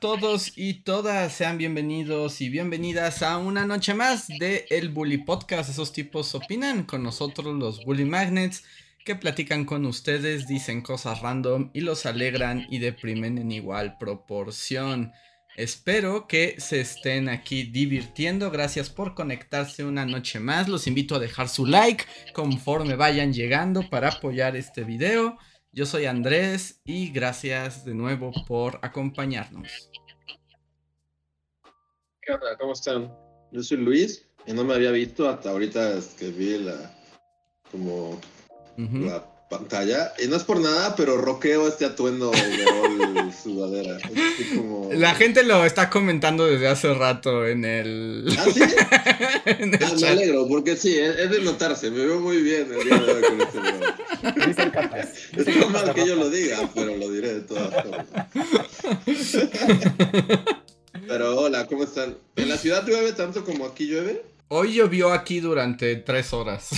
Todos y todas, sean bienvenidos y bienvenidas a una noche más de El Bully Podcast. Esos tipos opinan con nosotros los Bully Magnets que platican con ustedes, dicen cosas random y los alegran y deprimen en igual proporción. Espero que se estén aquí divirtiendo. Gracias por conectarse una noche más. Los invito a dejar su like conforme vayan llegando para apoyar este video. Yo soy Andrés y gracias de nuevo por acompañarnos. ¿Qué onda? ¿Cómo están? Yo soy Luis y no me había visto hasta ahorita que vi la como la pantalla. Y no es por nada, pero roqueo este atuendo de sudadera. La gente lo está comentando desde hace rato en el. ¿Ah, sí? en el ah, Me alegro, porque sí, es, de notarse. Me veo muy bien el día de hoy con este Dicen capaz. Es normal que yo lo diga, pero lo diré de todas formas. pero hola, ¿cómo están? ¿En la ciudad llueve tanto como aquí llueve? Hoy llovió aquí durante tres horas.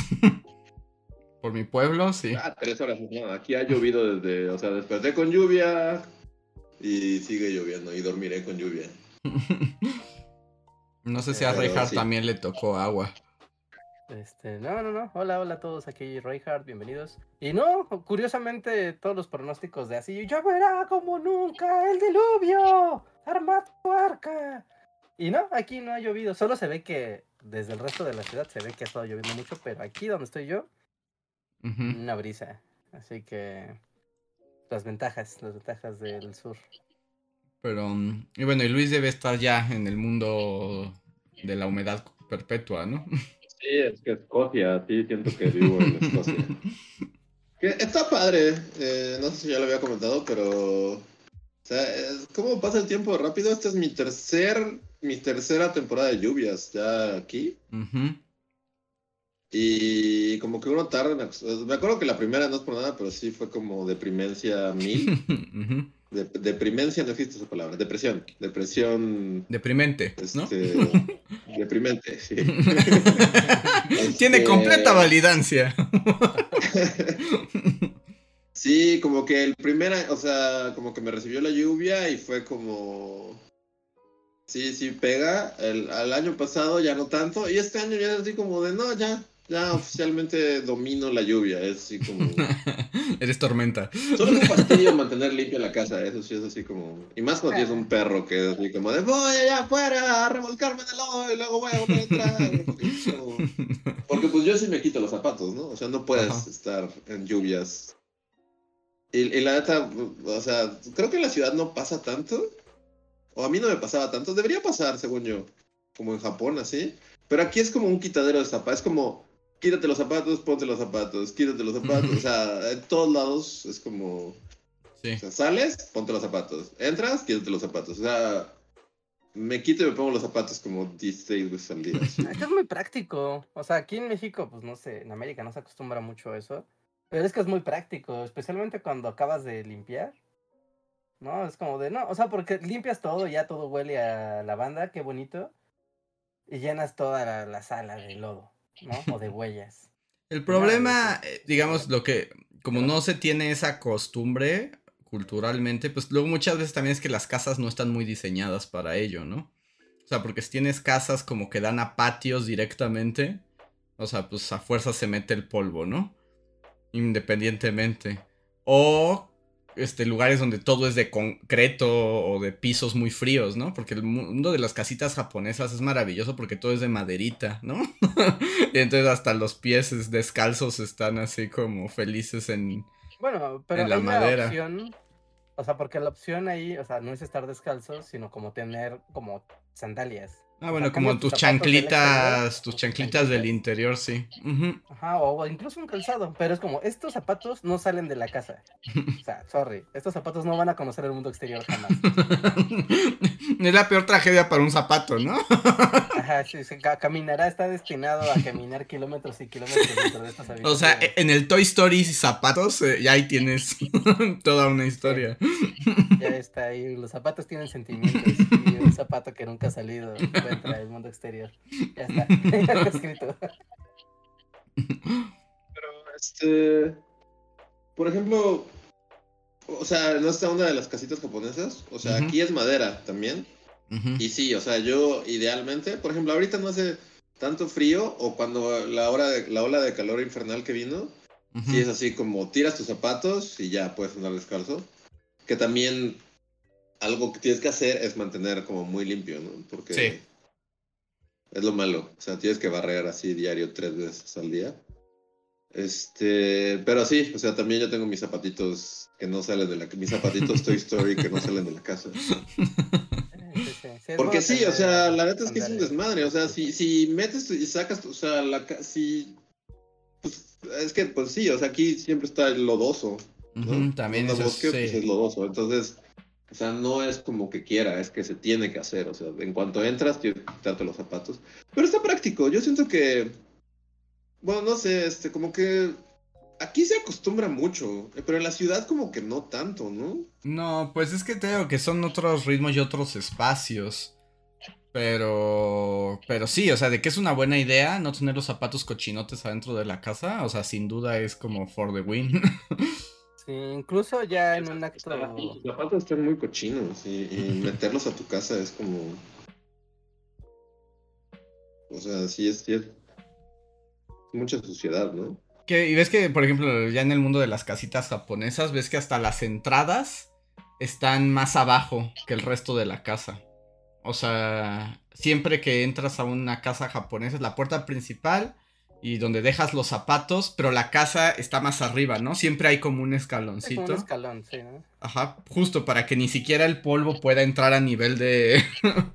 Por mi pueblo, sí. Ah, tres horas. No, aquí ha llovido desde, o sea, desperté con lluvia y sigue lloviendo y dormiré con lluvia. no sé si a Reinhardt también le tocó agua. Este, no, no, no. Hola, hola a todos aquí, Reinhardt, bienvenidos. Y no, curiosamente, todos los pronósticos de así, lloverá como nunca el diluvio, armad arca. Y no, aquí no ha llovido, solo se ve que desde el resto de la ciudad se ve que ha estado lloviendo mucho, pero aquí donde estoy yo, una brisa. Así que las ventajas, las ventajas del sur. Pero, mm, y bueno, y Luis debe estar ya en el mundo de la humedad perpetua, ¿no? Sí, es que Escocia, sí, siento que vivo en Escocia. está padre, eh, no sé si ya lo había comentado, pero... O sea, ¿cómo pasa el tiempo rápido? Esta es mi tercer, mi tercera temporada de lluvias ya aquí. Y como que uno tarda en Me acuerdo que la primera no es por nada, pero sí fue como deprimencia mil. deprimencia no existe esa palabra. Depresión. Depresión. Deprimente, ¿no? Este, deprimente, sí. Tiene este, completa validancia. sí, como que el primer, o sea, como que me recibió la lluvia y fue como. Sí, sí, pega. El, al año pasado ya no tanto. Y este año ya así como de no, ya, ya oficialmente domino la lluvia, es así como... Eres tormenta. Solo es un fastidio mantener limpia la casa, eso sí es así como... Y más cuando tienes un perro que es así como de voy allá afuera a revolcarme en el lodo y luego voy a entrar. Porque pues yo sí me quito los zapatos, ¿no? O sea, no puedes estar en lluvias. Y, y la neta, o sea, creo que en la ciudad no pasa tanto. O a mí no me pasaba tanto. Debería pasar, según yo. Como en Japón, así. Pero aquí es como un quitadero de zapatos. Es como quítate los zapatos, ponte los zapatos, quítate los zapatos. o sea, en todos lados es como. Sí. O sea, sales, ponte los zapatos. Entras, quítate los zapatos. O sea, me quito y me pongo los zapatos como 16 veces al día. Es muy práctico. O sea, aquí en México, pues no sé, en América no se acostumbra mucho a eso. Pero es que es muy práctico, especialmente cuando acabas de limpiar. ¿No? Es como de, no, o sea, porque limpias todo, ya todo huele a lavanda, qué bonito. Y llenas toda la sala de lodo. ¿No? O de huellas. El problema, eh, digamos, lo que, como no se tiene esa costumbre culturalmente, pues luego muchas veces también es que las casas no están muy diseñadas para ello, ¿no? O sea, porque si tienes casas como que dan a patios directamente, o sea, pues a fuerza se mete el polvo, ¿no? Independientemente. O este, lugares donde todo es de concreto o de pisos muy fríos, ¿no? Porque el mundo de las casitas japonesas es maravilloso porque todo es de maderita, ¿no? y entonces hasta los pies descalzos están así como felices en, bueno, pero la madera. opción, o sea, porque la opción ahí, o sea, no es estar descalzo, sino como tener como sandalias, Ah, bueno, como tus chanclitas, tus chanclitas del interior, sí. Ajá, o incluso un calzado, pero es como, estos zapatos no salen de la casa. O sea, sorry, estos zapatos no van a conocer el mundo exterior jamás. es la peor tragedia para un zapato, ¿no? Ajá, sí, sí, ca- caminará, está destinado a caminar kilómetros y kilómetros dentro de estas O sea, habitaciones. en el Toy Story zapatos, eh, ya ahí tienes toda una historia. Ya está ahí, los zapatos tienen sentimientos y un zapato que nunca ha salido encuentra el mundo exterior. Ya está, ya está escrito. Pero, este. Por ejemplo. O sea, no está una de las casitas japonesas. O sea, Ujú. aquí es madera también. Ujú. Y sí, o sea, yo idealmente, por ejemplo, ahorita no hace tanto frío o cuando la hora de, la ola de calor infernal que vino, Ujú. sí es así como tiras tus zapatos y ya puedes andar descalzo. Que también algo que tienes que hacer es mantener como muy limpio, ¿no? Porque Sí. Es lo malo. O sea, tienes que barrer así diario tres veces al día. Este, pero sí, o sea, también yo tengo mis zapatitos que no salen de la mis zapatitos Toy Story que no salen de la casa. Sí, sí, sí. Sí, Porque sí, o sea, la neta es que es un desmadre. O sea, si, si metes y sacas, o sea, la, si. Pues, es que, pues sí, o sea, aquí siempre está el lodoso. También Cuando eso es, bosque, pues, sí. es lodoso. Entonces, o sea, no es como que quiera, es que se tiene que hacer. O sea, en cuanto entras, que quitarte los zapatos. Pero está práctico. Yo siento que. Bueno, no sé, este, como que. Aquí se acostumbra mucho, pero en la ciudad como que no tanto, ¿no? No, pues es que te digo que son otros ritmos y otros espacios. Pero, pero sí, o sea, de que es una buena idea no tener los zapatos cochinotes adentro de la casa, o sea, sin duda es como for the win. Sí, incluso ya en un acto. Los zapatos están muy cochinos y, y meterlos a tu casa es como. O sea, sí es, sí es mucha suciedad, ¿no? Que, y ves que, por ejemplo, ya en el mundo de las casitas japonesas, ves que hasta las entradas están más abajo que el resto de la casa. O sea, siempre que entras a una casa japonesa es la puerta principal y donde dejas los zapatos, pero la casa está más arriba, ¿no? Siempre hay como un Es como escaloncito. un escalón, sí, ¿no? Ajá, justo para que ni siquiera el polvo pueda entrar a nivel de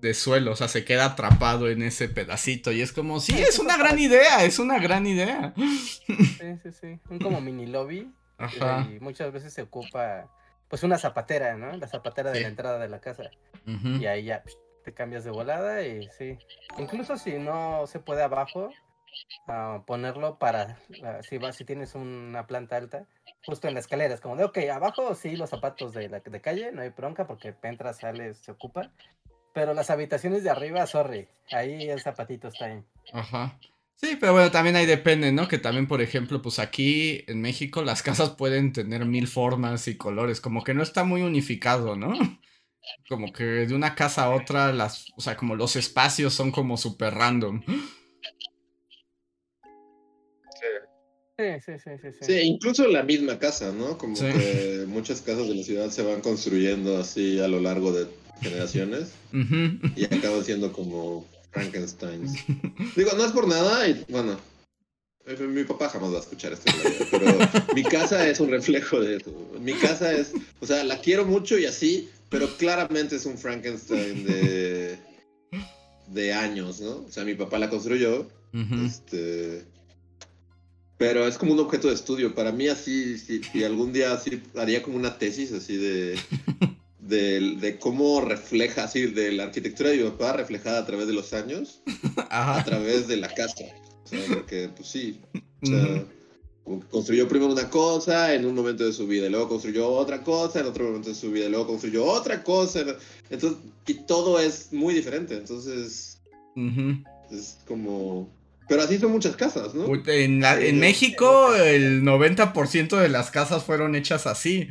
de suelo, o sea, se queda atrapado en ese pedacito y es como, sí, es una gran idea, es una gran idea. Sí, sí, sí. Un como mini lobby. Ajá. Y muchas veces se ocupa, pues, una zapatera, ¿no? La zapatera de Sí. la entrada de la casa. Y ahí ya te cambias de volada y sí. Incluso si no se puede abajo, ah, ponerlo para, ah, si, vas, si tienes una planta alta, justo en la escalera. Es como de, ok, abajo sí los zapatos de, la, de calle, no hay bronca porque entras, sales, se ocupa. Pero las habitaciones de arriba, sorry, ahí el zapatito está ahí. Ajá. Sí, pero bueno, también ahí depende, ¿no? Que también, por ejemplo, pues aquí en México las casas pueden tener mil formas y colores, como que no está muy unificado, ¿no? Como que de una casa a otra, las, o sea, como los espacios son como súper random. Sí, sí, sí, sí. sí. Sí, incluso la misma casa, ¿no? Como Sí. que muchas casas de la ciudad se van construyendo así a lo largo de generaciones y acaban siendo como Frankensteins. Digo, no es por nada, y bueno, mi papá jamás va a escuchar esto, pero mi casa es un reflejo de eso. Mi casa es, o sea, la quiero mucho y así, pero claramente es un Frankenstein de, de años, ¿no? O sea, mi papá la construyó, este... Pero es como un objeto de estudio. Para mí así, si, si algún día así haría como una tesis así de, de, de cómo refleja, así, de la arquitectura de mi papá reflejada a través de los años, a Ajá. través de la casa. O sea, porque, pues sí, o sea, construyó primero una cosa en un momento de su vida, y luego construyó otra cosa en otro momento de su vida, y luego construyó otra cosa. en- Entonces, y todo es muy diferente. Entonces, es como... Pero así son muchas casas, ¿no? En, la- en Sí. México el 90% de las casas fueron hechas así.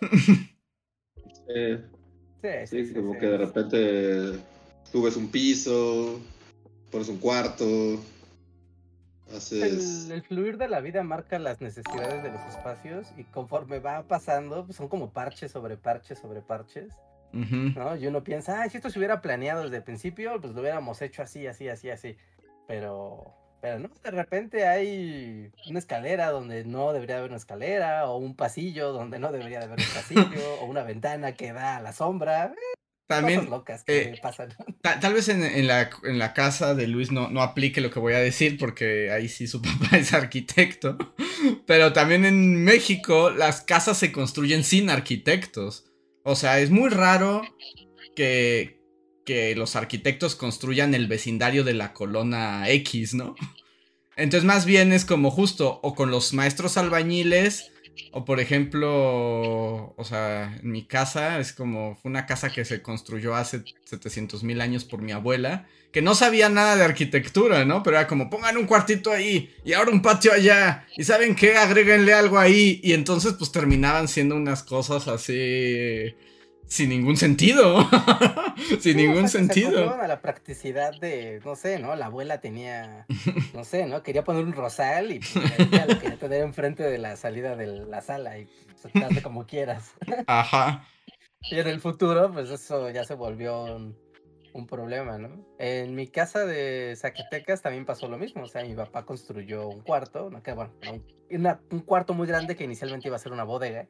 Eh, Sí, sí, Sí, como sí. que de repente subes un piso, pones un cuarto. El, el fluir de la vida marca las necesidades de los espacios y conforme va pasando, pues son como parches sobre parches sobre parches, Ujú. ¿no? Y uno piensa, ay, si esto se hubiera planeado desde el principio, pues lo hubiéramos hecho así, así, así, así. Pero, pero no, de repente hay una escalera donde no debería haber una escalera, o un pasillo donde no debería de haber un pasillo, o una ventana que da a la sombra. También, Cosas locas que eh, pasan. Ta- Tal vez en, en la, en la casa de Luis no, no aplique lo que voy a decir porque ahí sí su papá es arquitecto. Pero también en México las casas se construyen sin arquitectos. O sea, es muy raro que, que los arquitectos construyan el vecindario de la colona X, ¿no? Entonces más bien es como justo o con los maestros albañiles o por ejemplo, o sea, en mi casa es como una casa que se construyó hace 700 mil años por mi abuela, que no sabía nada de arquitectura, ¿no? Pero era como pongan un cuartito ahí y ahora un patio allá y saben qué, agréguenle algo ahí y entonces pues terminaban siendo unas cosas así sin ningún sentido, sin Sí, ningún o sea, que Se sentido. a la practicidad de, no sé, ¿no? La abuela tenía, no sé, ¿no? Quería poner un rosal y pues, lo quería tener enfrente de la salida de la sala y pues, como quieras. Ajá. Y en el futuro, pues eso ya se volvió un, un problema, ¿no? En mi casa de Zacatecas también pasó lo mismo. O sea, mi papá construyó un cuarto, ¿no? Que, bueno, un, una- un cuarto muy grande que inicialmente iba a ser una bodega,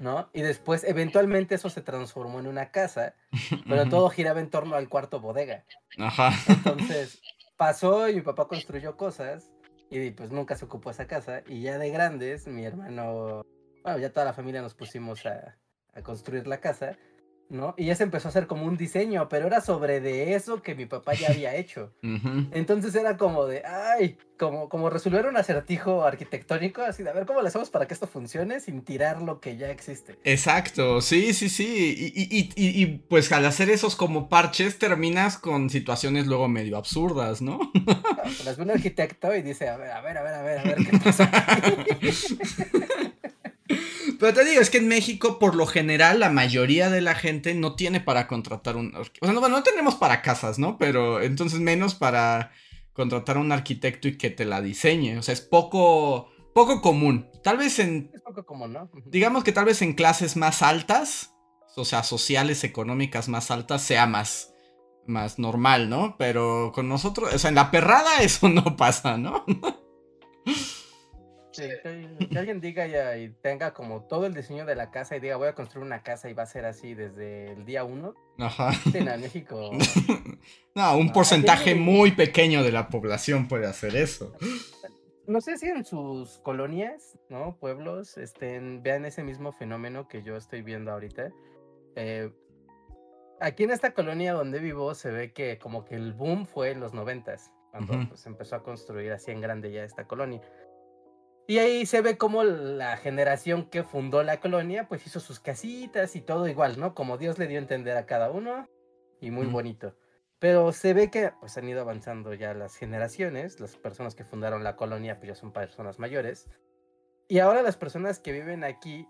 ¿no? Y después, eventualmente, eso se transformó en una casa, pero todo giraba en torno al cuarto bodega. Ajá. Entonces, pasó y mi papá construyó cosas y pues nunca se ocupó esa casa. Y ya de grandes, mi hermano, bueno, ya toda la familia nos pusimos a, a construir la casa, ¿no? Y ya se empezó a hacer como un diseño, pero era sobre de eso que mi papá ya había hecho. Entonces era como de, ay, como, como resolver un acertijo arquitectónico, así de, a ver cómo le hacemos para que esto funcione sin tirar lo que ya existe. Exacto, sí, sí, sí. Y, y- y- y- y, pues al hacer esos como parches terminas con situaciones luego medio absurdas, ¿no? No, Las ve un arquitecto y dice, a ver, a ver, a ver, a ver, a ver, ¿qué pasa? aquí?". Pero te digo, es que en México por lo general la mayoría de la gente no tiene para contratar un... O sea, no, bueno, no tenemos para casas, ¿no? Pero entonces menos para contratar a un arquitecto y que te la diseñe. O sea, es poco, poco común. Tal vez en Es poco como, ¿no? Digamos que tal vez en clases más altas, o sea, sociales, económicas más altas, sea más, más normal, ¿no? Pero con nosotros, o sea, en la perrada eso no pasa, ¿no? Sí, que, que alguien diga ya y tenga como todo el diseño de la casa y diga voy a construir una casa y va a ser así desde el día uno. Ajá. Sí, no, en México. No, un No, porcentaje aquí- muy pequeño de la población puede hacer eso. No sé si en sus colonias, ¿no? Pueblos, estén, vean ese mismo fenómeno que yo estoy viendo ahorita. Eh, aquí en esta colonia donde vivo se ve que como que el boom fue en los noventas, cuando Ujú. pues, se empezó a construir así en grande ya esta colonia. Y ahí se ve como la generación que fundó la colonia, pues hizo sus casitas y todo igual, ¿no? Como Dios le dio a entender a cada uno y muy bonito. Pero se ve que pues han ido avanzando ya las generaciones, las personas que fundaron la colonia pues ya son personas mayores. Y ahora las personas que viven aquí,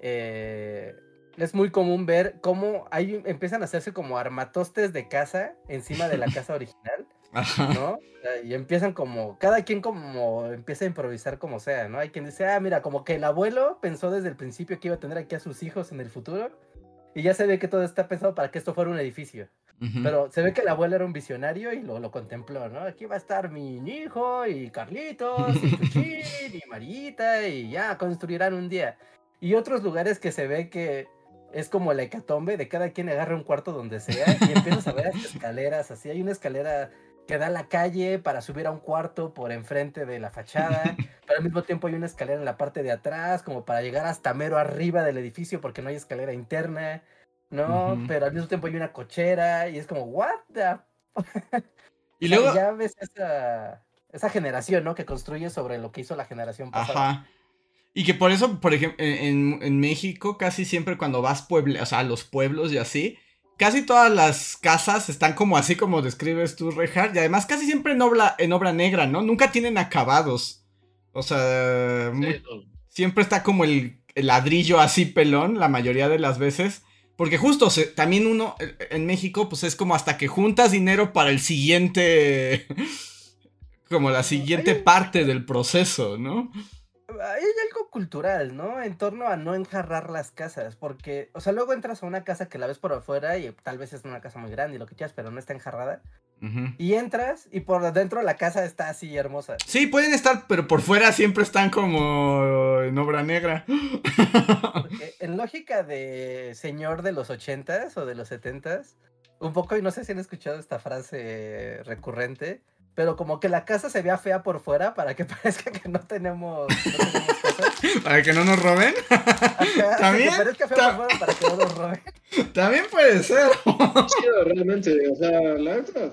eh, es muy común ver cómo hay, empiezan a hacerse como armatostes de casa encima de la casa original. Ajá. ¿no? Y empiezan como, cada quien como empieza a improvisar como sea, ¿no? Hay quien dice, ah, mira, como que el abuelo pensó desde el principio que iba a tener aquí a sus hijos en el futuro y ya se ve que todo está pensado para que esto fuera un edificio. Ujú. Pero se ve que el abuelo era un visionario y lo, lo contempló, ¿no? Aquí va a estar mi hijo y Carlitos y Chuchín y Marita y ya construirán un día. Y otros lugares que se ve que es como la hecatombe de cada quien agarra un cuarto donde sea y empiezas a ver escaleras, así hay una escalera que da a la calle para subir a un cuarto por enfrente de la fachada, pero al mismo tiempo hay una escalera en la parte de atrás como para llegar hasta mero arriba del edificio porque no hay escalera interna, ¿no? Pero al mismo tiempo hay una cochera y es como, ¿what the Y o sea, luego... ya ves esa, esa generación, ¿no? Que construye sobre lo que hizo la generación pasada. Ajá. Y que por eso, por ejemplo, en, en México casi siempre cuando vas pueble, o sea, a los pueblos y así, casi todas las casas están como así como describes tú, Reinhardt, y además casi siempre en obra, en obra negra, ¿no? Nunca tienen acabados. O sea, muy- siempre está como el, el ladrillo así pelón la mayoría de las veces. Porque justo se- también uno eh, en México pues es como hasta que juntas dinero para el siguiente... Como la siguiente parte del proceso, ¿no? Hay algo cultural, ¿no? En torno a no enjarrar las casas, porque, o sea, luego entras a una casa que la ves por afuera y tal vez es una casa muy grande y lo que quieras, pero no está enjarrada. Y entras y por dentro la casa está así hermosa. Sí, pueden estar, pero por fuera siempre están como en obra negra. Porque en lógica de señor de los ochentas o de los setentas, un poco, y no sé si han escuchado esta frase recurrente, pero como que la casa se vea fea por fuera para que parezca que no tenemos, que no tenemos cosas. Para que no nos roben. Ajá, También, Que parezca fea ta- por fuera para que no nos roben. También puede ser. Chido, realmente, o sea, la neta.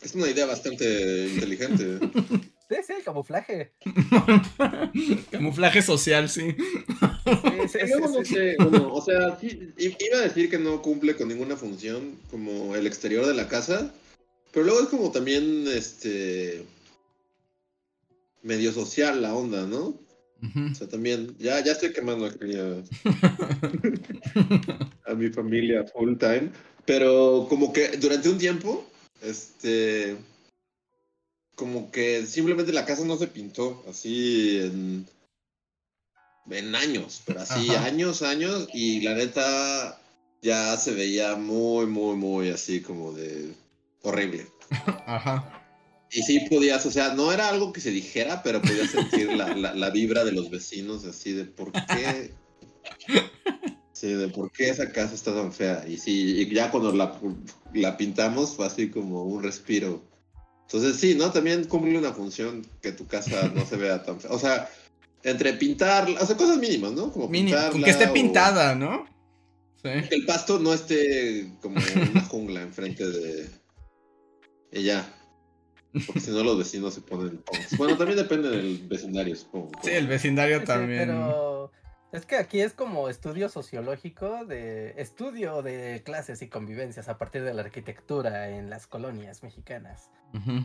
Es una idea bastante inteligente. Sí, sí, el camuflaje. Camuflaje social, sí. Sí, sí, sí, sí. sé, bueno, o sea, sí, iba a decir que no cumple con ninguna función como el exterior de la casa, pero luego es como también, este, medio social la onda, ¿no? O sea, también, ya, ya estoy quemando aquí a, a mi familia full time, pero como que durante un tiempo, este, como que simplemente la casa no se pintó así en, en años, pero así Ajá. años, años, y la neta ya se veía muy, muy, muy así como de horrible. Ajá. Y sí podías, o sea, no era algo que se dijera, pero podías sentir la, la, la vibra de los vecinos, así de por qué. Sí, de por qué esa casa está tan fea. Y sí, y ya cuando la, la pintamos fue así como un respiro. Entonces sí, ¿no? También cumple una función que tu casa no se vea tan fea. O sea, entre pintar, o sea, cosas mínimas, ¿no? Como Mini, con pintarla que esté o pintada, ¿no? Sí. Que el pasto no esté como una jungla enfrente de ella. Porque si no los vecinos se ponen... Bueno, también depende del vecindario, supongo. Sí, el vecindario Sí, también. pero es que aquí es como estudio sociológico de estudio de clases y convivencias a partir de la arquitectura en las colonias mexicanas.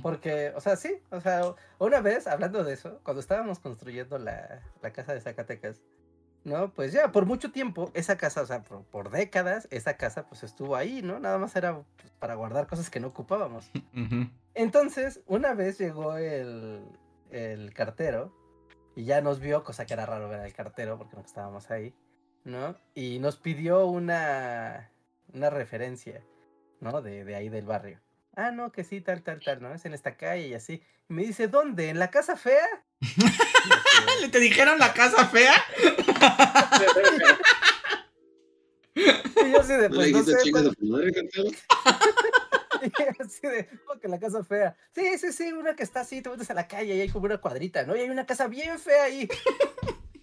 Porque, o sea, sí, o sea, una vez hablando de eso, cuando estábamos construyendo la, la casa de Zacatecas, ¿no? Pues ya, por mucho tiempo, esa casa, o sea, por, por décadas, esa casa pues estuvo ahí, ¿no? Nada más era pues, para guardar cosas que no ocupábamos. Entonces, una vez llegó el, el cartero y ya nos vio, cosa que era raro ver al cartero porque no estábamos ahí, ¿no? Y nos pidió una, una referencia, ¿no? De, de ahí del barrio. Ah, no, que sí, tal, tal, tal, ¿no? Es en esta calle y así. Y me dice, ¿dónde? ¿En la casa fea? ¿Le te dijeron la casa fea? y yo así de, ¿No le pues no dijiste sé. Y así de, ¿cómo que la casa fea? Sí, sí, sí, una que está así, te metes a la calle y hay como una cuadrita, ¿no? Y hay una casa bien fea ahí.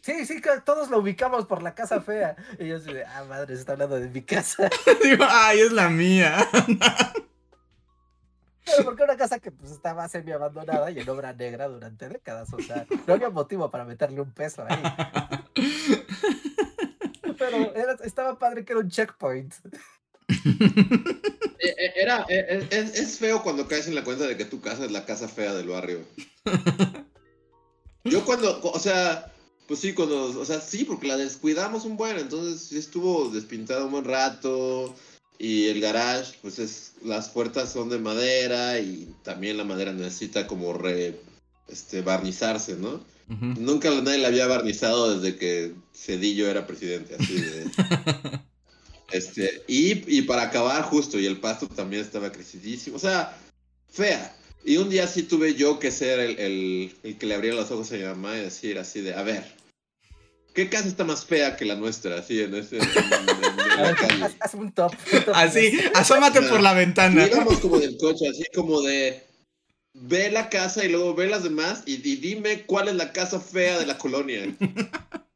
Sí, sí, todos la ubicamos por la casa fea. Y yo así de, ah, madre, se está hablando de mi casa. Digo, ay, es la mía. Pero porque una casa que pues estaba semi abandonada y en obra negra durante décadas. O sea, no había motivo para meterle un peso ahí. Pero era- estaba padre que era un checkpoint. Eh, eh, Era, eh, es, feo cuando caes en la cuenta de que tu casa es la casa fea del barrio. Yo cuando, o sea, pues sí, cuando, o sea, sí, porque la descuidamos un buen, entonces estuvo despintada un buen rato y el garage, pues es, las puertas son de madera y también la madera necesita como re, este, barnizarse, ¿no? Nunca nadie la había barnizado desde que Cedillo era presidente, así de... Este, y, y para acabar justo, y el pasto también estaba crecidísimo, o sea, fea. Y un día sí tuve yo que ser el, el, el que le abría los ojos a mi mamá y decir así de, a ver, ¿qué casa está más fea que la nuestra? Así en, ese, en. Haz, haz un top. un top Así, asómate por la Y ventana. íbamos como del coche, así como de, ve la casa y luego ve las demás y, y dime cuál es la casa fea de la colonia.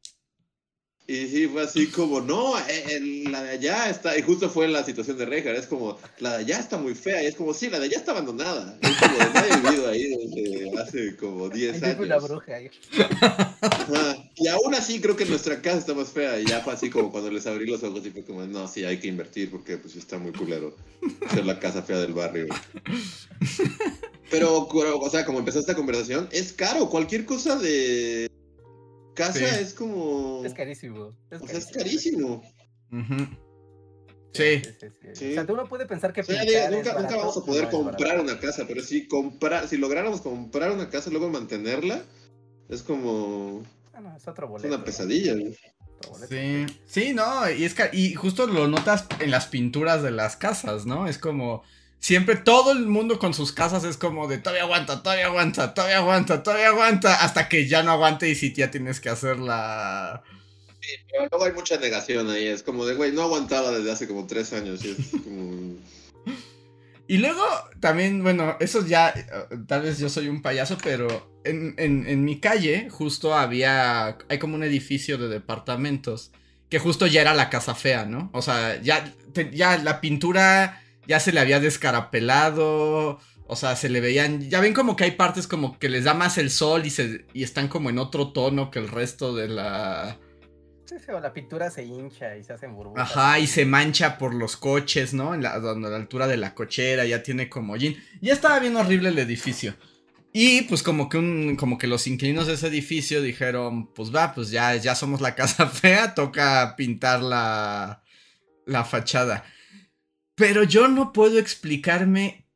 Y sí, fue así como, no, eh, la de allá está, y justo fue la situación de Rejar, es como, la de allá está muy fea, y es como, sí, la de allá está abandonada, es como, ha vivido ahí desde hace como 10 Ahí vive una años. bruja ahí. Ajá. Y aún así creo que nuestra casa está más fea, y ya fue así como cuando les abrí los ojos y fue como, no, sí, hay que invertir porque pues está muy culero ser la casa fea del barrio. Pero, o sea, como empezó esta conversación, es caro, cualquier cosa de casa Sí. es como... Es carísimo. Es O sea, es carísimo. Sí. Sí, sí, sí. Sí. O sea, tú no puedes pensar que O sea, es nunca, nunca barato, vamos a poder no es comprar una casa, pero si comprar, si lográramos comprar una casa y luego mantenerla, es como Ah, no, es otro es boleto. una pesadilla. boleto. Sí, sí, no, y es que, y justo lo notas en las pinturas de las casas, ¿no? Es como, siempre todo el mundo con sus casas es como de todavía aguanta, todavía aguanta, todavía aguanta, todavía aguanta, hasta que ya no aguante y si ya tienes que hacer la... Sí, pero luego hay mucha negación ahí, es como de, güey, no aguantaba desde hace como tres años y es como... Y luego también, bueno, eso ya, tal vez yo soy un payaso, pero en, en, en, mi calle justo había, hay como un edificio de departamentos, que justo ya era la casa fea, ¿no? O sea, ya, ya la pintura ya se le había descarapelado, o sea, se le veían, ya ven como que hay partes como que les da más el sol y, se, y están como en otro tono que el resto de la Sí, sí, o la pintura se hincha y se hacen burbujas. Ajá, y se mancha por los coches, ¿no? En la, a la altura de la cochera, ya tiene como Ya estaba bien horrible el edificio. Y pues como que un, como que los inquilinos de ese edificio dijeron, pues va, pues ya, ya somos la casa fea, toca pintar la, la fachada. Pero yo no puedo explicarme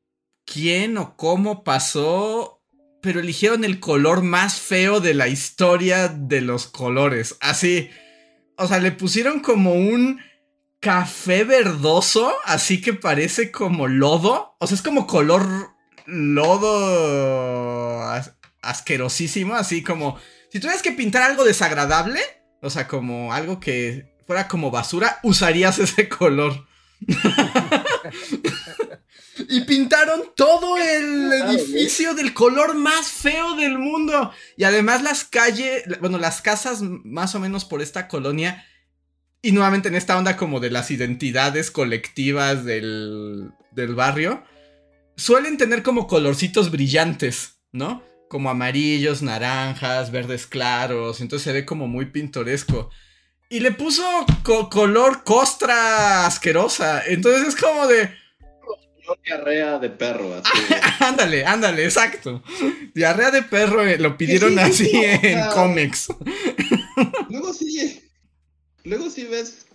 quién o cómo pasó, pero eligieron el color más feo de la historia de los colores. Así, o sea, le pusieron como un café verdoso, así que parece como lodo. O sea, es como color lodo asquerosísimo, así como si tuvieras que pintar algo desagradable, o sea, como algo que fuera como basura, usarías ese color. y pintaron todo el edificio del color más feo del mundo. Y además las calles, bueno, las casas más o menos por esta colonia. Y nuevamente en esta onda como de las identidades colectivas del, del barrio. Suelen tener como colorcitos brillantes, ¿no? Como amarillos, naranjas, verdes claros. Entonces se ve como muy pintoresco. Y le puso color costra asquerosa. Entonces es como de diarrea de perro. ándale, ándale, exacto. Diarrea de perro eh, lo pidieron así en cómics. luego sí, luego sí ves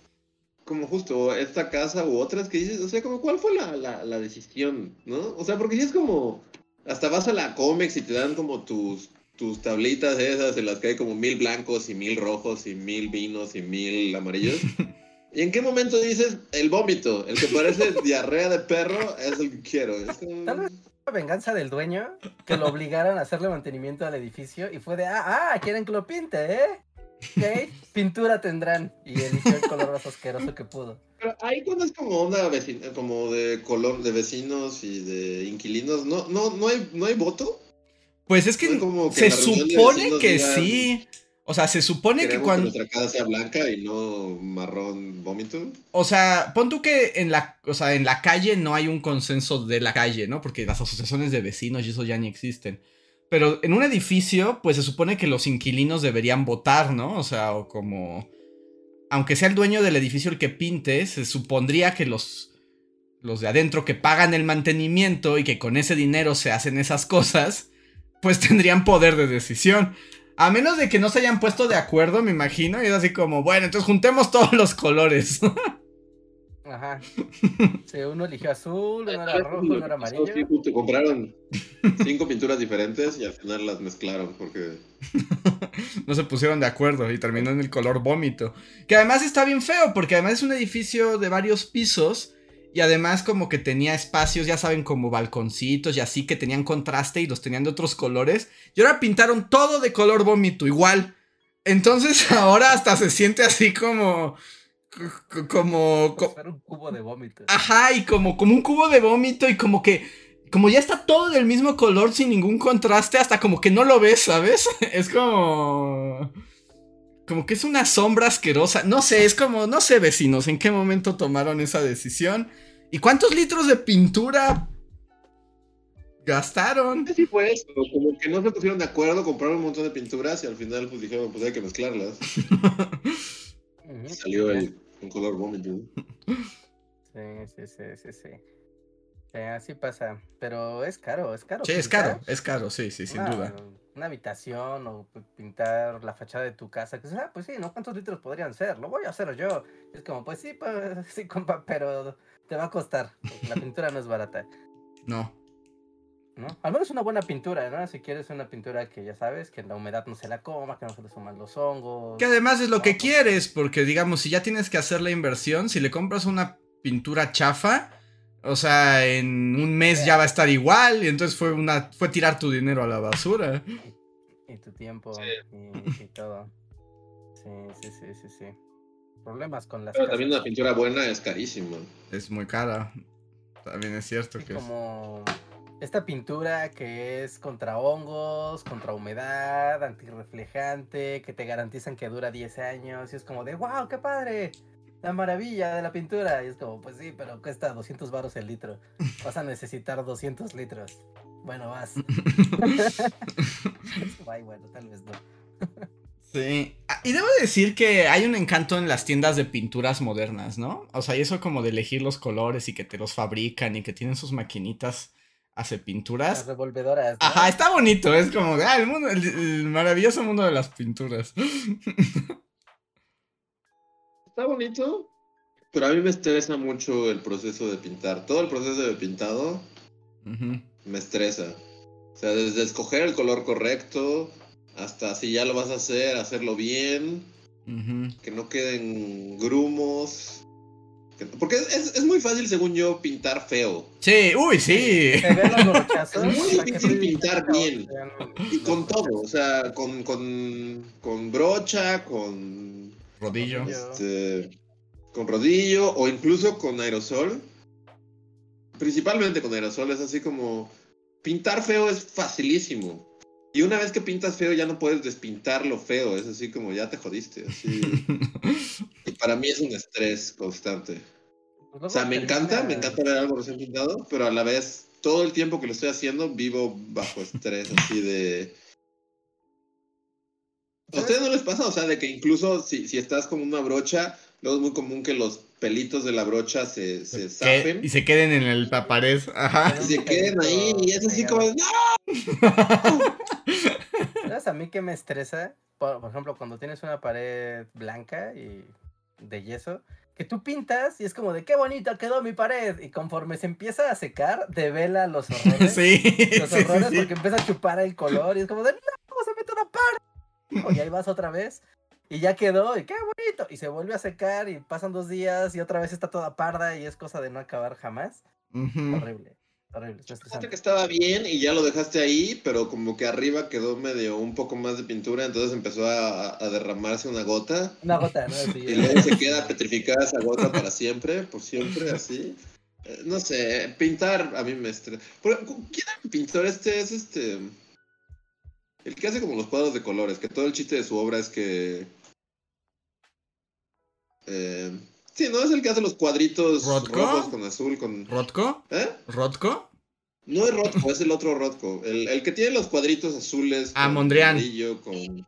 como justo esta casa u otras que dices, o sea, como cuál fue la, la, decisión, ¿no? O sea, porque si es como, hasta vas a la cómics y te dan como tus, tus tablitas esas en las que hay como mil blancos y mil rojos y mil vinos y mil amarillos. ¿Y en qué momento dices el vómito? El que parece diarrea de perro es el que quiero. Tal vez la venganza del dueño que lo obligaran a hacerle mantenimiento al edificio y fue de, ah, ah, quieren que lo pinte, ¿eh? Ok, pintura tendrán. Y eligió el color más asqueroso que pudo. Pero ahí cuando es como una vecina, como de color de vecinos y de inquilinos, ¿no, no, no, hay, no hay voto? Pues es que, se supone que sí. O sea, se supone que cuando. Que nuestra casa sea blanca y no marrón vómito. O sea, pon tú que en la, o sea, en la calle no hay un consenso de la calle, ¿no? Porque las asociaciones de vecinos y eso ya ni existen. Pero en un edificio, pues se supone que los inquilinos deberían votar, ¿no? O sea, o como. Aunque sea el dueño del edificio el que pinte, se supondría que los. Los de adentro que pagan el mantenimiento y que con ese dinero se hacen esas cosas, pues tendrían poder de decisión. A menos de que no se hayan puesto de acuerdo, me imagino. Y es así como, bueno, entonces juntemos todos los colores. Ajá. Sí, uno eligió azul, uno era rojo, uno era amarillo. Sí, te compraron cinco pinturas diferentes y al final las mezclaron porque. no se pusieron de acuerdo y terminó en el color vómito. Que además está bien feo, porque además es un edificio de varios pisos. Y además como que tenía espacios, ya saben, como balconcitos y así que tenían contraste y los tenían de otros colores. Y ahora pintaron todo de color vómito, igual. Entonces ahora hasta se siente así como... Como... como un cubo de vómito. Ajá, y como, como un cubo de vómito y como que... Como ya está todo del mismo color sin ningún contraste, hasta como que no lo ves, ¿sabes? Es como... Como que es una sombra asquerosa. No sé, es como, no sé, vecinos, en qué momento tomaron esa decisión. ¿Y cuántos litros de pintura gastaron? Sí, fue eso. Como que no se pusieron de acuerdo, compraron un montón de pinturas y al final pues dijeron, pues hay que mezclarlas. Salió el, un color vómito. Sí, sí, sí, sí, sí. así pasa. Pero es caro, es caro. Sí, es caro, es caro, sí, sí, sin duda. Una habitación o pintar la fachada de tu casa. Que ah, pues sí, ¿no? ¿Cuántos litros podrían ser? Lo voy a hacer yo. Es como, pues sí, pues sí, compa, pero te va a costar. La pintura no es barata. No. ¿No? Al menos una buena pintura, ¿no? Si quieres una pintura que ya sabes, que la humedad no se la coma, que no se le suman los hongos. Que además es lo que quieres, porque digamos, si ya tienes que hacer la inversión, si le compras una pintura chafa, O sea, en un mes ya va a estar igual y entonces fue una fue tirar tu dinero a la basura. Y tu tiempo Sí. y, y todo. Sí, sí, sí, sí, sí. Problemas con las Pero también casas. una pintura buena es carísima. Es muy cara. También es cierto que es. como esta pintura que es contra hongos, contra humedad, antirreflejante, que te garantizan que dura 10 años. Y es como de, wow, qué padre. La maravilla de la pintura. Y es como, pues sí, pero cuesta 200 baros el litro. Vas a necesitar 200 litros. Bueno, vas. Ay, bueno, tal vez no. Sí. Ah, Y debo decir que hay un encanto en las tiendas de pinturas modernas, ¿no? O sea, y eso como de elegir los colores y que te los fabrican y que tienen sus maquinitas hace Las pinturas. revolvedoras. ¿no? Ajá, está bonito, es como, ah, el, mundo, el, el maravilloso mundo de las pinturas. Está bonito, pero a mí me estresa mucho el proceso de pintar. Todo el proceso de pintado me estresa. O sea, desde escoger el color correcto hasta si ya lo vas a hacer, hacerlo bien, que no queden grumos. que- Porque es, es- es muy fácil, según yo, pintar feo. Sí, uy, sí. Es muy difícil pintar bien. "Vean Y con todo, brochazos". o sea, con, con, con brocha, con, Rodillo. Rodillo. este, con rodillo o incluso con aerosol. Principalmente con aerosol, es así como... Pintar feo es facilísimo. Y una vez que pintas feo ya no puedes despintar lo feo, es así como ya te jodiste. Así. y para mí es un estrés constante. Pues O sea, me encanta, me encanta ver algo recién pintado, pero a la vez, todo el tiempo que lo estoy haciendo, vivo bajo estrés, así de... ¿A ustedes no les pasa? O sea, de que incluso si, si estás con una brocha, luego es muy común que los pelitos de la brocha se, se y se queden en el- la pared. Ajá. y se queden ahí, y es así como ¡No! ¿Sabes a mí que me estresa? Por, por ejemplo, cuando tienes una pared blanca y de yeso, que tú pintas y es como de qué bonita quedó mi pared. Y conforme se empieza a secar, devela los horrores. Sí, Los sí, horrores sí. porque empieza a chupar el color y es como de no, se mete una pared. Y ahí vas otra vez. Y ya quedó, y qué bonito. Y se vuelve a secar y pasan dos días y otra vez está toda parda y es cosa de no acabar jamás. Ujú. Horrible, horrible. está Pensaste estresante. que estaba bien y ya lo dejaste ahí, pero como que arriba quedó medio un poco más de pintura, entonces empezó a, a derramarse una gota. Una gota, ¿no? Así, Y luego se queda petrificada esa gota para siempre, por siempre, así. Eh, No sé, pintar a mí me estresa. ¿Quién era el pintor? Este es este. El que hace como los cuadros de colores, que todo el chiste de su obra es que. Eh, sí, ¿no? Es el que hace los cuadritos ¿Rothko? rojos con azul, con. ¿Rotko? ¿Eh? ¿Rotko? No es Rothko, es el otro Rothko. El, el que tiene los cuadritos azules. Ah, con Mondrian. amarillo, con...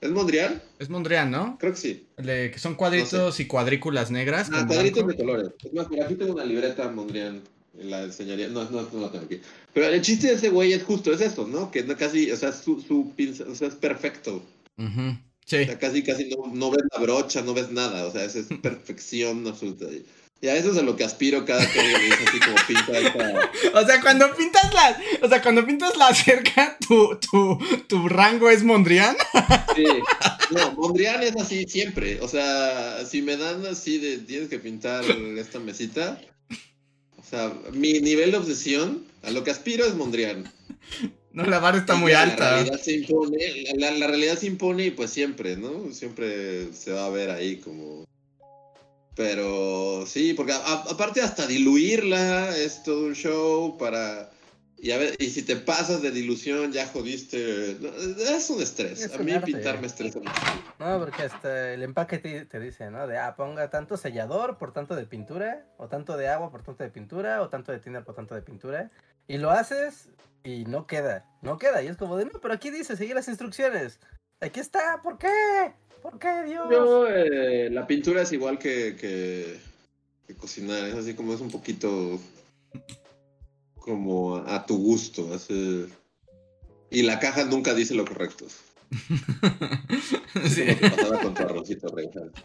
¿Es Mondrian? Es Mondrian, ¿no? Creo que sí. El de que son cuadritos y cuadrículas negras. Ah, cuadritos blanco. de colores. Es más, por aquí tengo una libreta Mondrian. La enseñaría. No, no, no la tengo aquí. Pero el chiste de ese güey es justo, es eso, ¿no? Que no casi, o sea, su, su pinza- o sea, es perfecto. O Sí. sea, casi, casi no, no ves la brocha, no ves nada. O sea, esa es perfección absoluta. Y a eso es a lo que aspiro cada que dice así como pinta esta. O sea, cuando pintas la. O sea, cuando pintas la cerca, tu, tu, tu rango es Mondrian. Sí. No, Mondrian es así siempre. O sea, si me dan así de tienes que pintar esta mesita. O sea, mi nivel de obsesión, a lo que aspiro es Mondrian. No, la barra está Y muy alta. La realidad se impone, la, la realidad se impone y pues siempre, ¿no? Siempre se va a ver ahí como... Pero sí, porque a- a- aparte hasta diluirla es todo un show para... Y, a ver, y si te pasas de dilución ya jodiste. No, Es un estrés. Es a mí arte. pintar me estresa mucho. No, porque hasta el empaque te, te dice, ¿no? De, ah, ponga tanto sellador por tanto de pintura, o tanto de agua por tanto de pintura, o tanto de thinner por tanto de pintura. Y lo haces y no queda, no queda. Y es como de, no, pero aquí dice, seguir las instrucciones. Aquí está, ¿por qué? ¿Por qué, Dios? Yo, eh, la pintura es igual que, que, cocinar, es así como es un poquito como a tu gusto. Y la caja nunca dice lo correcto. Sí. Como que pasaba con tu arrocito Reinhardt.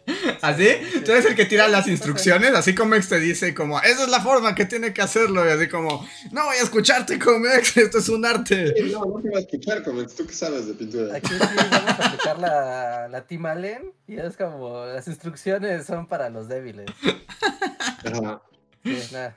¿Así? Tú eres el que tira las instrucciones, así como Ex te dice como, esa es la forma que tiene que hacerlo, y así como, no voy a escucharte como Ex, esto es un arte. Sí, No, no te va a escuchar, Comets. ¿Tú qué sabes de pintura? Aquí sí vamos a aplicar la, la Team Allen y es como, las instrucciones son para los débiles. Ajá. Sí, nah.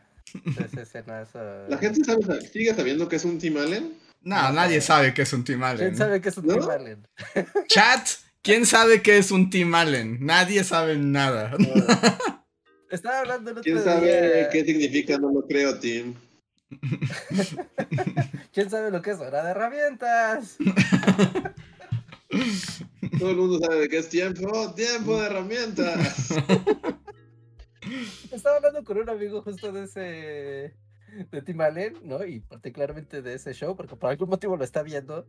Esa escena, esa- La gente sabe, sigue sabiendo que es un Tim Allen. No, nadie sabe que es un Tim Allen. ¿Quién sabe qué es un ¿No? Tim Allen? Chat, ¿quién sabe qué es un Tim Allen? Nadie sabe nada. Estaba hablando el otro ¿Quién sabe día- qué significa? No lo creo, Tim. ¿Quién sabe lo que es hora de herramientas? Todo el mundo sabe de qué es tiempo. Tiempo de herramientas. Estaba hablando con un amigo justo de ese de Tim Allen, ¿no? Y particularmente de ese show, porque por algún motivo lo está viendo.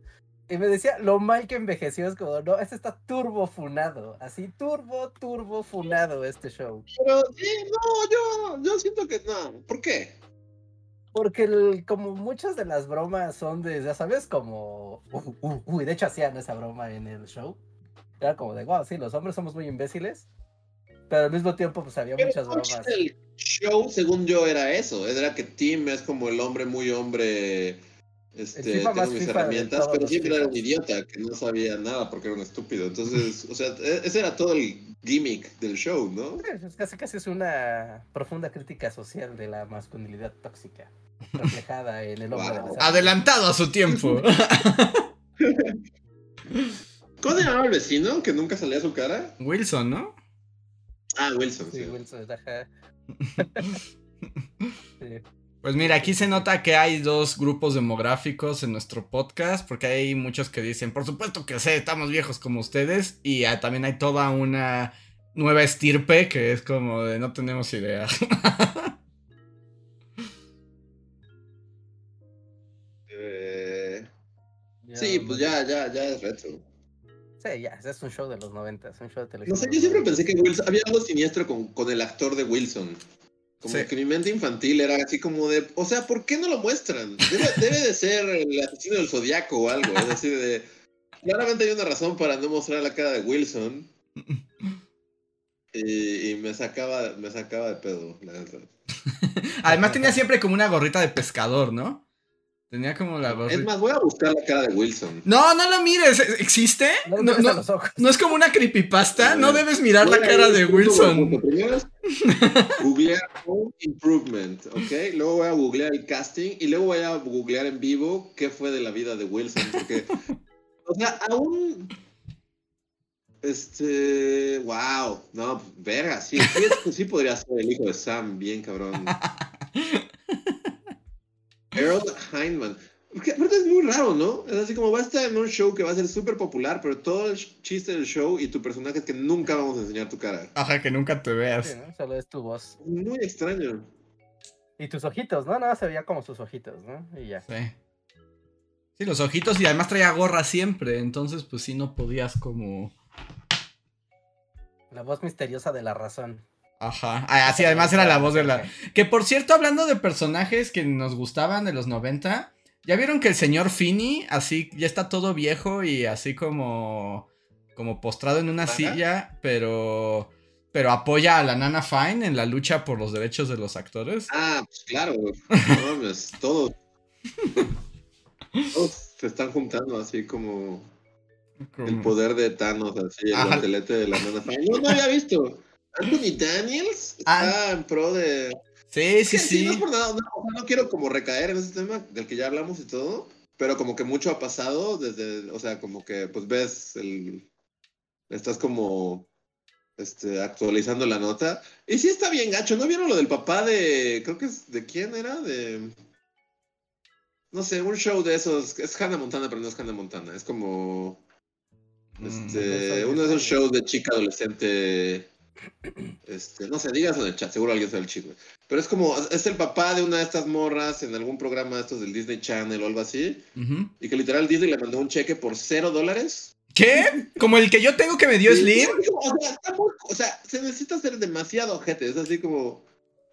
Y me decía lo mal que envejeció, es como, no, este está turbo funado, así turbo, turbo funado este show. Pero sí, no, yo, yo siento que no. ¿Por qué? Porque el- como muchas de las bromas son de, ya sabes, como, uh, uh, uh, y de hecho hacían esa broma en el show. Era como de, wow, sí, los hombres somos muy imbéciles. Pero al mismo tiempo, pues había Pero muchas bromas. del show, según yo, era eso. Era que Tim es como el hombre muy hombre. Este, tengo mis FIFA herramientas, pero siempre era un idiota que no sabía nada porque era un estúpido. Entonces, o sea, e- ese era todo el gimmick del show, ¿no? Es casi casi es una profunda crítica social de la masculinidad tóxica, reflejada en el hombre Wow. Adelantado a su tiempo. ¿Cómo se llamaba el vecino que nunca salía su cara? Wilson, ¿no? Ah, Wilson, sí. Sí, Wilson, ajá. Sí. Pues mira, aquí se nota que hay dos grupos demográficos en nuestro podcast, porque hay muchos que dicen, por supuesto que sé, estamos viejos como ustedes, y ah, también hay toda una nueva estirpe que es como de no tenemos idea. Eh, sí, pues ya, ya, ya es retro. Sí, ya, es un show de los 90, es un show de No televisión. sé, de yo siempre 90. pensé que Wilson, había algo siniestro con, con el actor de Wilson. Como Sí. que mi mente infantil era así como de, o sea, ¿por qué no lo muestran? Debe, debe de ser el asesino del zodiaco o algo. Es decir, de, claramente hay una razón para no mostrar la cara de Wilson. Y, y me sacaba, me sacaba de pedo, la. Además tenía siempre como una gorrita de pescador, ¿no? Tenía como la Es gorrita. más, voy a buscar la cara de Wilson. No, no lo mires, ¿existe? No, No, no, no, los ojos. no es como una creepypasta, no debes mirar la cara de Wilson. Primero es googlear home improvement, ¿ok? Luego voy a googlear el casting y luego voy a googlear en vivo qué fue de la vida de Wilson, porque, o sea, aún, este, wow, no, verga, sí, sí, es- sí podría ser el hijo de Sam, bien cabrón. Harold Hindman. Porque aparte es muy raro, ¿no? Es así como va a estar en un show que va a ser súper popular, pero todo el chiste del show y tu personaje es que nunca vamos a enseñar tu cara. Ajá, que nunca te Sí, veas. ¿no? Solo es tu voz. Muy extraño. Y tus ojitos, ¿no? Nada, se veía como sus ojitos, ¿no? Y ya. Sí. Sí, los ojitos y además traía gorra siempre, entonces pues sí no podías como... La voz misteriosa de la razón. Ajá. Ah, Así además era la voz de la... Que por cierto, hablando de personajes que nos gustaban de los 90, ¿ya vieron que el señor Finney así ya está todo viejo y así como como postrado en una silla, pero pero apoya a la Nana Fine en la lucha por los derechos de los actores? Ah, pues claro. No todos. Todos se están juntando así como el poder de Thanos, así, el guantelete de la nana Fine. No, no había visto. Anthony Daniels está en pro de. Sí, sí, Sí, no es por nada, no quiero como recaer en ese tema del que ya hablamos y todo, pero como que mucho ha pasado desde, o sea, como que pues ves el, estás como, este, actualizando la nota, y sí está bien gacho, ¿no vieron lo del papá de, creo que es, ¿de quién era? De, no sé, un show de esos, es Hannah Montana, pero no es Hannah Montana, es como, Mm. este, uno de esos shows de chica adolescente, este, no sé, digas en el chat, seguro alguien sabe el chisme. Pero es como, es el papá de una de estas morras en algún programa de estos del Disney Channel o algo así, y que literal Disney le mandó un cheque por cero dólares. ¿Qué? ¿Como el que yo tengo que me dio Sí, Slim? O sea, muy- o sea, se necesita ser demasiado ojete, es así como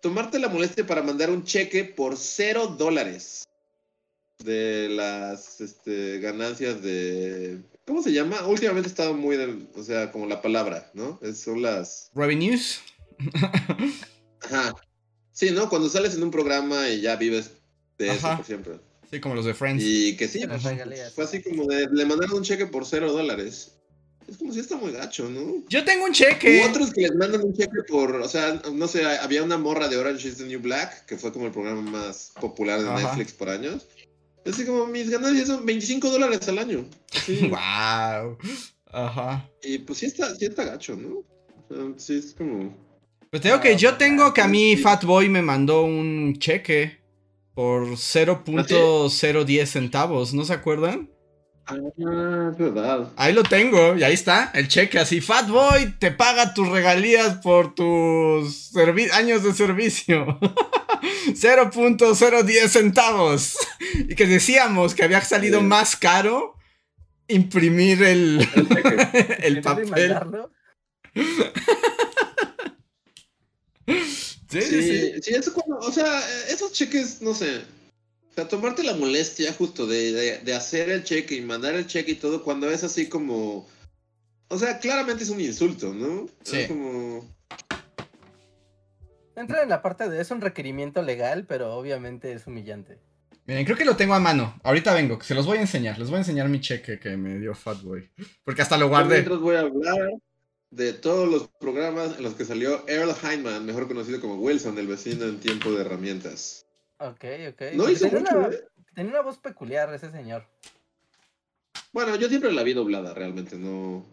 tomarte la molestia para mandar un cheque por cero dólares de las este, ganancias de... ¿Cómo se llama? Últimamente ha estado muy, del- o sea, como la palabra, ¿no? Es- son las... Revenues. Ajá. Sí, ¿no? Cuando sales en un programa y ya vives de eso por siempre. Sí, como los de Friends. Y que sí, De pues, fue así como de, le mandaron un cheque por cero dólares. Es como si está muy gacho, ¿no? Yo tengo un cheque. U otros que les mandan un cheque por, o sea, no sé, había una morra de Orange is the New Black, que fue como el programa más popular de Ajá. Netflix por años. Así como mis ganancias son 25 dólares al año. Sí. Wow. Ajá. Y pues sí está, sí está gacho, ¿no? O sea, sí es como... Pues te digo que yo tengo que a mí Fatboy me mandó un cheque por 0.010 centavos, ¿no se acuerdan? Ah, es verdad. Ahí lo tengo, y ahí está, el cheque así. Fatboy te paga tus regalías por tus servi- años de servicio. 0.010 centavos. Y que decíamos que había salido Sí. más caro imprimir el, el ¿Quieres papel. Sí, sí, Sí, sí. eso cuando, o sea, esos cheques, no sé. O sea, tomarte la molestia justo de, de, de hacer el cheque y mandar el cheque y todo cuando es así como... O sea, claramente es un insulto, ¿no? Sí. Es como... Entra en la parte de es un requerimiento legal, pero obviamente es humillante. Miren, creo que lo tengo a mano. Ahorita vengo, se los voy a enseñar. Les voy a enseñar mi cheque que me dio Fatboy. Porque hasta lo guardé. Mientras voy a hablar de todos los programas en los que salió Earl Hyman, mejor conocido como Wilson, el vecino en tiempo de herramientas. Ok, ok. No hizo tenía, mucho, una, ¿eh? tenía una voz peculiar ese señor. Bueno, yo siempre la vi doblada, realmente, no...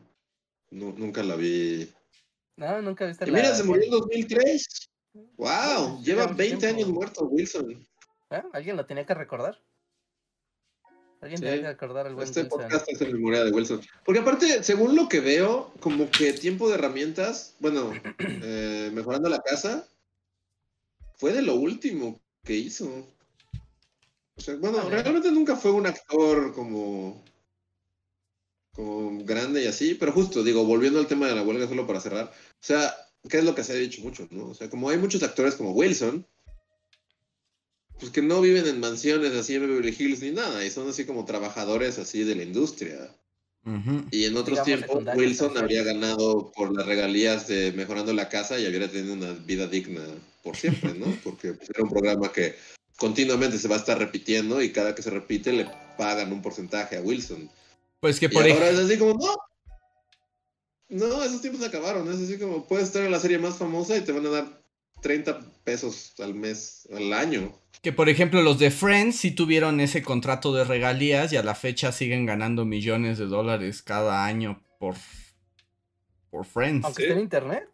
nu- nunca la vi... No, nunca viste Y la. mira, se murió en 2003. ¡Wow! Ah, Lleva lleva 20 tiempo. años muerto Wilson. ¿Eh? ¿Alguien lo tenía que recordar? Alguien Sí. tenía que recordar al buen Este Wilson. podcast es en memoria de Wilson. Porque aparte, según lo que veo, como que tiempo de herramientas, bueno, eh, mejorando la casa, fue de lo último que hizo. O sea, bueno, Vale. realmente nunca fue un actor como, como grande y así, pero justo, digo, volviendo al tema de la huelga solo para cerrar, o sea, ¿qué es lo que se ha dicho mucho, no? O sea, como hay muchos actores como Wilson, pues que no viven en mansiones así en Beverly Hills ni nada, y son así como trabajadores así de la industria. Y en otros Digamos, tiempos Wilson habría ganado por las regalías de mejorando la casa y habría tenido una vida digna por siempre, ¿no? Porque pues, era un programa que continuamente se va a estar repitiendo y cada que se repite le pagan un porcentaje a Wilson. Pues que Y por ahora ejemplo. es así como, no. No, esos tiempos se acabaron. Es así como, puedes estar en la serie más famosa y te van a dar 30 pesos al mes, al año. Que por ejemplo los de Friends sí tuvieron ese contrato de regalías y a la fecha siguen ganando millones de dólares cada año por, por Friends. Aunque Sí. esté en internet.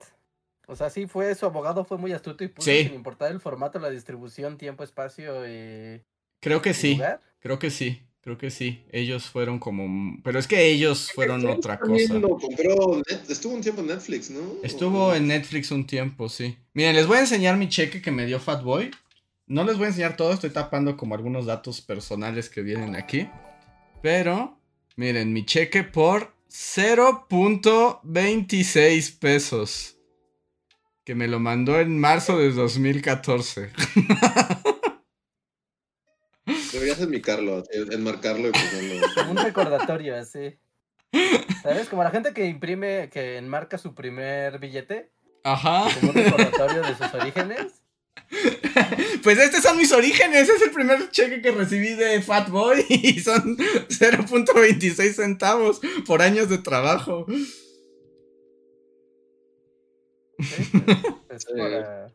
O sea, sí fue, su abogado fue muy astuto y puso Sí. sin importar el formato, la distribución, tiempo, espacio y, Creo que y sí, lugar. creo que sí, creo que sí. Ellos fueron como... Pero es que ellos fueron otra cosa. lo compró Net- estuvo un tiempo en Netflix, ¿no? Estuvo en Netflix un tiempo, sí. Miren, les voy a enseñar mi cheque que me dio Fatboy. No les voy a enseñar todo, estoy tapando como algunos datos personales que vienen aquí. Pero, miren, mi cheque por 0.26 pesos. Que me lo mandó en marzo de 2014. Deberías enmarcarlo, enmarcarlo y ponerlo. Como un recordatorio, así. ¿Sabes? Como la gente que imprime, que enmarca su primer billete, Ajá. como un recordatorio de sus orígenes. Pues estos son mis orígenes. Es el primer cheque que recibí de Fatboy. Y son 0.26 centavos por años de trabajo. ¿sí? Es Sí. para-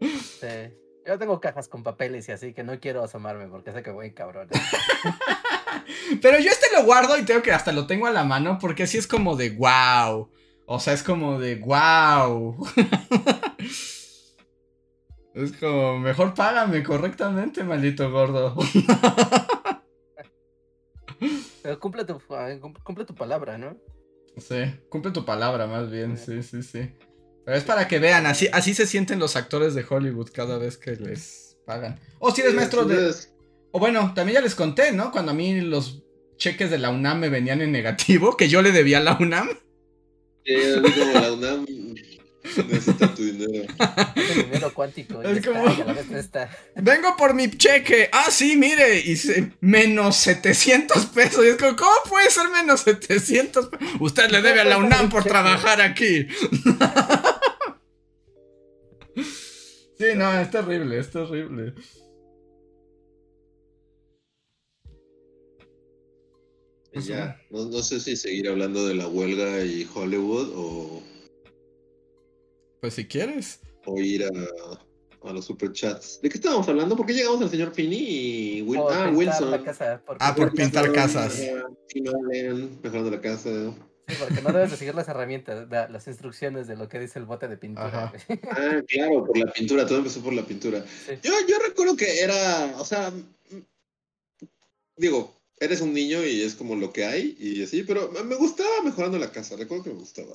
sí. Yo tengo cajas con papeles y así que no quiero asomarme porque sé que voy cabrón. Pero yo este lo guardo y tengo que hasta lo tengo a la mano porque así es como de wow. O sea, es como de wow. es como, mejor págame correctamente, maldito gordo. Pero cumple tu, ah, cum- cumple tu palabra, ¿no? Sí, cumple tu palabra más bien, sí, sí, sí. Pero es para que vean, así, así se sienten los actores de Hollywood cada vez que les pagan. O si eres maestro de... O bueno, también ya les conté, ¿no? Cuando a mí los cheques de la UNAM me venían en negativo, que yo le debía a la UNAM. Sí, como la UNAM necesita tu dinero. Es el dinero cuántico. Es como- está. Vengo por mi cheque. Ah, sí, mire. Y se- menos 700 pesos. Y es como, ¿cómo puede ser menos 700 pesos? Usted le debe a la UNAM por trabajar aquí. Sí, no, es terrible, es terrible. Y ya, no, no sé si seguir hablando de la huelga y Hollywood o, Pues si quieres. o ir a, a los superchats. ¿De qué estábamos hablando? ¿Por qué llegamos al señor Finney y ah, Wilson? la casa, porque- Ah, por pintar casas. Mejorando la casa. Sí, porque no debes de seguir las herramientas, la- las instrucciones de lo que dice el bote de pintura. Ah, claro, por la pintura, todo empezó por la pintura. Sí. Yo, yo recuerdo que era, o sea, digo, eres un niño y es como lo que hay y así, pero me gustaba mejorando la casa, recuerdo que me gustaba.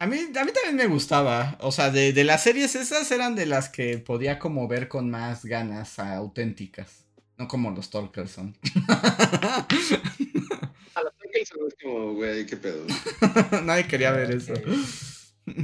A mí, a mí también me gustaba. O sea, de, de las series esas eran de las que podía como ver con más ganas auténticas. No como los la que es como, güey, qué pedo. Nadie quería ver eso. Ok.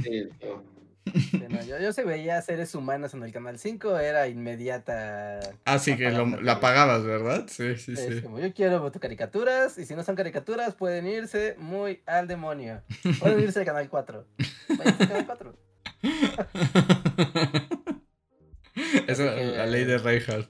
Sí, no. Sí, no, yo, yo se veía seres humanos en el canal 5, era inmediata. Así que lo, la todo. apagabas, ¿verdad? Sí, sí, Es sí. como yo quiero tus caricaturas, y si no son caricaturas, pueden irse muy al demonio. Pueden irse al canal 4. Váyanse al canal 4. Esa es que- la ley de Reinhardt.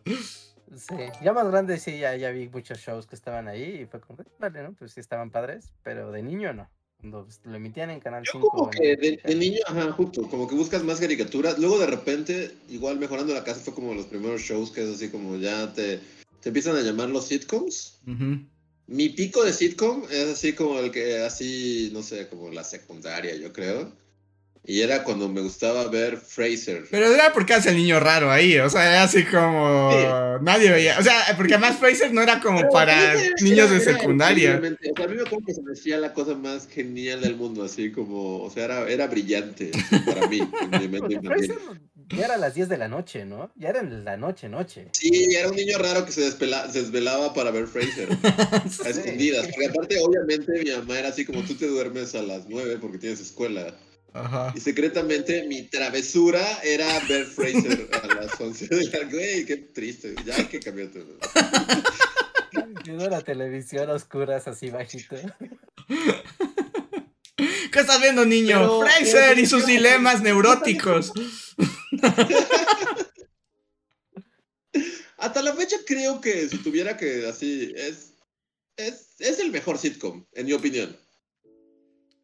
Sí, ya más grande sí, ya, ya vi muchos shows que estaban ahí y fue como, vale, ¿no? Pues sí estaban padres, pero de niño no. Cuando pues, lo emitían en Canal Yo 5. como que de, de niño, ajá, justo, como que buscas más caricaturas. Luego de repente, igual mejorando la casa fue como los primeros shows que es así como ya te, te empiezan a llamar los sitcoms. Ujú. Mi pico de sitcom es así como el que, así, no sé, como la secundaria, yo creo. Y era cuando me gustaba ver Fraser. Pero era porque eras el niño raro ahí, o sea, era así como... Nadie veía, o sea, porque además Fraser no era como Pero para niños de era- era secundaria. O sea, a mí me acuerdo que se me hacía la cosa más genial del mundo, así como, o sea, era, era brillante para mí. Fraser ya era a las 10 de la noche, ¿no? Ya era en la noche, noche. Sí, era un niño raro que se, despela- se desvelaba para ver Fraser. A escondidas. Porque aparte, obviamente, mi mamá era así como tú te duermes a las 9 porque tienes escuela. Ajá. Y secretamente mi travesura era ver Fraser a las 11 de la Güey, qué triste. Ya hay que cambiar todo. Viendo la televisión a oscuras así bajito. ¿Qué estás viendo, niño? Pero- Fraser pero- y sus dilemas neuróticos. Hasta la fecha creo que si tuviera que así, es, es, es el mejor sitcom, en mi opinión.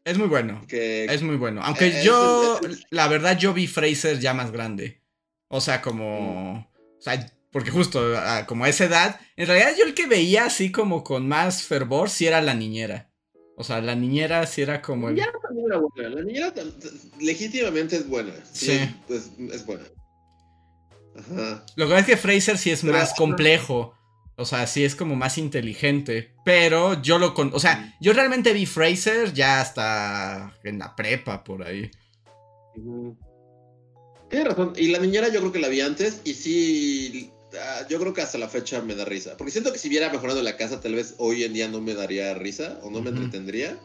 Es muy bueno. Que, Es muy bueno. Aunque Eh, yo, es- es- la verdad, yo vi Fraser ya más grande. O sea, como. O sea, porque justo ah, como a esa edad. En realidad, yo el que veía así como con más fervor, sí era la niñera. O sea, la niñera sí era como el. La niñera también era buena. La niñera legítimamente es buena. Sí. Sí. Es, pues, es buena. Ajá. Lo que pasa es que Fraser sí es Pero- más complejo. O sea, sí es como más inteligente. Pero yo lo con. O sea, yo realmente vi Fraser ya hasta en la prepa por ahí. Ujú. Tienes razón. Y la niñera yo creo que la vi antes y sí, ah, yo creo que hasta la fecha me da risa. Porque siento que si viera mejorando la casa, tal vez hoy en día no me daría risa o no me entretendría.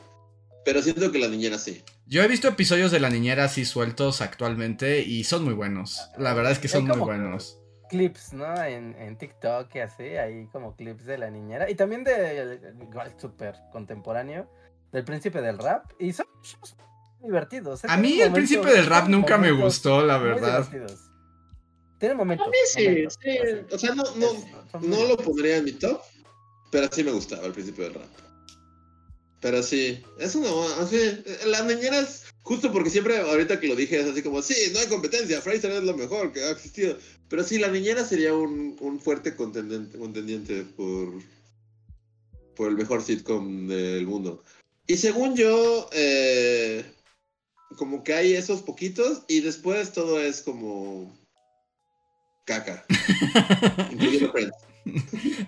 Pero siento que la niñera sí. Yo he visto episodios de la niñera así sueltos actualmente y son muy buenos. La verdad es que son muy como- buenos. Clips, ¿no? En, en TikTok y así, hay como clips de la niñera. Y también de, igual súper contemporáneo, del príncipe del rap. Y son shows divertidos. ¿eh? A mí el príncipe del rap nunca me gustó, la verdad. divertidos. Tiene momentos. A mí sí, momentos, sí. así. O sea, no, no, no lo pondría en mi top, pero sí me gustaba al principio del rap. Pero sí, es una. Así, la niñera es. Justo porque siempre, ahorita que lo dije, es así como: sí, no hay competencia, Fraser es lo mejor que ha existido. Pero sí, la niñera sería un, un fuerte contendiente, contendiente por. por el mejor sitcom del mundo. Y según yo, eh, como que hay esos poquitos y después todo es como. caca. Incluyendo Friends.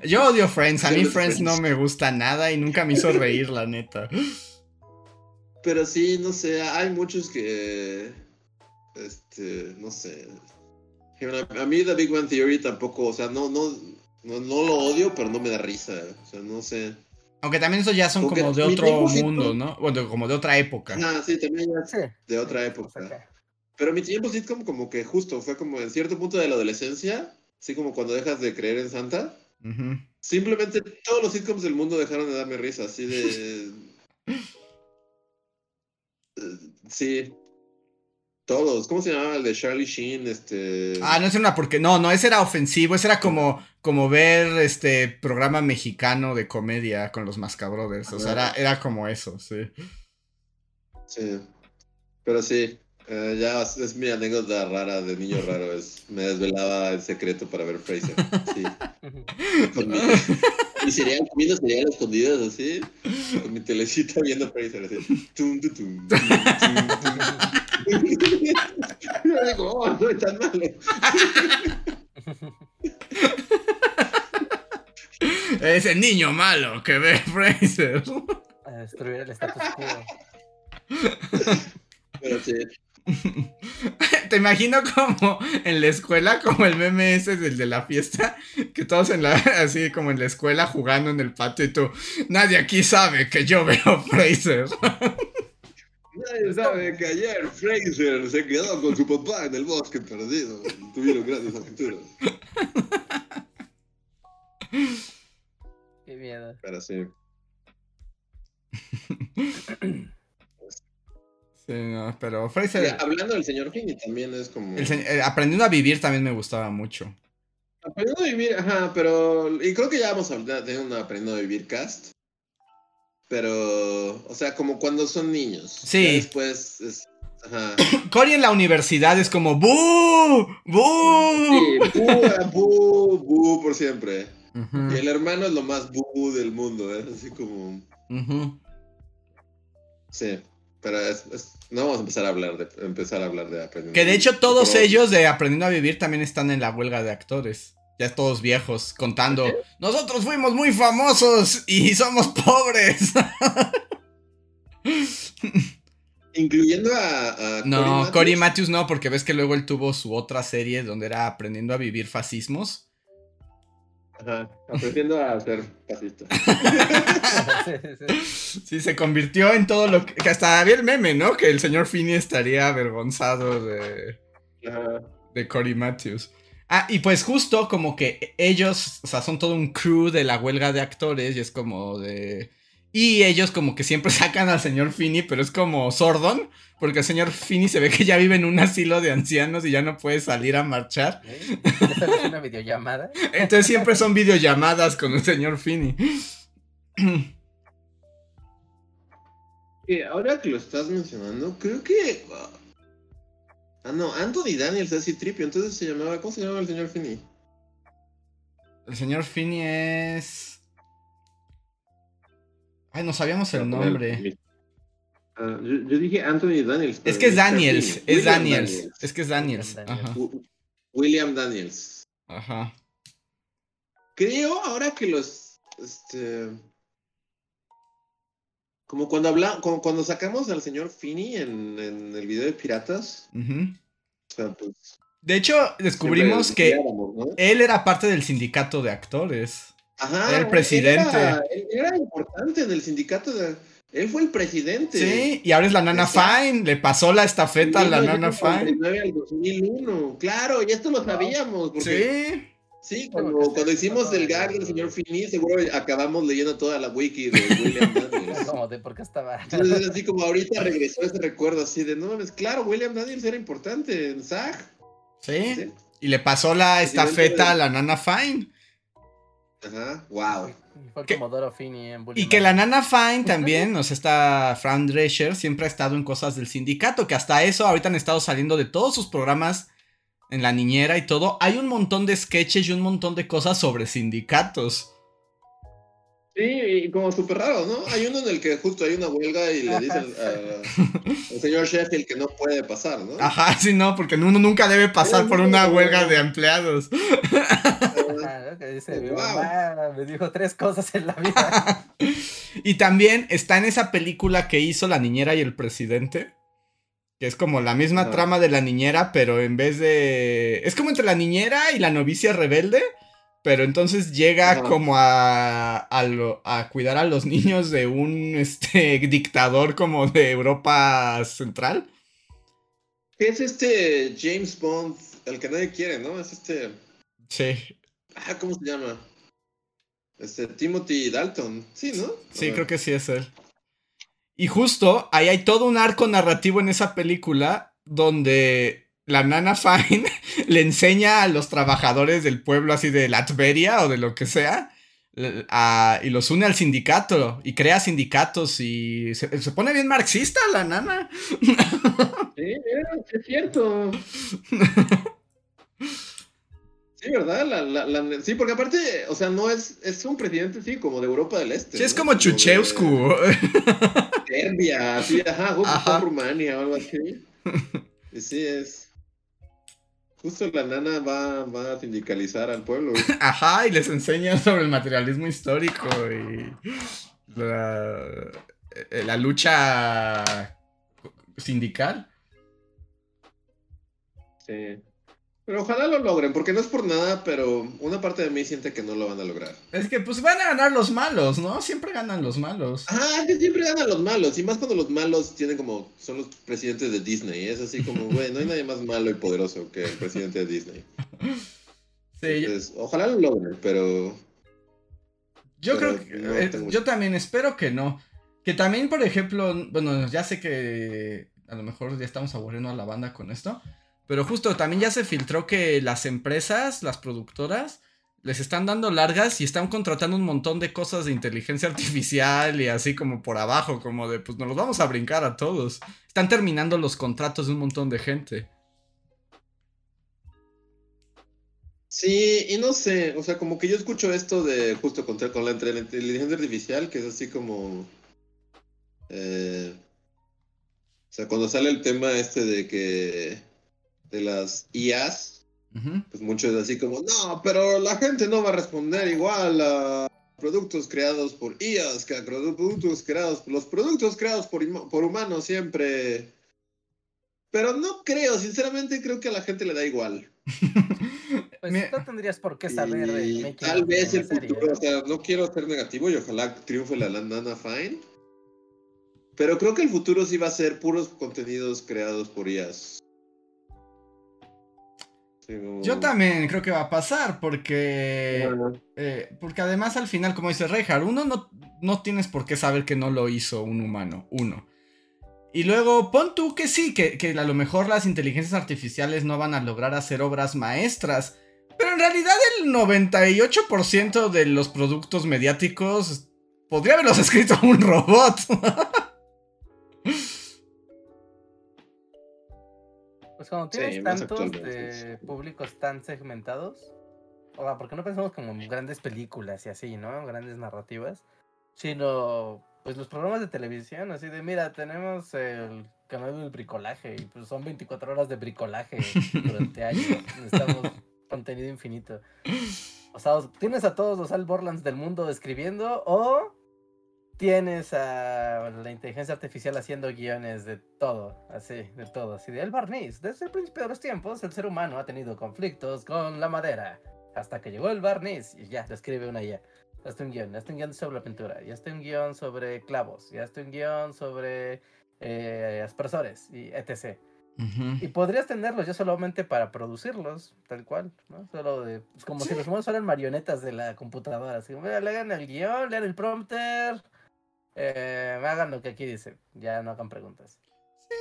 Yo odio Friends, a mí Friends. Friends no me gusta nada y nunca me hizo reír, la neta. Pero sí, no sé, hay muchos que. Este, no sé. A mí The Big Bang Theory tampoco, o sea, no, no, no, no lo odio, pero no me da risa. O sea, no sé. Aunque también esos ya son Porque como de otro mundo, ¿no? Bueno, como de otra época. Ah, sí, también ya Sí. de otra época. que- Pero mi tiempo sitcom como que justo fue como en cierto punto de la adolescencia, así como cuando dejas de creer en Santa. Ujú. Simplemente todos los sitcoms del mundo dejaron de darme risa, así de... Sí. Todos. ¿Cómo se llamaba el de Charlie Sheen? Este. Ah, no es una porque. No, no, ese era ofensivo. Ese era como, como ver este programa mexicano de comedia con los Mascabrothers. O sea, era, era como eso, sí. Sí. Pero sí. Eh, ya es, es mi anécdota rara de niño raro. Es, me desvelaba el secreto para ver Fraser. Sí. Con mi, mi cereal, comiendo cereal a escondidas así. Con mi telecita viendo Fraser así. Tum, tum, tum, tum, tum, tum. Yo digo, oh, no es tan malo. Es el niño malo que ve Fraser. A destruir el status quo. Pero sí. Te imagino como en la escuela, como el meme ese del de la fiesta, que todos en la, así como en la escuela jugando en el patio y tú, nadie aquí sabe que yo veo Fraser. Nadie sabe que ayer Fraser se quedó con su papá en el bosque perdido. Tuvieron grandes aventuras. Qué miedo. Pero sí. Sí, no, pero Fraser, hablando del señor Finney también es como. el se- eh, aprendiendo a vivir también me gustaba mucho. Aprendiendo a vivir, ajá, pero. Y creo que ya vamos a hablar de un aprendiendo a vivir cast. Pero. O sea, como cuando son niños. Sí. Ya después. Es, ajá. Cory en la universidad es como ¡Bú! ¡Bú! Sí, bu, bu, bu por siempre. Y el hermano es lo más bu del mundo, es así como. ujú. Sí. Pero es, es- no vamos a empezar a hablar de empezar a hablar de aprendiendo. Que de hecho todos Pero- ellos de Aprendiendo a Vivir también están en la huelga de actores. Ya todos viejos, contando, nosotros fuimos muy famosos y somos pobres. Incluyendo a, a No, Cory Matthews. Matthews no, porque ves que luego él tuvo su otra serie donde era Aprendiendo a Vivir Fascismos. Ajá, aprendiendo a ser fascista. Sí, se convirtió en todo lo que... que hasta había el meme, ¿no? Que el señor Finney estaría avergonzado de... Ajá. de Cory Matthews. Ah, y pues justo como que ellos, o sea, son todo un crew de la huelga de actores y es como de... Y ellos como que siempre sacan al señor Finney, pero es como Sordon, porque el señor Finney se ve que ya vive en un asilo de ancianos y ya no puede salir a marchar. ¿Eh? ¿Esta no es una videollamada? Entonces siempre son videollamadas con el señor Finney. Eh, ahora que lo estás mencionando, creo que. Ah, no, Anthony Daniels es tripio, entonces se llamaba. ¿Cómo se llamaba el señor Finney? El señor Finney es... Ay, no sabíamos el Voy a poner nombre. Ah, yo, yo dije Anthony Daniels. Es que es. Daniels, es William Daniels. Es que es Daniels. William Daniels. Ajá. Wi- William Daniels. Ajá. Creo ahora que los. Este. Como cuando habla, como cuando sacamos al señor Finney en, en el video de Piratas. Ujú. O sea, pues. De hecho, descubrimos que él era parte del sindicato de actores. Ajá, Era el presidente. Era, era importante en el sindicato de. Él fue el presidente. Sí, y ahora es la Nana. Fine. Le pasó la estafeta a la Nana Fine. 1999 al 2001. Claro, y esto lo sabíamos. Porque, Sí. sí, cuando, cuando hicimos el gag del señor Finney, seguro acabamos leyendo toda la wiki de William Daniels. Como de por qué estaba. Entonces, es así como ahorita regresó ese recuerdo así de, no mames, claro, William Daniels era importante en SAG. Sí. ¿sí? Y le pasó la estafeta a la Nana Fine. Ajá, wow. Fue el ¿Qué? Comodoro Finney en Bully Y que la. Nana Fine también, o sea, esta Fran Drescher siempre ha estado en cosas del sindicato, que hasta eso ahorita han estado saliendo de todos sus programas en la niñera y todo. Hay un montón de sketches y un montón de cosas sobre sindicatos. Sí, y como súper raro, ¿no? Hay uno en el que justo hay una huelga y le dicen a- al señor Sheffield que no puede pasar, ¿no? Ajá, sí, no, porque uno nunca debe pasar por una huelga de empleados. ¿No? Que dice, mi Wow. mamá me dijo tres cosas en la vida. Y también está en esa película que hizo La niñera y el presidente. Que es como la misma trama de la niñera, pero en vez de. Es como entre la niñera y la novicia rebelde. Pero entonces llega como a, a, lo- a cuidar a los niños de un este, dictador como de Europa Central. ¿Qué es este James Bond? El que nadie quiere, ¿no? Es este. Sí, Ah, ¿cómo se llama? Este, Timothy Dalton. Sí, ¿no? sí, creo que sí es él. Y justo ahí hay todo un arco narrativo en esa película donde la nana Fine le enseña a los trabajadores del pueblo así de Latveria o de lo que sea. y los une al sindicato y crea sindicatos y se, pone bien marxista la nana. Sí, es cierto. Sí, ¿verdad? La, sí, porque aparte, o sea, no es, es un presidente, sí, como de Europa del Este. Sí, es como Chuchescu. Serbia, sí, ajá, justo Rumania o algo así. Y sí, es. Justo la nana va, va a sindicalizar al pueblo. Ajá, y les enseña sobre el materialismo histórico y la, eh, la lucha sindical. Sí. Pero ojalá lo logren, porque no es por nada, pero una parte de mí siente que no lo van a lograr. Es que pues van a ganar los malos, ¿no? Siempre ganan los malos. Ajá, que siempre ganan los malos. Y más cuando los malos tienen como. son los presidentes de Disney. Es así como, güey, no hay nadie más malo y poderoso que el presidente de Disney. Sí. ojalá lo logren, pero. Yo creo que. Eh, yo también espero que no. Que también, por ejemplo, bueno, ya sé que a lo mejor ya estamos aburriendo a la banda con esto. Pero justo también ya se filtró que las empresas, las productoras, les están dando largas y están contratando un montón de cosas de inteligencia artificial y así como por abajo, como de pues nos los vamos a brincar a todos. Están terminando los contratos de un montón de gente. Sí, y no sé, o sea, como que yo escucho esto de justo con la, inteligencia artificial, que es así como... Eh, o sea, cuando sale el tema este de que de las IAs, pues muchos así como, no, pero la gente no va a responder igual a productos creados por IAs que a productos creados, los productos creados por, por humanos siempre... Pero no creo, sinceramente creo que a la gente le da igual. pues no tendrías por qué saber. tal vez el futuro, o sea, no quiero ser negativo y ojalá triunfe la Nana Fine. Pero creo que el futuro sí va a ser puros contenidos creados por IAs. Yo también creo que va a pasar porque eh, porque además al final como dice Reinhardt uno no, no tienes por qué saber que no lo hizo un humano uno. Y luego pon tú que sí que, que a lo mejor las inteligencias artificiales no van a lograr hacer obras maestras pero en realidad el 98% de los productos mediáticos podría haberlos escrito un robot Pues cuando tienes tantos de públicos tan segmentados, o sea, porque no pensamos como en grandes películas y así, ¿no? Grandes narrativas, sino pues los programas de televisión, así de, mira, tenemos el canal del bricolaje y pues son 24 horas de bricolaje durante años. Necesitamos contenido infinito. O sea, tienes a todos los Al Borlands del mundo escribiendo o tienes a la inteligencia artificial haciendo guiones de todo, así, de todo, así de el barniz. Desde el principio de los tiempos, el ser humano ha tenido conflictos con la madera, hasta que llegó el barniz y ya, lo escribe una ya. Ya está un guion, ya está un guion sobre la pintura, ya está un guion sobre clavos, ya está un guion sobre eh, aspersores y etc. Y podrías tenerlos ya solamente para producirlos, tal cual, ¿no? Solo de, pues, como si los humanos fueran marionetas de la computadora, así, lean el guion, lean el prompter, eh, hagan lo que aquí dice, ya no hagan preguntas.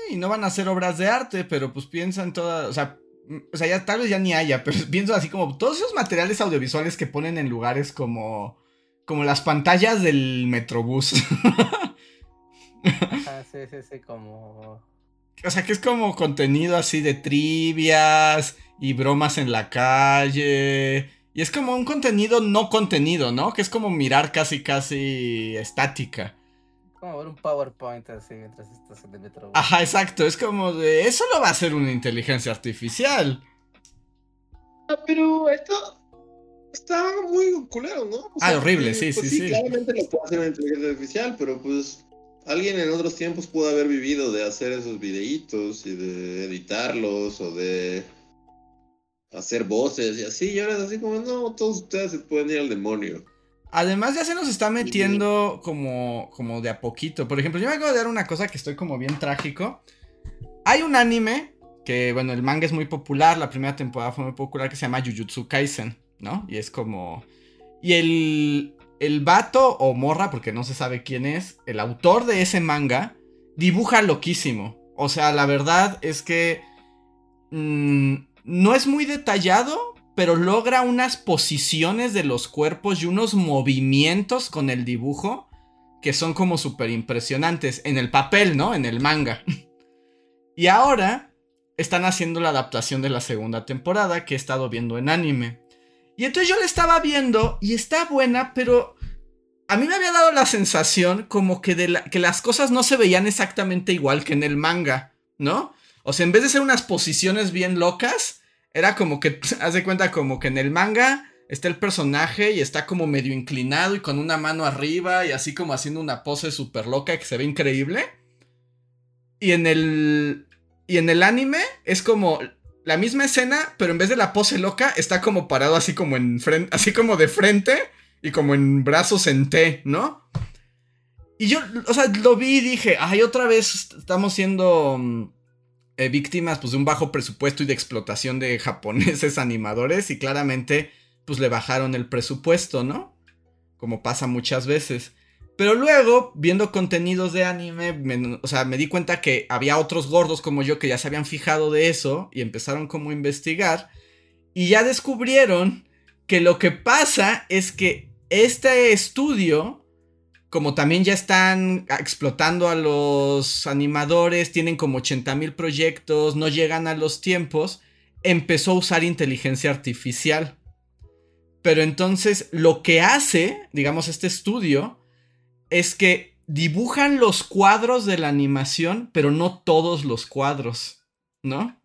Sí, no van a hacer obras de arte, pero pues piensan todas, o sea, mm, o sea, ya tal vez ya ni haya, pero pienso así como todos esos materiales audiovisuales que ponen en lugares como como las pantallas del Metrobús. ah, sí, sí, sí, como o sea, que es como contenido así de trivias y bromas en la calle. Y es como un contenido no contenido, ¿no? Que es como mirar casi, casi estática. Como ver un PowerPoint así mientras estás en el metro. Ajá, exacto. Es como de. Eso lo va a hacer una inteligencia artificial. Ah, pero esto. Está muy culero, ¿no? ah, horrible, sí, pues sí, sí. Claramente lo puede hacer una inteligencia artificial, pero pues. Alguien en otros tiempos pudo haber vivido de hacer esos videitos y de editarlos o de hacer voces y así. Y ahora es así como, no, todos ustedes se pueden ir al demonio. Además ya se nos está metiendo como, como de a poquito. Por ejemplo, yo me acabo de dar una cosa que estoy como bien trágico. Hay un anime que, bueno, el manga es muy popular, la primera temporada fue muy popular, que se llama Jujutsu Kaisen, ¿no? Y es como... Y el, el vato o morra, porque no se sabe quién es, el autor de ese manga, dibuja loquísimo. O sea, la verdad es que mm, no es muy detallado, pero logra unas posiciones de los cuerpos y unos movimientos con el dibujo que son como súper impresionantes en el papel, ¿no? En el manga. y ahora están haciendo la adaptación de la segunda temporada que he estado viendo en anime. Y entonces yo la estaba viendo y está buena, pero a mí me había dado la sensación como que, de que las cosas no se veían exactamente igual que en el manga, ¿no? O sea, en vez de ser unas posiciones bien locas, era como que, haz de cuenta como que en el manga está el personaje y está como medio inclinado y con una mano arriba y así como haciendo una pose súper loca que se ve increíble. Y en el... Y en el anime es como la misma escena, pero en vez de la pose loca está como parado así como en frente, así como de frente y como en brazos en T, ¿no? Y yo, o sea, lo vi y dije, ay, otra vez estamos siendo mm, eh, víctimas pues, de un bajo presupuesto y de explotación de japoneses animadores y claramente pues le bajaron el presupuesto, ¿no? Como pasa muchas veces. Pero luego, viendo contenidos de anime, me, o sea, me di cuenta que había otros gordos como yo que ya se habían fijado de eso y empezaron como a investigar y ya descubrieron que lo que pasa es que este estudio como también ya están explotando a los animadores, tienen como 80 mil proyectos, no llegan a los tiempos, empezó a usar inteligencia artificial. Pero entonces lo que hace, digamos, este estudio, es que dibujan los cuadros de la animación, pero no todos los cuadros, ¿no?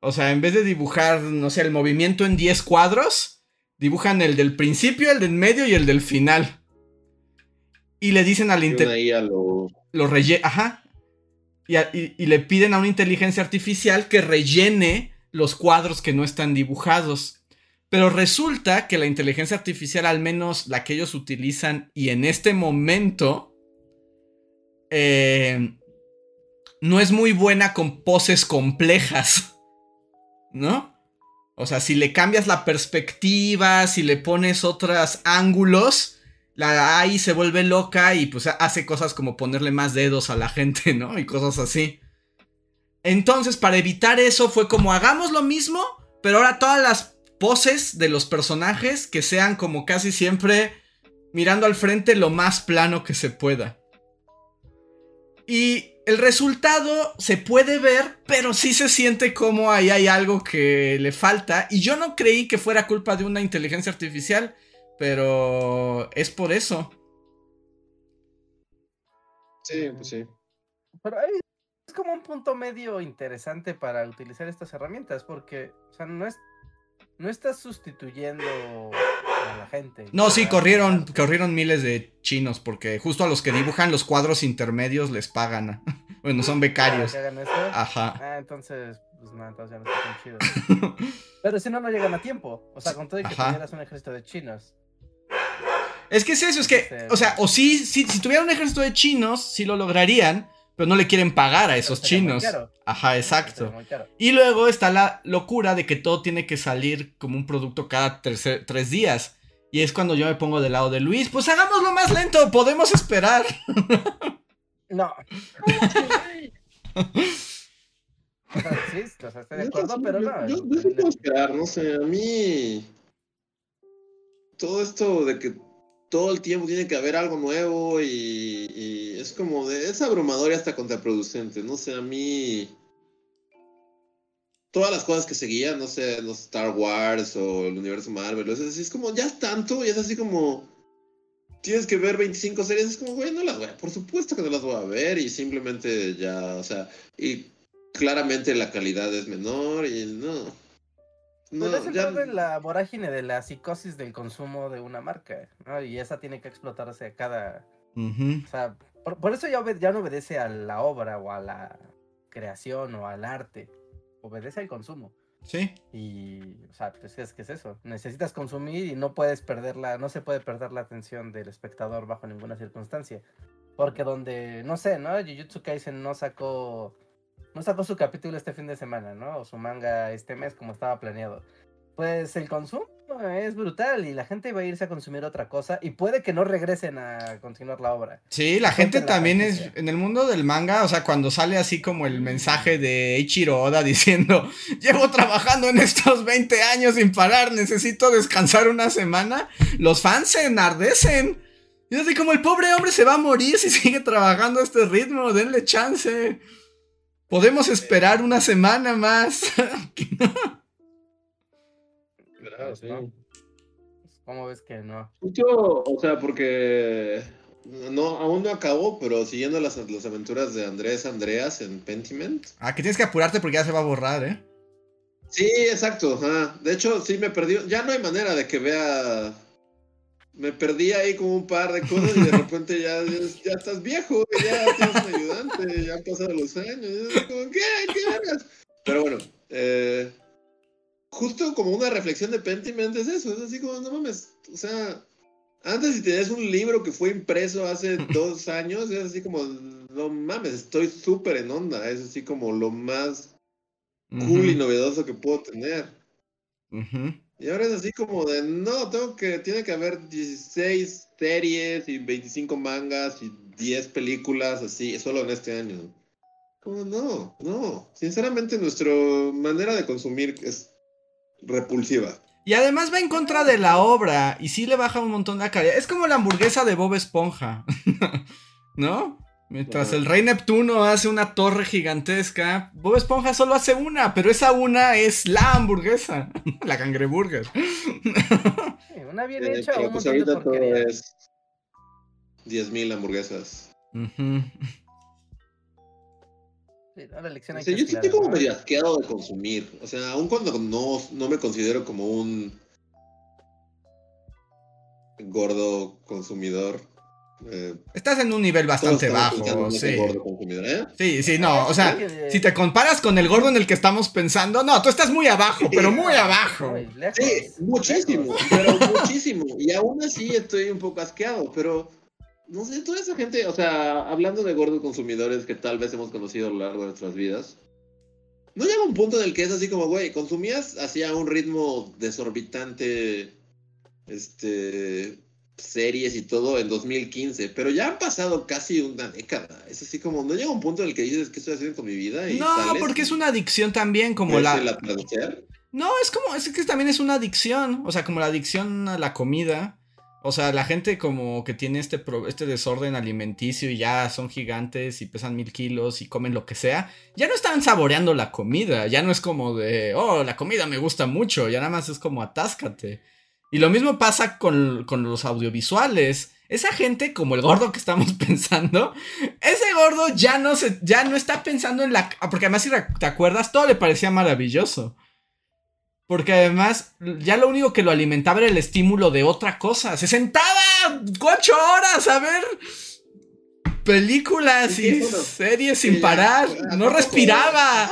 O sea, en vez de dibujar, no sé, el movimiento en 10 cuadros, dibujan el del principio, el del medio y el del final. Y le dicen al. Lo... lo Ajá. Y, le piden a una inteligencia artificial que rellene los cuadros que no están dibujados. Pero resulta que la inteligencia artificial, al menos la que ellos utilizan, y en este momento, eh, no es muy buena con poses complejas. ¿No? O sea, si le cambias la perspectiva, si le pones otros ángulos, la AI se vuelve loca y pues hace cosas como ponerle más dedos a la gente, ¿no? Y cosas así. Entonces, para evitar eso, fue como hagamos lo mismo, pero ahora todas las poses de los personajes que sean como casi siempre mirando al frente lo más plano que se pueda. Y el resultado se puede ver, pero sí se siente como ahí hay algo que le falta. Y yo no creí que fuera culpa de una inteligencia artificial. Pero es por eso. Sí, pues sí. Pero es como un punto medio interesante para utilizar estas herramientas, porque, o sea, no es. No estás sustituyendo a la gente. No, sí, corrieron, corrieron miles de chinos, porque justo a los que dibujan los cuadros intermedios les pagan. bueno, son becarios. Ah, Ajá. Ah, entonces, pues nada, entonces ya no está tan chido. Pero si no, no llegan a tiempo. O sea, con todo y que tuvieras un ejército de chinos. Es que es eso, es que, o sea, o sí, si tuviera un ejército de chinos, sí lo lograrían, pero no le quieren pagar a esos chinos. Ajá, exacto. Y luego está la locura de que todo tiene que salir como un producto cada tres días. Y es cuando yo me pongo del lado de Luis, pues hagámoslo más lento, podemos esperar. No. sí, o sea, estoy de acuerdo, pero no. Yo, yo, esperar, no sé, a mí todo esto de que todo el tiempo tiene que haber algo nuevo y, es como de, es abrumador y hasta contraproducente, no sé, a mí todas las cosas que seguían, no sé, los Star Wars o el universo Marvel, es, es como ya es tanto y es así como tienes que ver 25 series, es como, güey, no las voy a, por supuesto que no las voy a ver y simplemente ya, o sea, y claramente la calidad es menor y no. No, es el la vorágine de la psicosis del consumo de una marca, ¿no? Y esa tiene que explotarse a cada... O sea, por, eso ya, ya, no obedece a la obra o a la creación o al arte, obedece al consumo. Sí. Y, o sea, pues es que es eso. Necesitas consumir y no puedes perderla, no se puede perder la atención del espectador bajo ninguna circunstancia. Porque donde, no sé, ¿no? Jujutsu Kaisen no sacó no sacó su capítulo este fin de semana, ¿no? O su manga este mes como estaba planeado. Pues el consumo es brutal y la gente va a irse a consumir otra cosa y puede que no regresen a continuar la obra. Sí, la gente también es en el mundo del manga, o sea, cuando sale así como el mensaje de Eiichiro Oda diciendo, llevo trabajando en estos 20 años sin parar, necesito descansar una semana, los fans se enardecen. Y así como el pobre hombre se va a morir si sigue trabajando a este ritmo, denle chance. Podemos esperar una semana más. ¿Cómo ves que no? Yo, o sea, porque no, aún no acabó, pero siguiendo las, las aventuras de Andrés Andreas en Pentiment. Ah, que tienes que apurarte porque ya se va a borrar, ¿eh? Sí, exacto. De hecho, sí me perdió. Ya no hay manera de que vea. Me perdí ahí como un par de cosas y de repente ya, ya, estás viejo, ya tienes un ayudante, ya han pasado los años. Como, ¿Qué? ¿Qué Pero bueno, eh, justo como una reflexión de Pentiment es eso, es así como, no mames, o sea, antes si tenías un libro que fue impreso hace dos años, es así como, no mames, estoy súper en onda, es así como lo más cool y novedoso que puedo tener. Y ahora es así como de, no, tengo que, tiene que haber 16 series y 25 mangas y 10 películas así, solo en este año. Como no, no. Sinceramente nuestra manera de consumir es repulsiva. Y además va en contra de la obra y sí le baja un montón la calidad. Es como la hamburguesa de Bob Esponja, ¿no? Mientras el rey Neptuno hace una torre gigantesca, Bob Esponja solo hace una, pero esa una es la hamburguesa, la cangreburger. una bien eh, hecha. un pues ahorita todo es 10.000 hamburguesas. yo sí estoy como medio asqueado de consumir. O sea, aun cuando no, no me considero como un gordo consumidor. Eh, Estás en un nivel bastante bajo. Sí. ¿eh? sí, sí, no. O sea, si te comparas con el gordo en el que estamos pensando, no, tú estás muy abajo, pero muy abajo. Sí, muchísimo, pero muchísimo. Y aún así estoy un poco asqueado, pero no sé, toda esa gente, o sea, hablando de gordos consumidores que tal vez hemos conocido a lo largo de nuestras vidas, no llega un punto en el que es así como, güey, consumías hacia un ritmo desorbitante, este, series y todo en 2015, pero ya han pasado casi una década. Es así como, no llega un punto en el que dices, ¿qué estoy haciendo con mi vida? Y no, porque es una adicción también, como la... no, es como, es que también es una adicción, o sea, como la adicción a la comida. O sea, la gente como que tiene este, este desorden alimenticio y ya son gigantes y pesan mil kilos y comen lo que sea, ya no están saboreando la comida, ya no es como de, oh, la comida me gusta mucho, ya nada más es como atáscate. Y lo mismo pasa con, con los audiovisuales. Esa gente, como el gordo que estamos pensando, ese gordo ya no se, ya no está pensando en la, porque además si te acuerdas, todo le parecía maravilloso. Porque además, ya lo único que lo alimentaba era el estímulo de otra cosa. Se sentaba ocho horas a ver películas y series sin parar. no respiraba.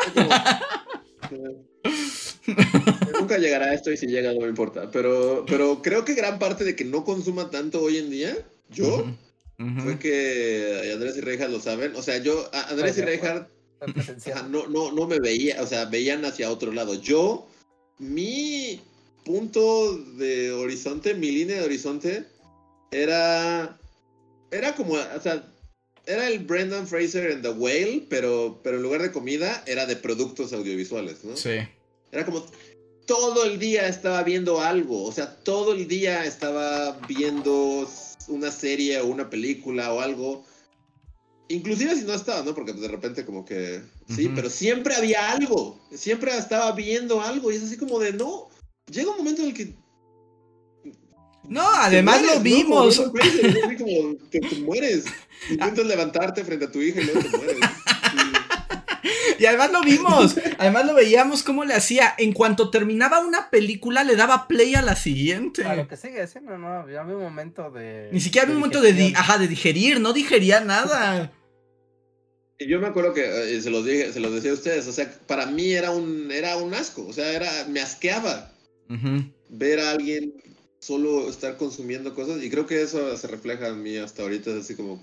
Nunca llegará a esto y si llega no me importa. Pero, pero creo que gran parte de que no consuma tanto hoy en día, yo, fue que Andrés y Reinhardt lo saben. O sea, yo, Andrés y Reinhardt no, no, no me veía, o sea, veían hacia otro lado. Yo mi punto de horizonte, mi línea de horizonte, era. Era como. O sea, era el Brendan Fraser en The Whale, pero, pero en lugar de comida, era de productos audiovisuales, ¿no? Sí. Era como. Todo el día estaba viendo algo. O sea, todo el día estaba viendo una serie o una película o algo. Inclusive si no estaba, ¿no? Porque de repente como que... Sí, pero siempre había algo. Siempre estaba viendo algo. Y es así como de, no. Llega un momento en el que... No, además lo vimos. ¿no? Es así como que te mueres. Intentas levantarte frente a tu hija y luego te mueres. Y además lo vimos, además lo veíamos cómo le hacía. En cuanto terminaba una película, le daba play a la siguiente. A lo que sigue haciendo, no, había un momento de. Ni siquiera había un momento de, ajá, de digerir, no digería nada. Yo me acuerdo que eh, se los dije, se los decía a ustedes, o sea, para mí era un, era un asco, o sea, era, me asqueaba ver a alguien solo estar consumiendo cosas y creo que eso se refleja en mí hasta ahorita, es así como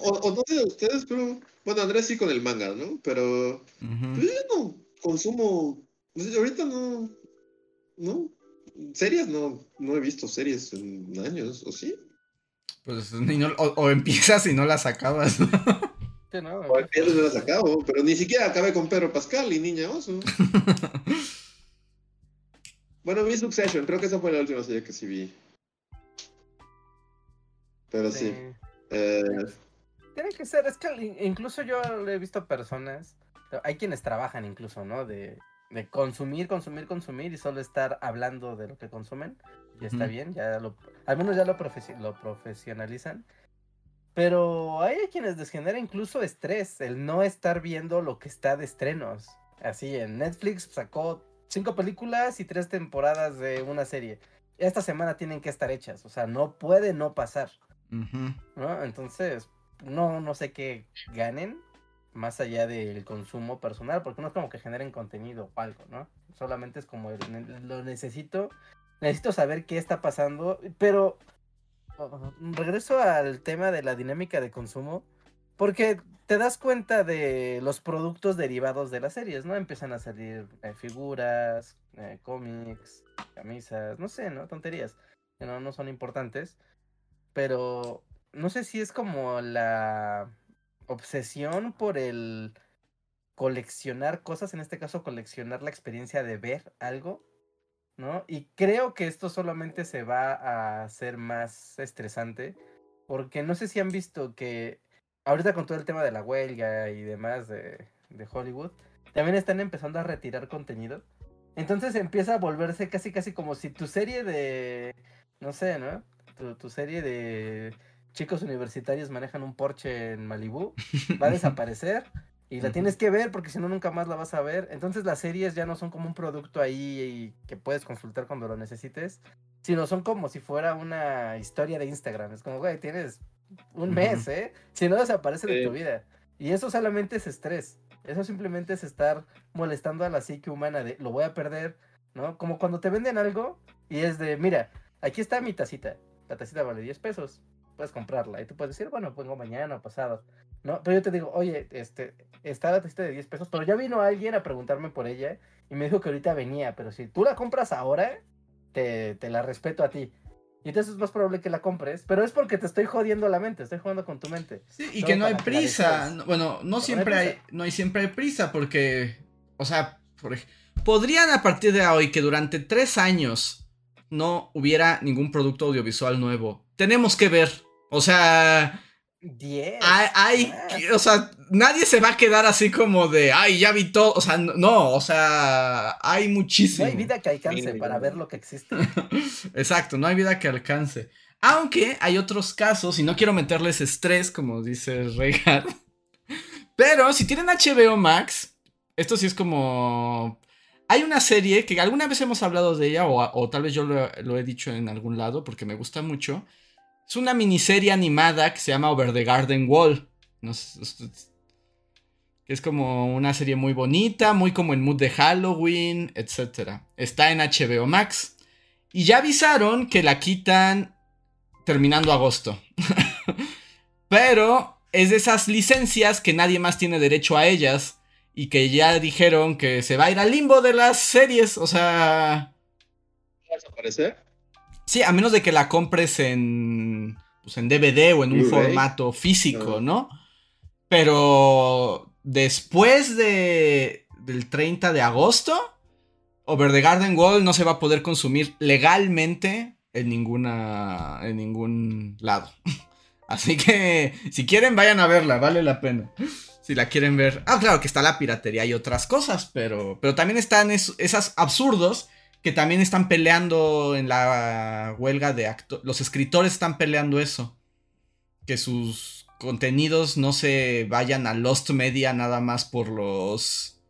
o, no sé de ustedes, pero bueno, Andrés sí con el manga, ¿no? Pero pues yo no consumo, ahorita no, no, series no, no he visto series en años, ¿o sí? Pues o, empiezas y no las acabas. no, o empiezas y no las acabo, pero ni siquiera acabé con Pedro Pascal y Niña Oso. bueno, vi Succession, creo que esa fue la última serie que sí vi. Pero sí. Eh, Tiene que ser, es que incluso yo he visto personas, hay quienes trabajan incluso, ¿no? De, de consumir, consumir, consumir y solo estar hablando de lo que consumen. Y está bien, ya lo, al menos ya lo, lo profesionalizan. Pero hay quienes les genera incluso estrés el no estar viendo lo que está de estrenos. Así, en Netflix sacó cinco películas y tres temporadas de una serie. Esta semana tienen que estar hechas, o sea, no puede no pasar. ¿no? Entonces, no, no sé qué ganen más allá del consumo personal, porque no es como que generen contenido o algo, ¿no? Solamente es como lo necesito, necesito saber qué está pasando, pero regreso al tema de la dinámica de consumo, porque te das cuenta de los productos derivados de las series, ¿no? Empiezan a salir eh, figuras, eh, cómics, camisas, no sé, ¿no? Tonterías que no, no son importantes, pero no sé si es como la obsesión por el coleccionar cosas, en este caso coleccionar la experiencia de ver algo, ¿no? Y creo que esto solamente se va a hacer más estresante, porque no sé si han visto que ahorita con todo el tema de la huelga y demás de, Hollywood, también están empezando a retirar contenido. Entonces empieza a volverse casi casi como si tu serie de, no sé, ¿no? tu serie de chicos universitarios manejan un Porsche en Malibu, va a desaparecer y la tienes que ver porque si no nunca más la vas a ver. Entonces las series ya no son como un producto ahí que puedes consultar cuando lo necesites, sino son como si fuera una historia de Instagram. Es como, güey, tienes un mes, ¿eh? Si no desaparece de tu vida. Y eso solamente es estrés. Eso simplemente es estar molestando a la psique humana de lo voy a perder, ¿no? Como cuando te venden algo y es de, mira, aquí está mi tacita. La tacita vale 10 pesos puedes comprarla. Y tú puedes decir, bueno, pongo mañana o pasado. ¿no? Pero yo te digo, oye, este, está la tacita de 10 pesos, pero ya vino alguien a preguntarme por ella y me dijo que ahorita venía, pero si tú la compras ahora, te, te la respeto a ti. Y entonces es más probable que la compres, pero es porque te estoy jodiendo la mente, estoy jugando con tu mente. Sí, y que no hay prisa. bueno, no siempre hay, no hay siempre hay prisa porque, o sea, por, podrían a partir de hoy que durante tres años no hubiera ningún producto audiovisual nuevo. Tenemos que ver o sea. Hay, o sea, nadie se va a quedar así como de, ay, ya vi todo. O sea, no, o sea, hay muchísimo. No hay vida que alcance para ver lo que existe. Exacto, no hay vida que alcance. Aunque hay otros casos, y no quiero meterles estrés, como dice Regal. Pero si tienen HBO Max, esto sí es como. Hay una serie que alguna vez hemos hablado de ella, o, tal vez yo lo he dicho en algún lado, porque me gusta mucho es una miniserie animada que se llama Over the Garden Wall. es como una serie muy bonita, muy como en mood de Halloween, etc. Está en HBO Max. Y ya avisaron que la quitan terminando agosto. Pero es de esas licencias que nadie más tiene derecho a ellas. Y que ya dijeron que se va a ir al limbo de las series. O sea... ¿Va a desaparecer? Sí, a menos de que la compres en, pues en DVD o en un formato físico, ¿no? Pero después de, del 30 de agosto, Over the Garden Wall no se va a poder consumir legalmente en ninguna en ningún lado. Así que si quieren vayan a verla, vale la pena. Si la quieren ver. Ah, claro que está la piratería y otras cosas, pero pero también están esas absurdos que también están peleando en la huelga de actores. Los escritores están peleando eso. Que sus contenidos no se vayan a Lost Media nada más por los.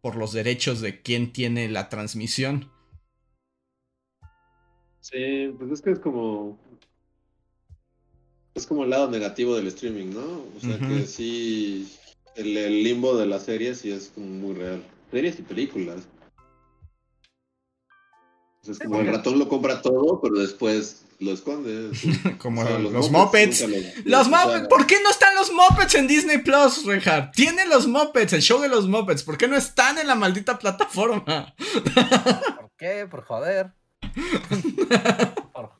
por los derechos de quien tiene la transmisión. Sí, pues es que es como. Es como el lado negativo del streaming, ¿no? O sea que sí. El, el, limbo de las series sí es como muy real. Series y películas es como el ratón lo compra todo, pero después lo esconde. como los, los Muppets. Los, Muppets. ¿Por qué no están los Muppets en Disney Plus, Reinhardt? Tienen los Muppets, el show de los Muppets. ¿Por qué no están en la maldita plataforma? ¿Por qué? Por joder. por,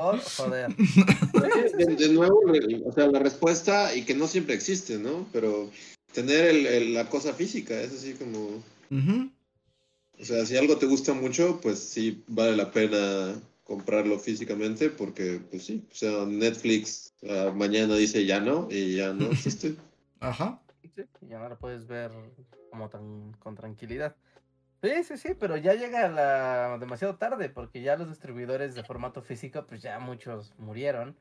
por joder. De, de nuevo, o sea, la respuesta, y que no siempre existe, ¿no? Pero tener el- el- la cosa física, es así como... O sea, si algo te gusta mucho, pues sí vale la pena comprarlo físicamente porque, pues sí, o sea, Netflix ah, mañana dice ya no y ya no existe. Ajá. Sí, ya no la puedes ver como tan con tranquilidad. Sí, sí, sí, pero ya llega la demasiado tarde porque ya los distribuidores de formato físico, pues ya muchos murieron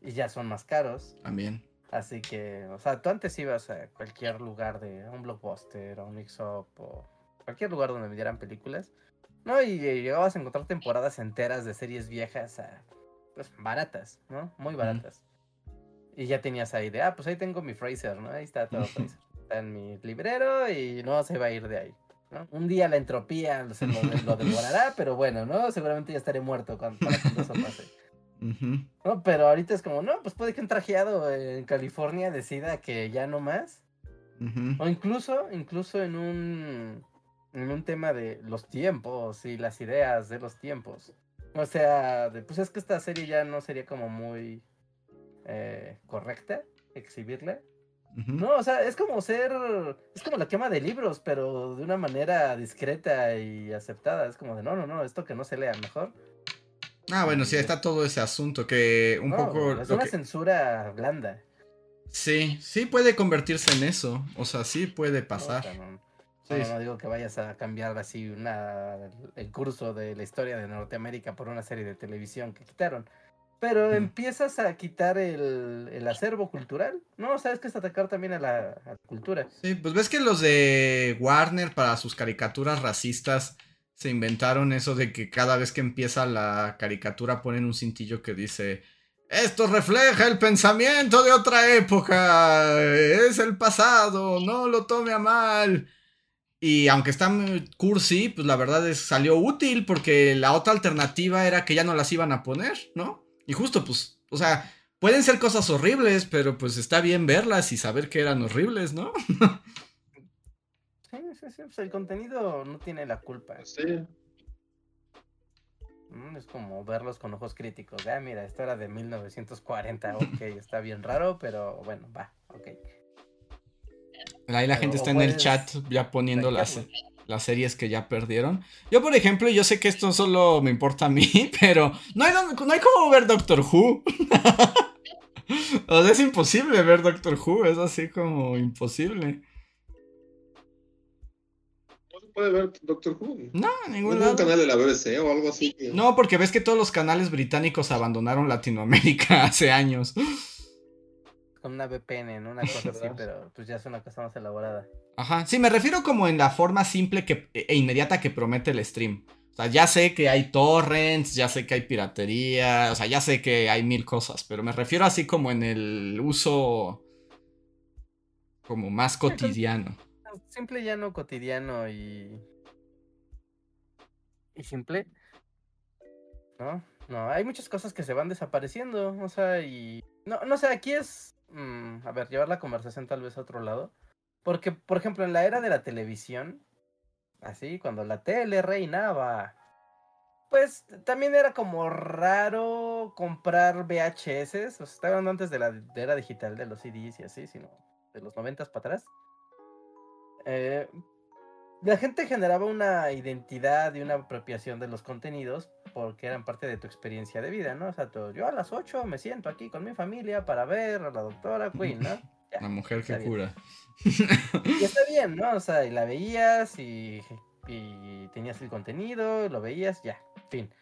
y ya son más caros. También. Así que, o sea, tú antes ibas a cualquier lugar de a un blockbuster, a un mix-up o cualquier lugar donde vendieran películas, ¿no? Y, eh, llegabas a encontrar temporadas enteras de series viejas, ah, pues baratas, ¿no? Muy baratas. Y ya tenías ahí de, ah, pues ahí tengo mi Fraser, ¿no? Ahí está todo Fraser. Está en mi librero y no se va a ir de ahí. ¿No? Un día la entropía se lo, lo devorará, pero bueno, ¿no? Seguramente ya estaré muerto cuando, eso pase. No, pero ahorita es como, no, pues puede que un trajeado en California decida que ya no más. O incluso, incluso en un, en un tema de los tiempos y las ideas de los tiempos. O sea, de, pues es que esta serie ya no sería como muy eh, correcta exhibirla. No, o sea, es como ser, es como la quema de libros, pero de una manera discreta y aceptada. Es como de, no, no, no, esto que no se lea mejor. Ah, bueno, sí, está todo ese asunto que un No, poco... es una que- censura blanda. Sí, sí puede convertirse en eso. O sea, sí puede pasar. no, Sí, no, sí. no digo que vayas a cambiar así una, el curso de la historia de Norteamérica por una serie de televisión que quitaron. Pero empiezas a quitar el, el acervo cultural. No, sabes que es atacar también a la, a la cultura. Sí, pues ves que los de Warner para sus caricaturas racistas se inventaron eso de que cada vez que empieza la caricatura ponen un cintillo que dice esto refleja el pensamiento de otra época, es el pasado, no lo tome a mal. Y aunque está cursi, pues la verdad es salió útil porque la otra alternativa era que ya no las iban a poner, ¿no? Y justo pues, o sea, pueden ser cosas horribles, pero pues está bien verlas y saber que eran horribles, ¿no? Sí, sí, sí. pues el contenido no tiene la culpa. Sí. ¿no? Es como verlos con ojos críticos. Ah, mira, esto era de 1940. Ok, está bien raro, pero bueno, va, ok. Ahí la Pero, gente o está en el puedes chat ya poniendo las. Las series que ya perdieron. Yo, por ejemplo, yo sé que esto solo me importa a mí, pero no hay, no hay como ver Doctor Who. o sea, es imposible ver Doctor Who, es así como imposible. No se puede ver Doctor Who. No, ¿No ningún lado. canal de la BBC o algo así? que- No, porque ves que todos los canales británicos abandonaron Latinoamérica hace años. Con una VPN, ¿no? Una cosa así, pero pues ya es una cosa más elaborada. Ajá, sí, me refiero como en la forma simple que, e inmediata que promete el stream. O sea, ya sé que hay torrents, ya sé que hay piratería, o sea, ya sé que hay mil cosas, pero me refiero así como en el uso como más cotidiano. Simple, llano, cotidiano y. Y simple. ¿No? No, hay muchas cosas que se van desapareciendo. O sea, y. No, no sé, aquí es. mm, a ver, llevar la conversación tal vez a otro lado. Porque, por ejemplo, en la era de la televisión, así, cuando la tele reinaba, pues también era como raro comprar VHS. O sea, hablando antes de la era digital, de los CDs y así, sino de los noventas para atrás. Eh, la gente generaba una identidad y una apropiación de los contenidos porque eran parte de tu experiencia de vida, ¿no? O sea, tú- yo a las 8 me siento aquí con mi familia para ver a la doctora Queen, ¿no? Ya, La mujer que bien. cura. Y está bien, ¿no? O sea, y la veías y, y tenías el contenido, lo veías, ya, fin.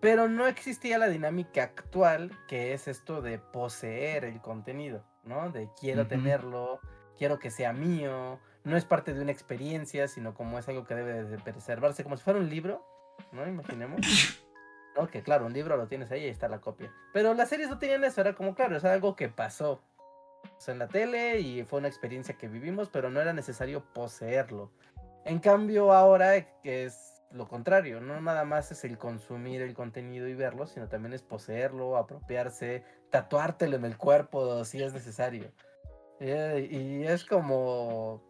Pero no existía la dinámica actual que es esto de poseer el contenido, ¿no? De quiero tenerlo, quiero que sea mío, no es parte de una experiencia, sino como es algo que debe de preservarse, como si fuera un libro, ¿no? Imaginemos. ¿No? Que claro, un libro lo tienes ahí y está la copia. Pero las series no tenían eso, era como, claro, es algo que pasó en la tele y fue una experiencia que vivimos, pero no era necesario poseerlo. En cambio, ahora que es lo contrario, no nada más es el consumir el contenido y verlo, sino también es poseerlo, apropiarse, tatuártelo en el cuerpo si es necesario. Eh, y es como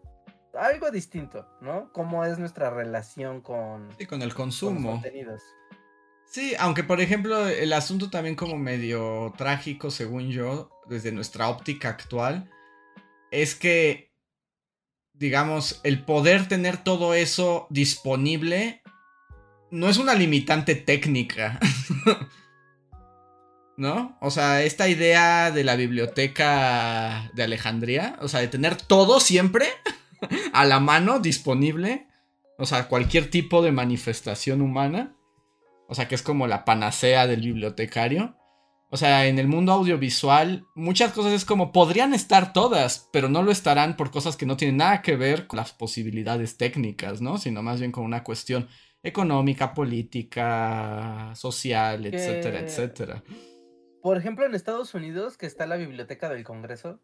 algo distinto, ¿no? Cómo es nuestra relación con, Sí, con el con los consumo. contenidos. Sí, aunque por ejemplo el asunto también como medio trágico, según yo, desde nuestra óptica actual, es que, digamos, el poder tener todo eso disponible no es una limitante técnica. ¿No? O sea, esta idea de la biblioteca de Alejandría, o sea, de tener todo siempre a la mano, disponible, o sea, cualquier tipo de manifestación humana, o sea, que es como la panacea del bibliotecario. O sea, en el mundo audiovisual, muchas cosas es como podrían estar todas, pero no lo estarán por cosas que no tienen nada que ver con las posibilidades técnicas, ¿no? Sino más bien con una cuestión económica, política, social, etcétera, etcétera. Por ejemplo, en Estados Unidos, que está la Biblioteca del Congreso,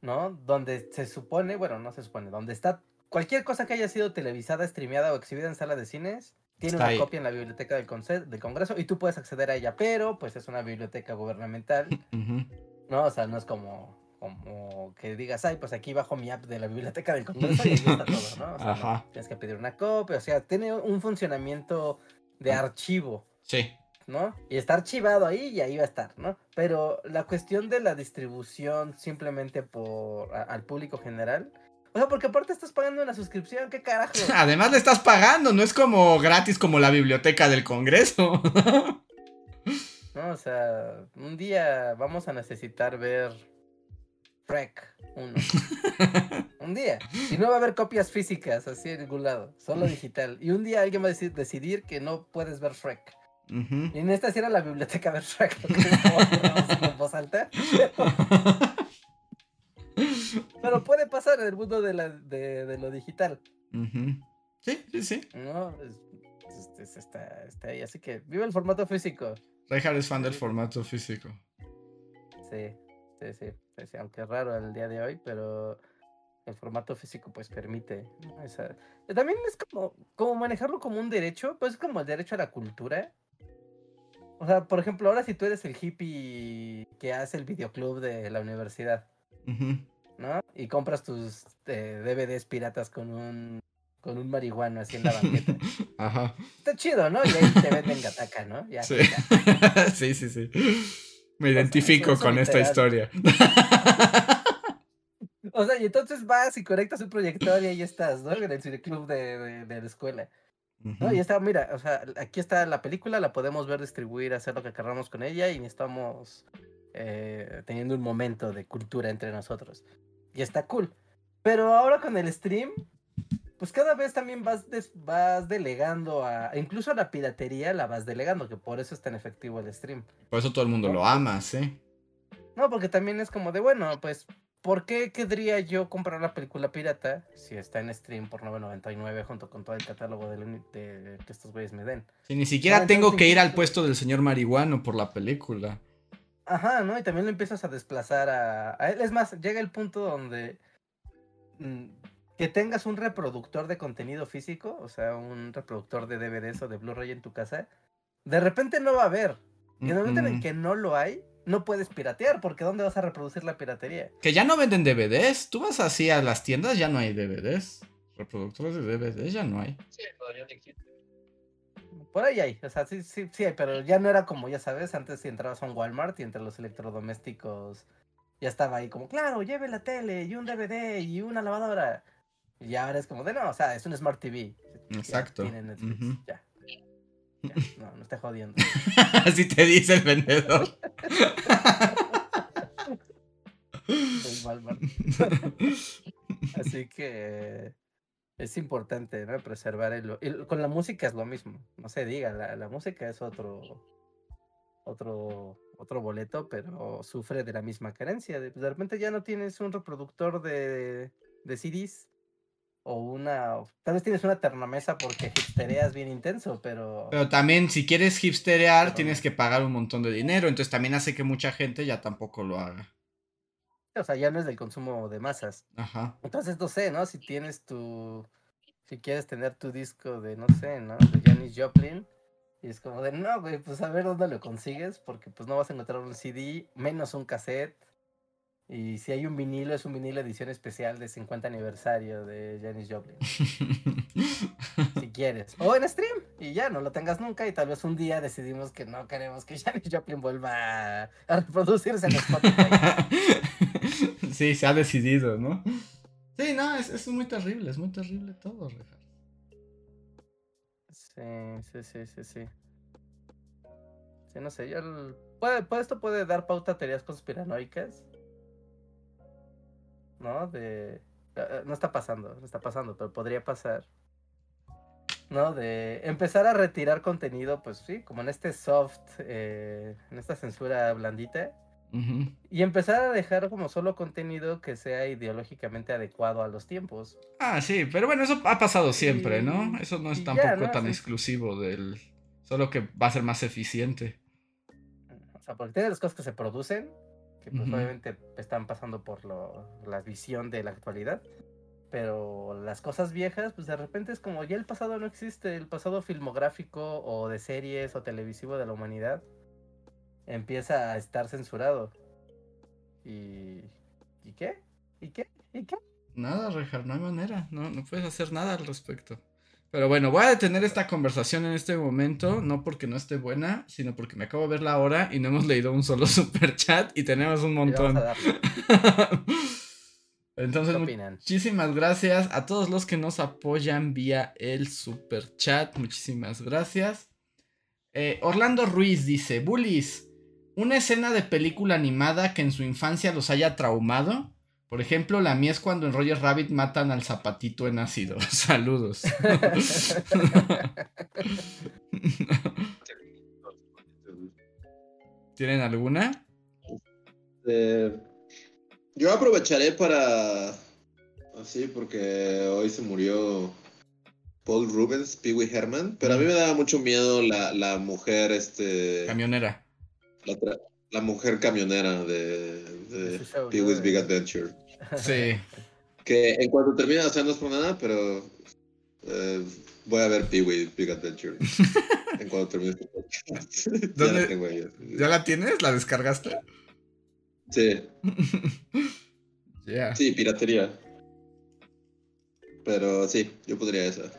¿no? Donde se supone, bueno, no se supone, donde está cualquier cosa que haya sido televisada, streameada o exhibida en sala de cines, tiene una copia en la biblioteca del, del, Congreso y tú puedes acceder a ella, pero pues es una biblioteca gubernamental, ¿no? O sea, no es como, como que digas, ay, pues aquí bajo mi app de la biblioteca del Congreso y ahí está todo, ¿no? O sea, tienes que pedir una copia, o sea, tiene un funcionamiento de archivo. Sí. ¿no? Y está archivado ahí y ahí va a estar, ¿no? Pero la cuestión de la distribución simplemente por al público general, o sea, porque aparte estás pagando una suscripción, ¿qué carajo? Además le estás pagando, no es como gratis como la biblioteca del Congreso. no, o sea, un día vamos a necesitar ver Shrek 1. un día. Y no va a haber copias físicas así en ningún lado, solo digital. Y un día alguien va a decir, decidir que no puedes ver Shrek. Y en esta sí era la biblioteca ver Shrek, en voz alta. Pero puede pasar en el mundo de, la, de, lo digital. Sí, sí, sí. No, está, está, ahí. Así que vive el formato físico. Reinhardt es fan del formato físico. Sí, sí, sí, Aunque es raro el día de hoy, pero el formato físico pues permite. También es como, como manejarlo como un derecho, pues es como el derecho a la cultura. O sea, por ejemplo, ahora si tú eres el hippie que hace el videoclub de la universidad, ¿no? Y compras tus eh, DVDs piratas con un con un marihuano así en la banqueta. Ajá. Está chido, ¿no? Y ahí te venden gataca, ¿no? sí. sí, sí, sí. Me identifico con esta historia. o sea, y entonces vas y conectas un proyector y ahí estás, ¿no? En el cineclub de, de, la escuela. ¿no? Y está, mira, o sea, aquí está la película, la podemos ver, distribuir, hacer lo que queramos con ella y estamos eh, teniendo un momento de cultura entre nosotros. Y está cool. Pero ahora con el stream, pues cada vez también vas, vas delegando a. Incluso a la piratería la vas delegando, que por eso es tan efectivo el stream. Por eso todo el mundo lo ama, sí. No, porque también es como de, bueno, pues, ¿por qué querría yo comprar la película pirata si está en stream por 9.99 junto con todo el catálogo de, que estos güeyes me den? Si ni siquiera tengo que ir al puesto del señor marihuano por la película. Ajá, ¿no? Y también lo empiezas a desplazar a, él. Es más, llega el punto donde mm, que tengas un reproductor de contenido físico, o sea, un reproductor de DVDs o de Blu-ray en tu casa, de repente no va a haber. Y en el momento en el que no lo hay, no puedes piratear, porque ¿dónde vas a reproducir la piratería? Que ya no venden DVDs. Tú vas así a las tiendas, ya no hay DVDs. Reproductores de DVDs ya no hay. Sí, todavía no existe. Por ahí hay, o sea, sí, sí, sí pero ya no era como, ya sabes, antes si entrabas a un Walmart y entre los electrodomésticos ya estaba ahí como, claro, lleve la tele y un DVD y una lavadora. Y ahora es como de, no, o sea, es un Smart TV. Exacto. ya. No, no esté jodiendo. Así te dice el vendedor. Walmart. Así que es importante, ¿no? Preservar el, con la música es lo mismo, no se diga, la, música es otro, otro, otro boleto, pero sufre de la misma carencia. De, repente ya no tienes un reproductor de, de CDs o una, tal vez tienes una ternamesa porque hipstereas bien intenso, pero... Pero también si quieres hipsterear tienes que pagar un montón de dinero, entonces también hace que mucha gente ya tampoco lo haga. O sea, ya no es del consumo de masas. Ajá. Entonces, no sé, ¿no? Si tienes tu. Si quieres tener tu disco de, no sé, ¿no? De Janis Joplin. Y es como de, no, güey, pues a ver dónde lo consigues. Porque pues no vas a encontrar un CD, menos un cassette. Y si hay un vinilo, es un vinilo edición especial de 50 aniversario de Janis Joplin. si quieres. O en stream. Y ya, no lo tengas nunca. Y tal vez un día decidimos que no queremos que Janis Joplin vuelva a, reproducirse en Spotify. sí, se ha decidido, ¿no? Sí, no, es, es muy terrible, es muy terrible todo, Richard. Sí, sí, sí, sí, sí. Sí, no sé, yo... Puede, esto puede dar pauta a teorías conspiranoicas ¿no? De... Eh, eh, no está pasando, no está pasando, pero podría pasar. ¿No? De empezar a retirar contenido, pues sí, como en este soft, eh, en esta censura blandita. Y empezar a dejar como solo contenido que sea ideológicamente adecuado a los tiempos. Ah, sí, pero bueno, eso ha pasado siempre, ¿no? Eso no es tampoco tan exclusivo del... Solo que va a ser más eficiente. O sea, porque tiene las cosas que se producen que pues obviamente están pasando por lo, la visión de la actualidad. Pero las cosas viejas, pues de repente es como ya el pasado no existe, el pasado filmográfico o de series o televisivo de la humanidad empieza a estar censurado. ¿Y, ¿y qué? ¿Y qué? ¿Y qué? Nada, Rejar, no hay manera, no, no puedes hacer nada al respecto. Pero bueno, voy a detener esta conversación en este momento, no porque no esté buena, sino porque me acabo de ver la hora y no hemos leído un solo super chat y tenemos un montón. Entonces, muchísimas gracias a todos los que nos apoyan vía el super chat. Muchísimas gracias. Eh, Orlando Ruiz dice: Bullies, una escena de película animada que en su infancia los haya traumado. Por ejemplo, la mía es cuando en Roger Rabbit matan al zapatito en ácido. Saludos. ¿Tienen alguna? Eh, yo aprovecharé para. Así, porque hoy se murió Paul Rubens, Pee Wee Herman. Pero a mí me daba mucho miedo la, mujer, este. Camionera. La, mujer camionera de, de Pee Wee's Big Adventure. Sí. que en cuanto termine, o sea, no es por nada, pero eh, voy a ver Pee Wee Big Adventure. en cuanto termine este podcast. ya, la tengo ahí. ¿Ya la tienes? ¿La descargaste? Sí. Sí, piratería. Pero sí, yo podría esa.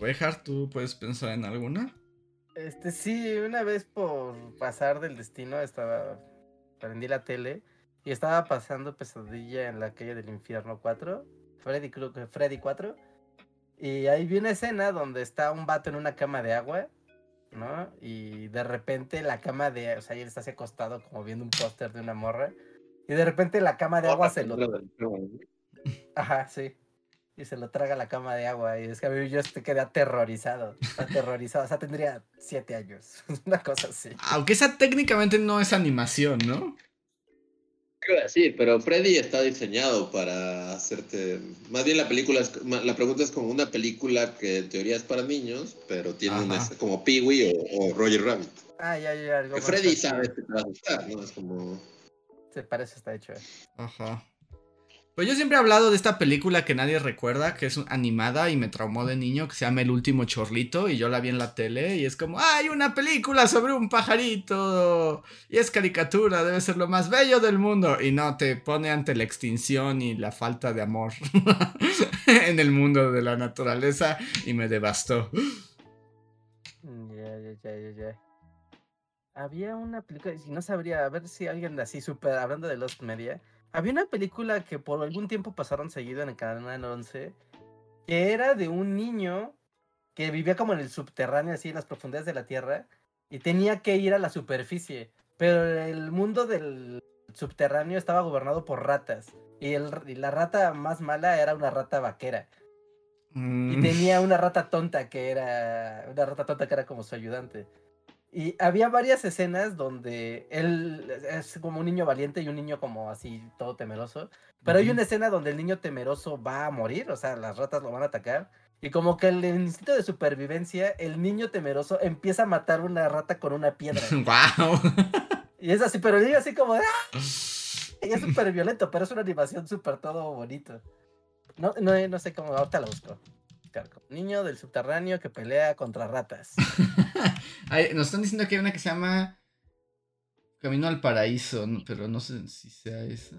Reinhardt, ¿tú puedes pensar en alguna? Este sí, una vez por pasar del destino estaba prendí la tele y estaba pasando Pesadilla en la calle del infierno 4, Freddy, Freddy 4. Y ahí vi una escena donde está un vato en una cama de agua, ¿no? Y de repente la cama de, o sea, él está así acostado como viendo un póster de una morra. Y de repente la cama de agua se lo... Ajá, sí. Y se lo traga la cama de agua. Y es que a mí yo este quedé aterrorizado. Aterrorizado. O sea, tendría siete años. Una cosa así. Aunque esa técnicamente no es animación, ¿no? Sí, pero Freddy está diseñado para hacerte. Más bien la película es. La pregunta es como una película que en teoría es para niños, pero tiene un, como Pee-Wee o, Roger Rabbit. Ah, ya, ya. que Freddy sabe que te va a gustar, ¿no? Es como. Se parece, está hecho. Eh. Ajá. Pues yo siempre he hablado de esta película que nadie recuerda, que es animada y me traumó de niño, que se llama El último chorlito, y yo la vi en la tele y es como, ¡ay, una película sobre un pajarito! Y es caricatura, debe ser lo más bello del mundo. Y no, te pone ante la extinción y la falta de amor en el mundo de la naturaleza y me devastó. Ya, ya, ya, ya, Había una película, y no sabría, a ver si alguien así súper, hablando de los media había una película que por algún tiempo pasaron seguido en el canal 11, que era de un niño que vivía como en el subterráneo, así en las profundidades de la Tierra, y tenía que ir a la superficie. Pero el mundo del subterráneo estaba gobernado por ratas. Y, el, la rata más mala era una rata vaquera. Y mm. tenía una rata tonta que era. Una rata tonta que era como su ayudante. Y había varias escenas donde él es como un niño valiente y un niño como así todo temeroso. Pero hay una escena donde el niño temeroso va a morir, o sea, las ratas lo van a atacar. Y como que el instinto de supervivencia, el niño temeroso empieza a matar una rata con una piedra. ¡Wow! Y es así, pero el niño así como... ¡Ah! Y es súper violento, pero es una animación súper todo bonito. No, no, no sé cómo, ahorita la busco. Niño del subterráneo que pelea contra ratas. nos están diciendo que hay una que se llama Camino al Paraíso, pero no sé si sea esa.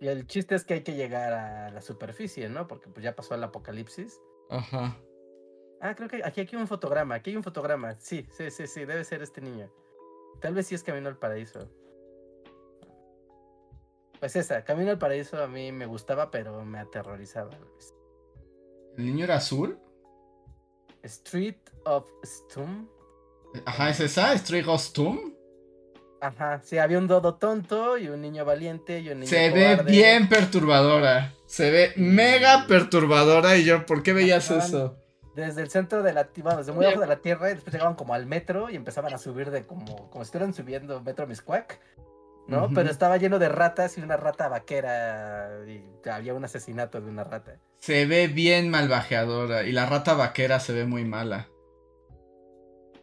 Y el chiste es que hay que llegar a la superficie, ¿no? Porque pues ya pasó el apocalipsis. Ajá. Ah, creo que aquí, aquí hay un fotograma, aquí hay un fotograma. Sí, sí, sí, sí, debe ser este niño. Tal vez sí es Camino al Paraíso. Pues esa, Camino al Paraíso a mí me gustaba, pero me aterrorizaba. ¿El niño era azul? Street of Stum. Ajá, ¿es esa? ¿Street of Stum? Ajá, sí, había un dodo tonto y un niño valiente y un niño Se ve bien perturbadora. Se ve mega perturbadora. Y yo, ¿por qué veías Acaban eso? Desde el centro de la tierra, desde muy abajo de la tierra, y después llegaban como al metro y empezaban a subir de como, como si estuvieran subiendo Metro Miscuac, ¿no? Pero estaba lleno de ratas y una rata vaquera y había un asesinato de una rata. Se ve bien malvajeadora. Y la rata vaquera se ve muy mala.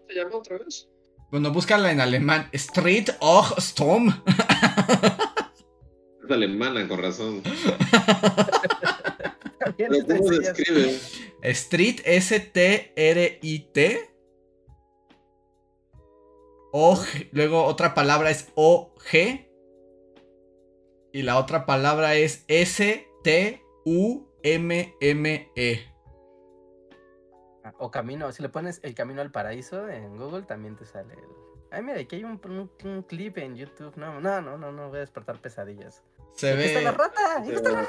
¿Se llama otra vez? Bueno, búscala en alemán. Street of Stum. Es alemana, con razón. Pero ¿cómo se escribe? Street S-T-R-I-T. O, luego otra palabra es O-G. Y la otra palabra es S-T-U-M-M-E. Ah, O camino, si le pones el camino al paraíso en Google también te sale el... Ay, mira, aquí hay un, un- un clip en YouTube. No, no, no, no, no voy a despertar pesadillas. Se Aquí está la ve. rata! ¡Aquí está la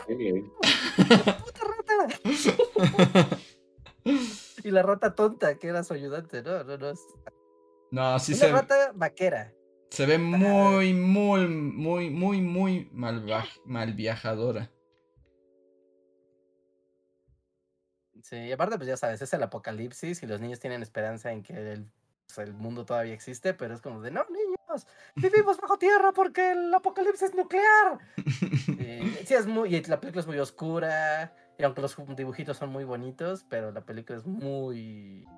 puta rata! y la rata tonta, que era su ayudante, no, no, no. No, sí Una se, rata vaquera. se ve muy, muy, muy, muy, muy malva- malviajadora. Sí, y aparte, pues ya sabes, es el apocalipsis y los niños tienen esperanza en que el, pues, el mundo todavía existe, pero es como de, no, niños, vivimos bajo tierra porque el apocalipsis es nuclear. Y, sí, es muy, y la película es muy oscura, y aunque los dibujitos son muy bonitos, pero la película es muy...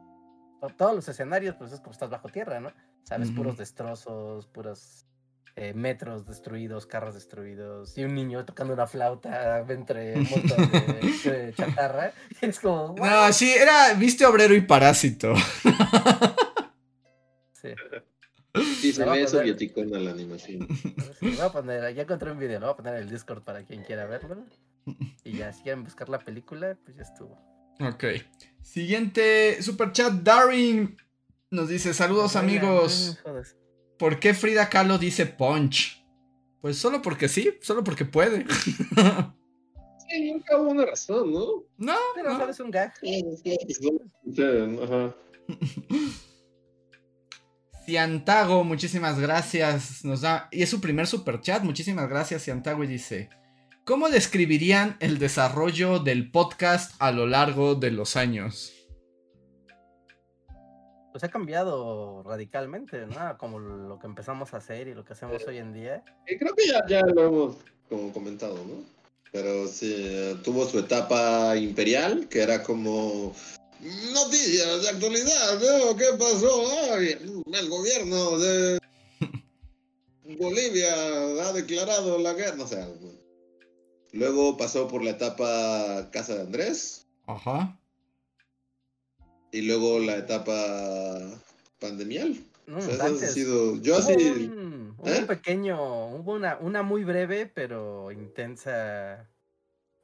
to- Todos los escenarios, pues es como estás bajo tierra, ¿no? Sabes, puros destrozos, puros eh, metros destruidos, carros destruidos, y un niño tocando una flauta entre un montón de, de chatarra. Es como, No, "Guau". sí, era viste obrero y parásito. Sí. Sí, se ve sovieticona la animación. Sí, voy a poner, ya encontré un video, lo voy a poner en el Discord para quien quiera verlo. Y ya, si quieren buscar la película, pues ya estuvo. Ok. Siguiente super chat. Darin nos dice: Saludos, amigos. ¿Por qué Frida Kahlo dice punch? Pues solo porque sí, solo porque puede. Sí, nunca hubo una razón, ¿no? no, Pero no. sabes un gag. Sí, ajá. Ciantago, muchísimas gracias. Nos da. Y es su primer super chat. Muchísimas gracias, Ciantago. Y dice: ¿Cómo describirían el desarrollo del podcast a lo largo de los años? Pues ha cambiado radicalmente, ¿no? Como lo que empezamos a hacer y lo que hacemos hoy en día. Y creo que ya, ya lo hemos como comentado, ¿no? Pero sí, eh, tuvo su etapa imperial, que era como noticias de actualidad, ¿no? ¿Qué pasó hoy? El gobierno de Bolivia ha declarado la guerra, no sé. algo. Luego pasó por la etapa Casa de Andrés, Ajá. y luego la etapa pandemial. No, O sea, eso ha sido, yo Hubo así, un, hubo ¿eh? un pequeño, hubo una, una muy breve pero intensa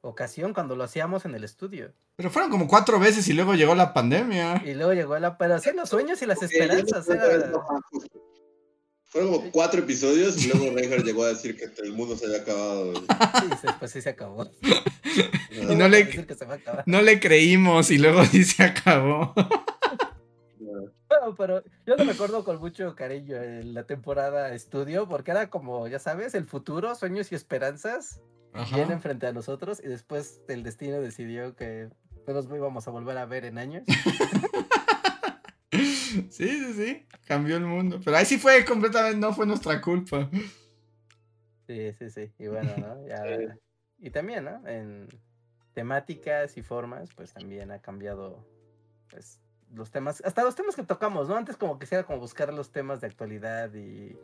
ocasión cuando lo hacíamos en el estudio. Pero fueron como cuatro veces y luego llegó la pandemia. Y luego llegó la, pero sí, los sueños y las esperanzas. era- Fueron como cuatro episodios y luego Reinhardt llegó a decir que el mundo se había acabado. Sí, después sí se acabó. Y no voy a le- que se va a acabar. No le creímos y luego sí se acabó. Bueno, pero yo lo recuerdo con mucho cariño en la temporada estudio, porque era como, ya sabes, el futuro, sueños y esperanzas vienen frente a nosotros y después el destino decidió que no nos íbamos a volver a ver en años. Sí, sí, sí. Cambió el mundo. Pero ahí sí fue completamente, no fue nuestra culpa. Sí, sí, sí. Y bueno, ¿no? Ya-. Y también, ¿no? En temáticas y formas, pues también ha cambiado, pues, los temas, hasta los temas que tocamos, ¿no? Antes como que era como buscar los temas de actualidad y,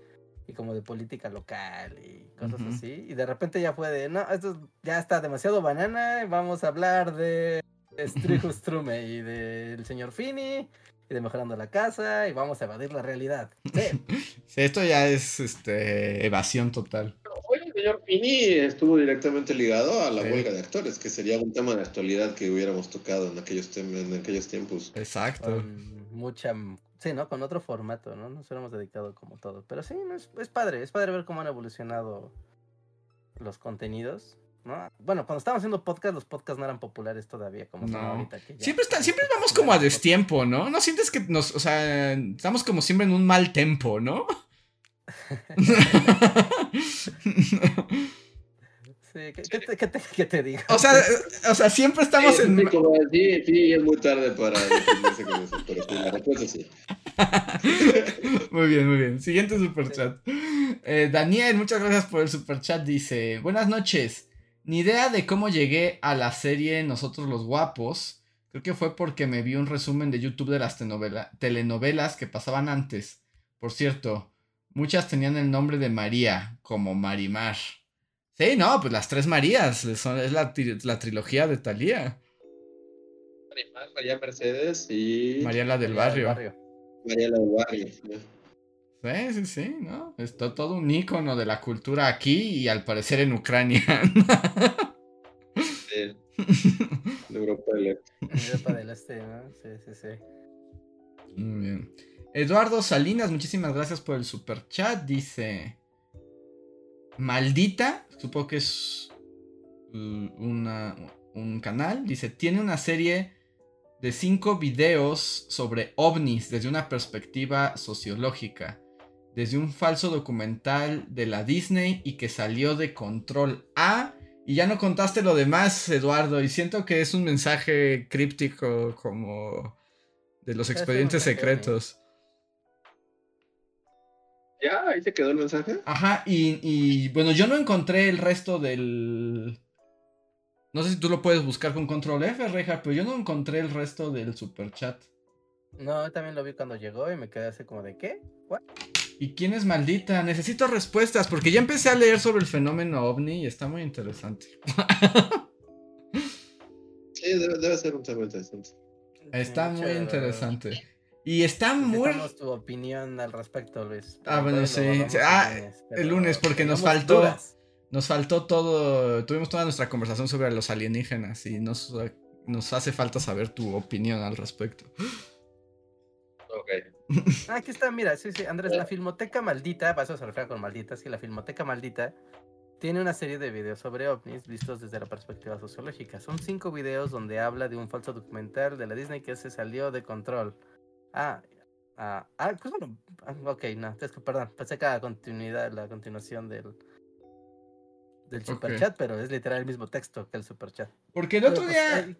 y como de política local y cosas así. Y de repente ya fue de, no, esto ya está demasiado banana, vamos a hablar de Strijo Strume y del señor Fini y de mejorando la casa y vamos a evadir la realidad. Sí. Esto ya es este evasión total. Hoy en señor Fini estuvo directamente ligado a la Sí. huelga de actores, que sería un tema de actualidad que hubiéramos tocado en aquellos, en aquellos tiempos. Exacto. Con mucha. Sí, ¿no? Con otro formato, ¿no? Nos hubiéramos dedicado como todo. Pero sí, es padre. Es padre ver cómo han evolucionado los contenidos. ¿No? Bueno, cuando estábamos haciendo podcast, los podcasts no eran populares todavía, como son No. ahorita. que ya Siempre, está, siempre vamos como a destiempo, ¿no? ¿No sientes que nos, o sea, estamos como siempre en un mal tempo, ¿no? Sí, ¿qué, qué te, qué te- qué te digo? o sea, o sea, siempre estamos sí, en... sí, como- sí, sí, es muy tarde para defenderse con eso, pero sí, la respuesta es sí. Muy bien, muy bien. Siguiente superchat. Eh, Daniel, muchas gracias por el superchat. Dice, buenas noches. Ni idea de cómo llegué a la serie Nosotros los Guapos. Creo que fue porque me vi un resumen de YouTube de las telenovelas que pasaban antes. Por cierto, muchas tenían el nombre de María, como Marimar. Sí, no, pues las tres Marías. son- es la, la trilogía de Thalía. María Mercedes y María la del barrio. María la del barrio. Sí, sí, sí, ¿no? Es to- todo un ícono de la cultura aquí y al parecer en Ucrania. Sí, de Europa del Este. Europa del Este, ¿no? Sí, sí, sí. Muy bien. Eduardo Salinas, muchísimas gracias por el super chat. Dice: Maldita, supongo que es uh, una- un canal. Dice: Tiene una serie de cinco videos sobre ovnis desde una perspectiva sociológica. Desde un falso documental de la Disney y que salió de control A. Y ya no contaste lo demás, Eduardo. Y siento que es un mensaje críptico como de los expedientes secretos. ¿Ya? ¿Ahí se quedó el mensaje? Ajá, y, y, bueno, yo no encontré el resto del... No sé si tú lo puedes buscar con control F, Reja, pero yo no encontré el resto del super chat. No, también lo vi cuando llegó y me quedé así como de ¿qué? ¿What? ¿Y quién es maldita? Necesito respuestas porque ya empecé a leer sobre el fenómeno ovni y está muy interesante. Sí, debe, debe ser un tema interesante. Está Sí, muy interesante. Y está muy... Tu opinión al respecto, Luis. Ah, bueno, sí. Ah, el lunes, el pero lunes, porque nos faltó- dudas. Nos faltó todo, tuvimos toda nuestra conversación sobre los alienígenas y nos, nos hace falta saber tu opinión al respecto. Ok. Ah, aquí está, mira, sí, sí, Andrés, la Filmoteca Maldita, para eso se refiere con Maldita, que la Filmoteca Maldita tiene una serie de videos sobre ovnis vistos desde la perspectiva sociológica. Son cinco videos donde habla de un falso documental de la Disney que se salió de control. Ah, ah, ah, pues bueno, ah, ok, no, es que perdón, pensé que la continuidad, la continuación del, del superchat, pero es literal el mismo texto que el superchat. Porque el otro pues, día,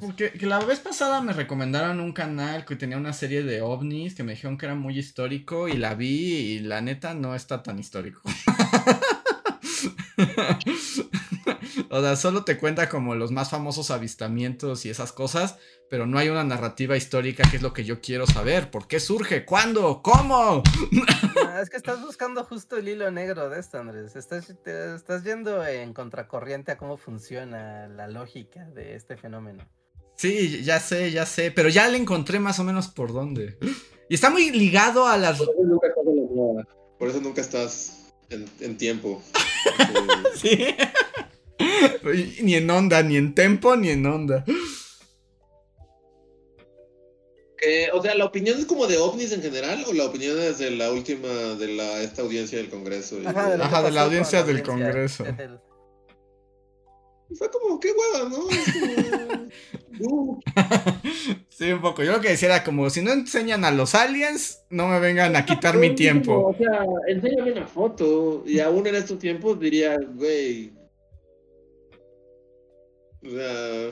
porque que la vez pasada me recomendaron un canal que tenía una serie de ovnis que me dijeron que era muy histórico y la vi y la neta no está tan histórico. o sea, solo te cuenta como los más famosos avistamientos y esas cosas, pero no hay una narrativa histórica que es lo que yo quiero saber. ¿Por qué surge? ¿Cuándo? ¿Cómo? Ah, es que estás buscando justo el hilo negro de esto, Andrés. Estás, te- estás yendo en contracorriente a cómo funciona la lógica de este fenómeno. Sí, ya sé, ya sé, pero ya le encontré más o menos por dónde. Y está muy ligado a las... Por eso nunca estás en la moda. Por eso nunca estás en, en tiempo. Porque- Sí. Ni en onda, ni en tempo, ni en onda. que, o sea, ¿la opinión es como de ovnis en general o la opinión es de la última, de la, esta audiencia del Congreso? y Ajá, de- Ajá, la audiencia del Congreso. es el- Fue como, qué hueva, ¿no? Como, uh, Sí, un poco. Yo lo que decía era como, si no enseñan a los aliens, no me vengan a quitar mi tiempo. O sea, enséñame una foto. Y aún en estos tiempos diría, güey. O sea.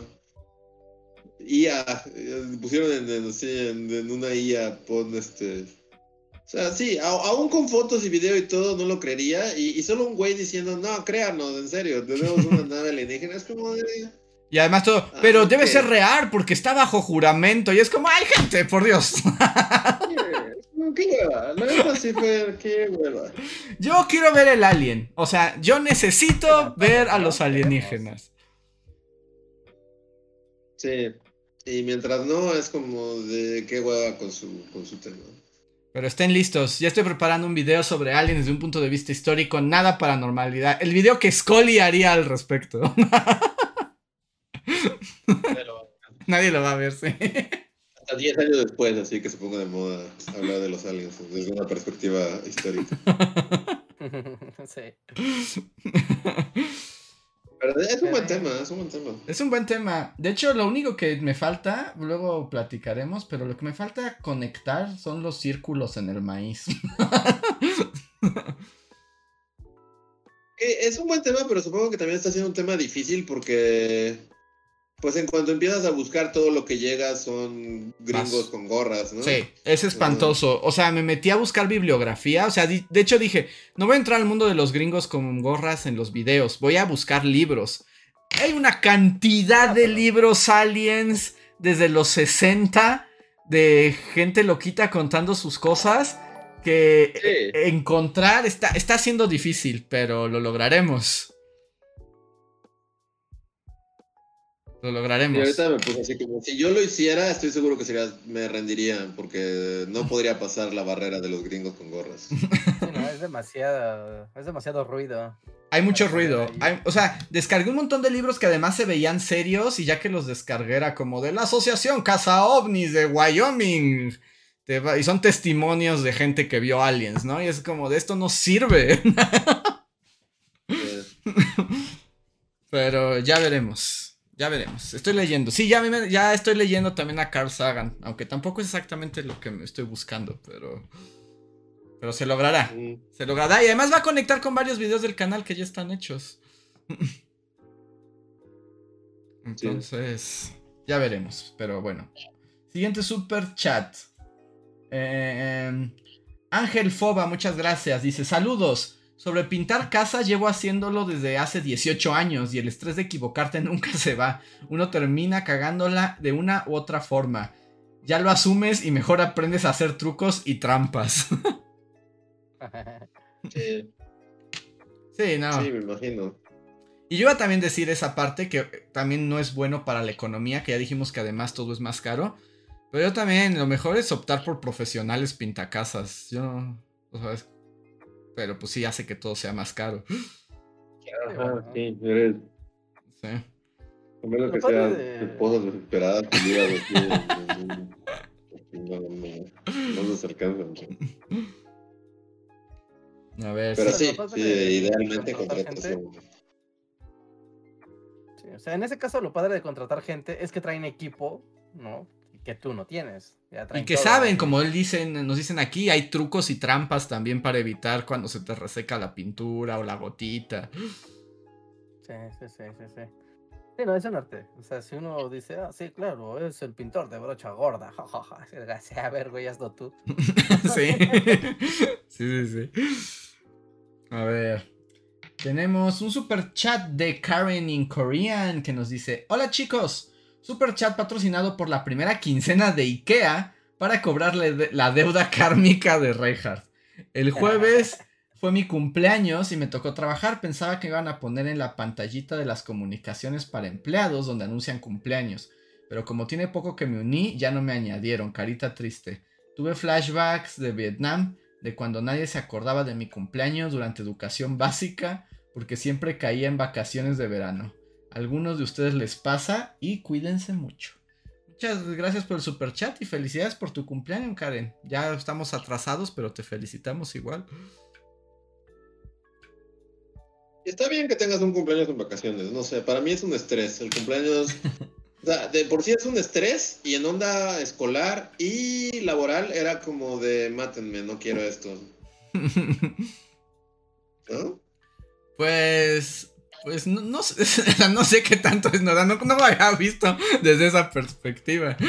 IA. eh, Pusieron en, en, sí, en- en una IA, pon este. O sea, sí, a- aún con fotos y video y todo no lo creería. Y, y solo un güey diciendo, no, créanos, en serio, tenemos una nave alienígena. Es como de. Y además todo, Ah, pero debe ser real porque está bajo juramento. Y es como, ay, gente, por Dios. "Oye, es como, Qué hueva. La neta sí fue, qué hueva. Yo quiero ver el alien. O sea, yo necesito ver a los alienígenas. Sí. Y mientras no, es como de qué hueva con su, con su tema. Pero estén listos, ya estoy preparando un video sobre aliens desde un punto de vista histórico, nada paranormalidad. El video que Scully haría al respecto. Pero Nadie lo va a ver, sí. hasta 10 años después, así que se ponga de moda hablar de los aliens desde una perspectiva histórica. sí. Pero es un buen tema, es un buen tema. Es un buen tema. De hecho, lo único que me falta, luego platicaremos, pero lo que me falta conectar son los círculos en el maíz. Es un buen tema, pero supongo que también está siendo un tema difícil porque, pues en cuanto empiezas a buscar todo lo que llega son gringos con gorras, ¿no? Sí, es espantoso. O sea, me metí a buscar bibliografía. O sea, de hecho dije, no voy a entrar al mundo de los gringos con gorras en los videos. Voy a buscar libros. Hay una cantidad de libros aliens desde los 60 de gente loquita contando sus cosas que Sí. encontrar está, está siendo difícil, pero lo lograremos. Lo Y lograremos. ahorita me puse así como, si yo lo hiciera, estoy seguro que sería, me rendiría, porque no podría pasar la barrera de los gringos con gorras. Sí, no, es demasiado, es demasiado ruido. Hay mucho ruido. Hay- o sea, descargué un montón de libros que además se veían serios y ya que los descargué era como de la Asociación Casa OVNIs de Wyoming. Va- y son testimonios de gente que vio aliens, ¿no? Y es como de esto no sirve. Pero ya veremos. Ya veremos. Estoy leyendo. Sí, ya, me- ya estoy leyendo también a Carl Sagan. Aunque tampoco es exactamente lo que me estoy buscando. Pero. Pero se logrará. Se logrará. Y además va a conectar con varios videos del canal que ya están hechos. Entonces, ya veremos. Pero bueno. Siguiente super chat. Eh, em, Ángel Foba, muchas gracias. Dice: Saludos. Sobre pintar casas llevo haciéndolo desde hace 18 años y el estrés de equivocarte nunca se va. Uno termina cagándola de una u otra forma. Ya lo asumes y mejor aprendes a hacer trucos y trampas. Sí, Sí, no. sí, me imagino. Y yo iba a también decir esa parte que también no es bueno para la economía, que ya dijimos que además todo es más caro. Pero yo también, lo mejor es optar por profesionales pintacasas. Yo, o sea, es- pero pues sí hace que todo sea más caro. Ajá, sí, eres, Sí. a menos Lo que sean de- esposas desesperadas que en- no, no, no nos alcanzan. A ver. Pero sí. sí, idealmente contratación. Sí, o sea, en ese caso lo padre de contratar gente es que traen equipo, ¿no? Que tú no tienes. Ya Y que todo, saben, como él dicen, nos dicen aquí, hay trucos y trampas también para evitar cuando se te reseca la pintura o la gotita. Sí, sí, sí, sí, sí. Sí, no, es un arte. O sea, si uno dice, ah, sí, claro, es el pintor de brocha gorda, jajaja. Sí, A ver, güey, hazlo tú. sí. sí, sí, sí. A ver. Tenemos un super chat de Karen in Korean que nos dice: Hola chicos, super chat patrocinado por la primera quincena de IKEA para cobrarle la deuda kármica de Reinhardt. El jueves fue mi cumpleaños y me tocó trabajar. Pensaba que iban a poner en la pantallita de las comunicaciones para empleados donde anuncian cumpleaños. Pero como tiene poco que me uní, ya no me añadieron. Carita triste. Tuve flashbacks de Vietnam, de cuando nadie se acordaba de mi cumpleaños durante educación básica, porque siempre caía en vacaciones de verano. Algunos de ustedes les pasa y cuídense mucho. Muchas gracias por el super chat y felicidades por tu cumpleaños, Karen. Ya estamos atrasados, pero te felicitamos igual. Está bien que tengas un cumpleaños en vacaciones, no sé, para mí es un estrés. El cumpleaños, o sea, de por sí es un estrés y en onda escolar y laboral era como de mátenme, no quiero esto. ¿No? Pues. Pues no, no, sé, no sé qué tanto es nada. No, no lo había visto desde esa perspectiva.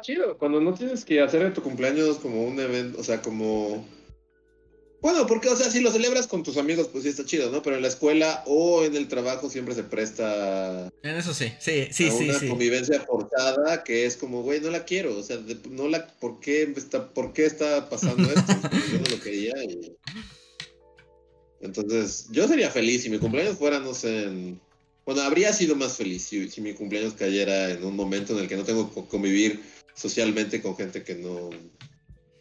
Chido, cuando no tienes que hacer de tu cumpleaños como un evento, o sea, como... Bueno, porque, o sea, si lo celebras con tus amigos, pues sí está chido, ¿no? Pero en la escuela o en el trabajo siempre se presta En eso sí, sí, sí, a sí, una sí. convivencia forzada que es como, güey, no la quiero, o sea, no la, ¿por qué está, por qué está pasando esto? Yo no lo quería y... Entonces, yo sería feliz si mi cumpleaños fuera, no sé, en... Bueno, habría sido más feliz si, si mi cumpleaños cayera en un momento en el que no tengo que convivir socialmente con gente que no,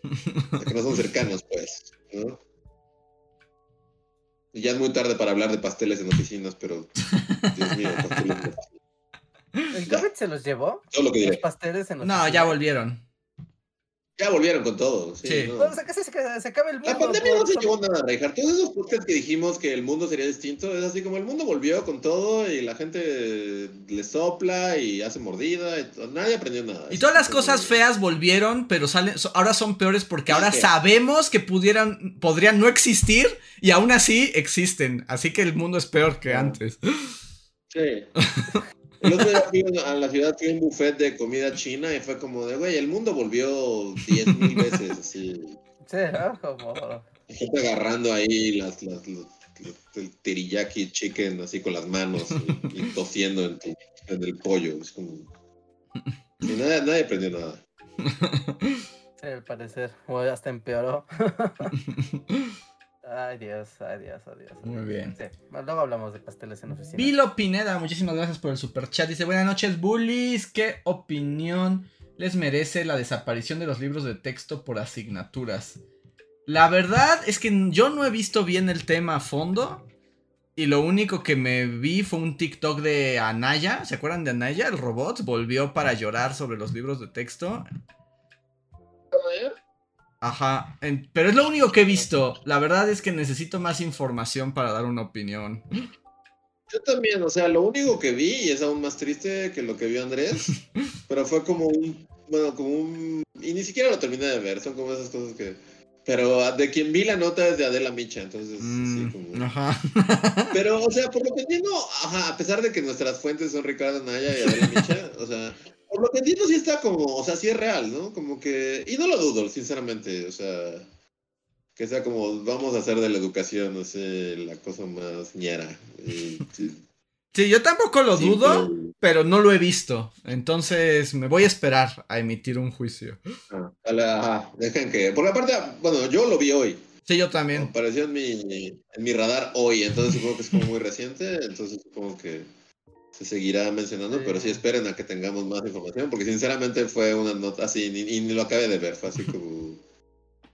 que no son cercanos, pues, ¿no? Y ya es muy tarde para hablar de pasteles en oficinas, pero Dios mío, pasteles en oficinas. ¿El Ya. COVID se los llevó? Todo lo que Los diré. pasteles en No, ya volvieron. Ya volvieron con todo. Sí, Sí. ¿no? Bueno, o sea, casi se, se acaba el mundo. La pandemia no se por- llevó nada, Reinhardt. Todos esos podcasts que dijimos que el mundo sería distinto, es así como el mundo volvió con todo y la gente le sopla y hace mordida. y nadie aprendió nada. Y todas las cosas feas volvieron, pero salen, so- ahora son peores porque ahora sabemos que pudieran, podrían no existir y aún así existen. Así que el mundo es peor que antes. Sí. El otro día fui a la ciudad, fui a un buffet de comida china y fue como de, güey, el mundo volvió 10 mil veces, así. Sí, ¿no? Como... Gente agarrando ahí las, las, los- los- el teriyaki chicken así con las manos y, y tosiendo en, tu- en el pollo. Es como... Y nadie, nadie aprendió nada. Sí, al parecer. O hasta empeoró. Ay, Dios, ay, Dios, ay, Dios. Muy bien. Sí, luego hablamos de pasteles en oficina. Vilo Pineda, muchísimas gracias por el super chat. Dice, buenas noches, bullies. ¿Qué opinión les merece la desaparición de los libros de texto por asignaturas? La verdad es que yo no he visto bien el tema a fondo. Y lo único que me vi fue un TikTok de Anaya. ¿Se acuerdan de Anaya? El robot volvió para llorar sobre los libros de texto. Ajá, en- pero es lo único que he visto. La verdad es que necesito más información para dar una opinión. Yo también, o sea, lo único que vi, y es aún más triste que lo que vio Andrés, pero fue como un, bueno, como un, y ni siquiera lo terminé de ver, son como esas cosas que, pero de quien vi la nota es de Adela Micha, entonces, Mm, sí, como... Ajá. Pero, o sea, por lo que entiendo, ajá, a pesar de que nuestras fuentes son Ricardo Naya y Adela Micha, o sea, por lo que entiendo sí está como, o sea, sí es real, ¿no? Como que, y no lo dudo, sinceramente, o sea, que sea como, vamos a hacer de la educación, no sé, la cosa más ñera. y- sí, yo tampoco lo simple. dudo, pero no lo he visto. Entonces me voy a esperar a emitir un juicio. Ah, a la- ajá, dejen que, porque aparte, bueno, yo lo vi hoy, Sí, yo también. apareció en mi, en mi radar hoy, entonces supongo que es como muy reciente, entonces supongo que se seguirá mencionando, Sí. pero sí esperen a que tengamos más información, porque sinceramente fue una nota así, ni, y ni lo acabé de ver, fue así como...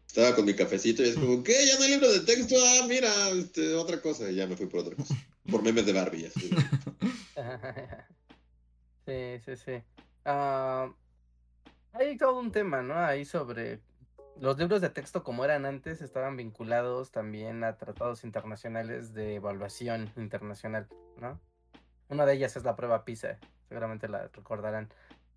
Estaba con mi cafecito y es como, ¿qué? ¿Ya no hay libro de texto? Ah, mira, este, otra cosa, y ya me fui por otra cosa. Por memes de Barbie, así. Sí, sí, sí. Ah, hay todo un tema, ¿no? Ahí sobre los libros de texto como eran antes estaban vinculados también a tratados internacionales de evaluación internacional, ¿no? Una de ellas es la prueba PISA, seguramente la recordarán,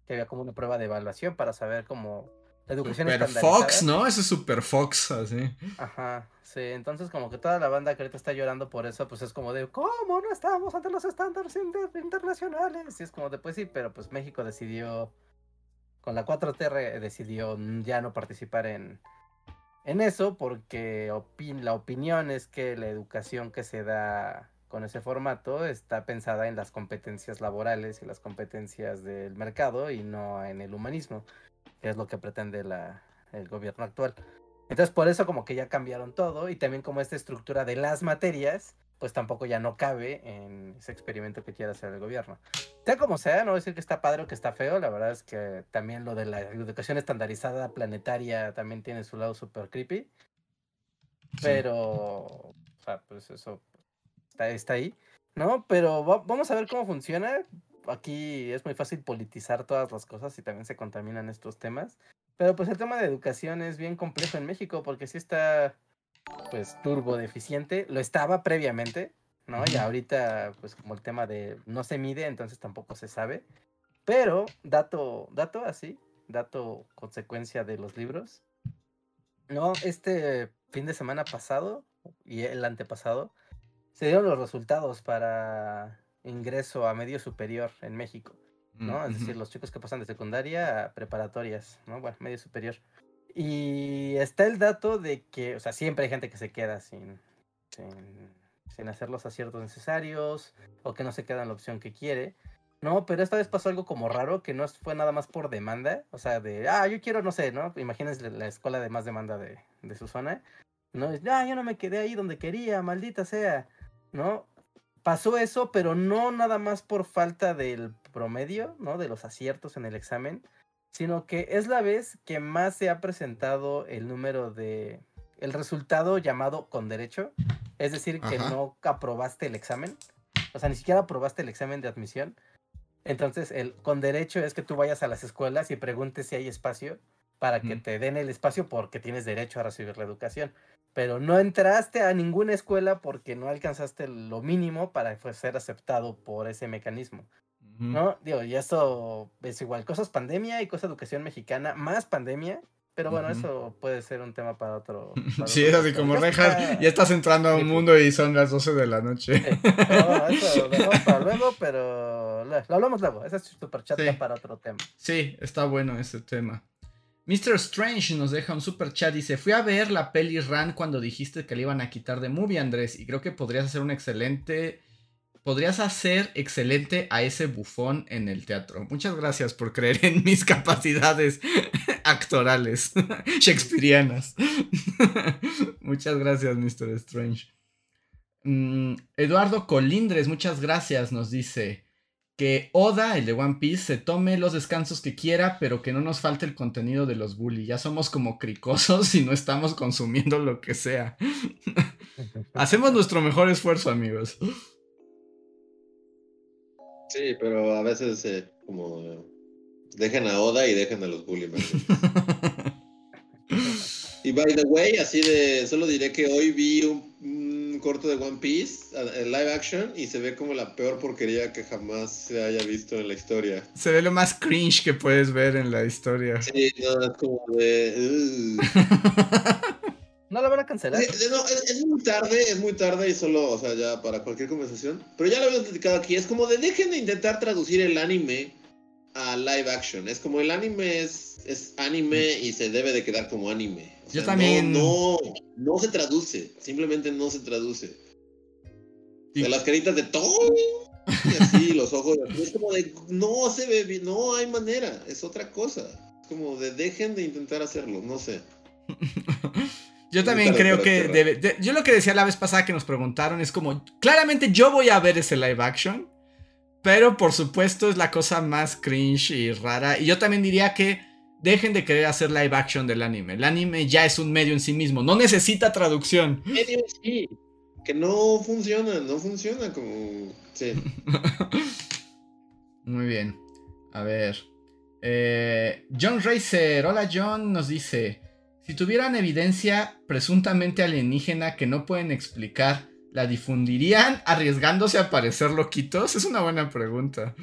que había como una prueba de evaluación para saber cómo la educación Super. Fox, ¿no? Ese es Super Fox, así. Ajá, sí, entonces como que toda la banda que ahorita está llorando por eso, pues es como de, ¿cómo no estamos ante los estándares inter- internacionales? Y es como de, pues sí, pero pues México decidió, con la 4T re- decidió ya no participar en, en eso porque opin- la opinión es que la educación que se da con ese formato está pensada en las competencias laborales y las competencias del mercado y no en el humanismo, que es lo que pretende la, el gobierno actual. Entonces por eso como que ya cambiaron todo y también como esta estructura de las materias, pues tampoco ya no cabe en ese experimento que quiere hacer el gobierno. Sea como sea, no voy a decir que está padre o que está feo, la verdad es que también lo de la educación estandarizada planetaria también tiene su lado súper creepy, pero, o sea, pues eso está, está ahí, ¿no? Pero va- vamos a ver cómo funciona. Aquí es muy fácil politizar todas las cosas y también se contaminan estos temas. Pero pues el tema de educación es bien complejo en México porque sí está pues turbo deficiente. Lo estaba previamente, ¿no? Y ahorita pues como el tema de no se mide, entonces tampoco se sabe. Pero dato, dato así, dato consecuencia de los libros. No, este fin de semana pasado y el antepasado se dieron los resultados para ingreso a medio superior en México. ¿no? Es decir, los chicos que pasan de secundaria a preparatorias, ¿no? Bueno, medio superior. Y está el dato de que, o sea, siempre hay gente que se queda sin, sin, sin hacer los aciertos necesarios o que no se queda en la opción que quiere. No, pero esta vez pasó algo como raro, que no fue nada más por demanda, o sea, de, ah, yo quiero, no sé, ¿no? Imagínense la escuela de más demanda de, de su zona, ¿no? Es, Ah, yo no me quedé ahí donde quería, maldita sea, ¿no? Pasó eso, pero no nada más por falta del promedio, ¿no? De los aciertos en el examen, sino que es la vez que más se ha presentado el número de, el resultado llamado con derecho, es decir, que Ajá. no aprobaste el examen, o sea, ni siquiera aprobaste el examen de admisión. Entonces, el con derecho es que tú vayas a las escuelas y preguntes si hay espacio para que te den el espacio porque tienes derecho a recibir la educación. Pero no entraste a ninguna escuela porque no alcanzaste lo mínimo para pues, ser aceptado por ese mecanismo. ¿No? Digo, y eso es igual, cosas pandemia y cosas educación mexicana, más pandemia, pero bueno, eso puede ser un tema para otro. para Sí, otro es así como está- ya estás entrando a un mundo y son las 12 de la noche. Sí, pero bueno, eso lo para luego, pero lo, lo hablamos luego. Ese es super chat Sí. para otro tema. Sí, está bueno ese tema. Mr. Strange nos deja un super chat. Dice: Fui a ver la peli Ran cuando dijiste que le iban a quitar de movie, Andrés. Y creo que podrías hacer un excelente. Podrías hacer excelente a ese bufón en el teatro. Muchas gracias por creer en mis capacidades actorales, shakespearianas. muchas gracias, Mr. Strange. Mm, Eduardo Colindres, muchas gracias, nos dice que Oda, el de One Piece, se tome los descansos que quiera, pero que no nos falte el contenido de los bully. Ya somos como cricosos y no estamos consumiendo lo que sea. Hacemos nuestro mejor esfuerzo, amigos. Sí, pero a veces eh, como eh, dejan a Oda y dejan a los bully. y by the way, así de, solo diré que hoy vi un, un corto de One Piece en live action y se ve como la peor porquería que jamás se haya visto en la historia. Se ve lo más cringe que puedes ver en la historia. Sí, no, es como de... ¿No la van a cancelar? Sí, no, es, es muy tarde, es muy tarde y solo, o sea, ya para cualquier conversación. Pero ya lo habíamos platicado aquí, es como de dejen de intentar traducir el anime a live action. Es como el anime es, es anime y se debe de quedar como anime. O Yo también- No, no, no se traduce, simplemente no se traduce. De las caritas de todo. Y así, los ojos. Es como de, no se ve bien, no hay manera, es otra cosa. Es como de dejen de intentar hacerlo, no sé. Yo también creo que debe. de- yo lo que decía la vez pasada que nos preguntaron es como. Claramente yo voy a ver ese live action. Pero por supuesto es la cosa más cringe y rara. Y yo también diría que dejen de querer hacer live action del anime. El anime ya es un medio en sí mismo. No necesita traducción. medio sí. Que no funciona, no funciona como. Sí. Muy bien. A ver. Eh, John Racer. Hola John. Nos dice. Si tuvieran evidencia presuntamente alienígena que no pueden explicar, ¿la difundirían arriesgándose a parecer loquitos? Es una buena pregunta.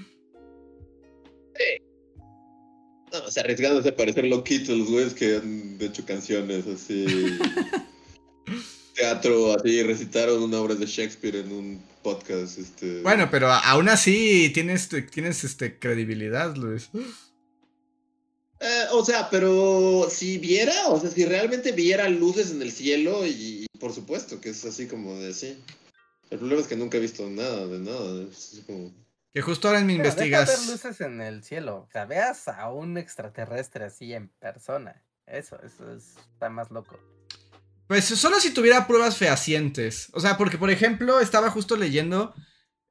No, o sea, arriesgándose a parecer loquitos los güeyes que han hecho canciones así. teatro, así, recitaron una obra de Shakespeare en un podcast. Este... Bueno, pero aún así tienes, tienes este, credibilidad, Luis. Eh, o sea, pero si viera, o sea, si realmente viera luces en el cielo, y, y por supuesto que es así como de sí. El problema es que nunca he visto nada de nada. Es así como. Que justo ahora en mi Pero deja ver investigas. luces en el cielo. O sea, veas a un extraterrestre así en persona. Eso, eso es- está más loco. Pues solo si tuviera pruebas fehacientes. O sea, porque por ejemplo, estaba justo leyendo.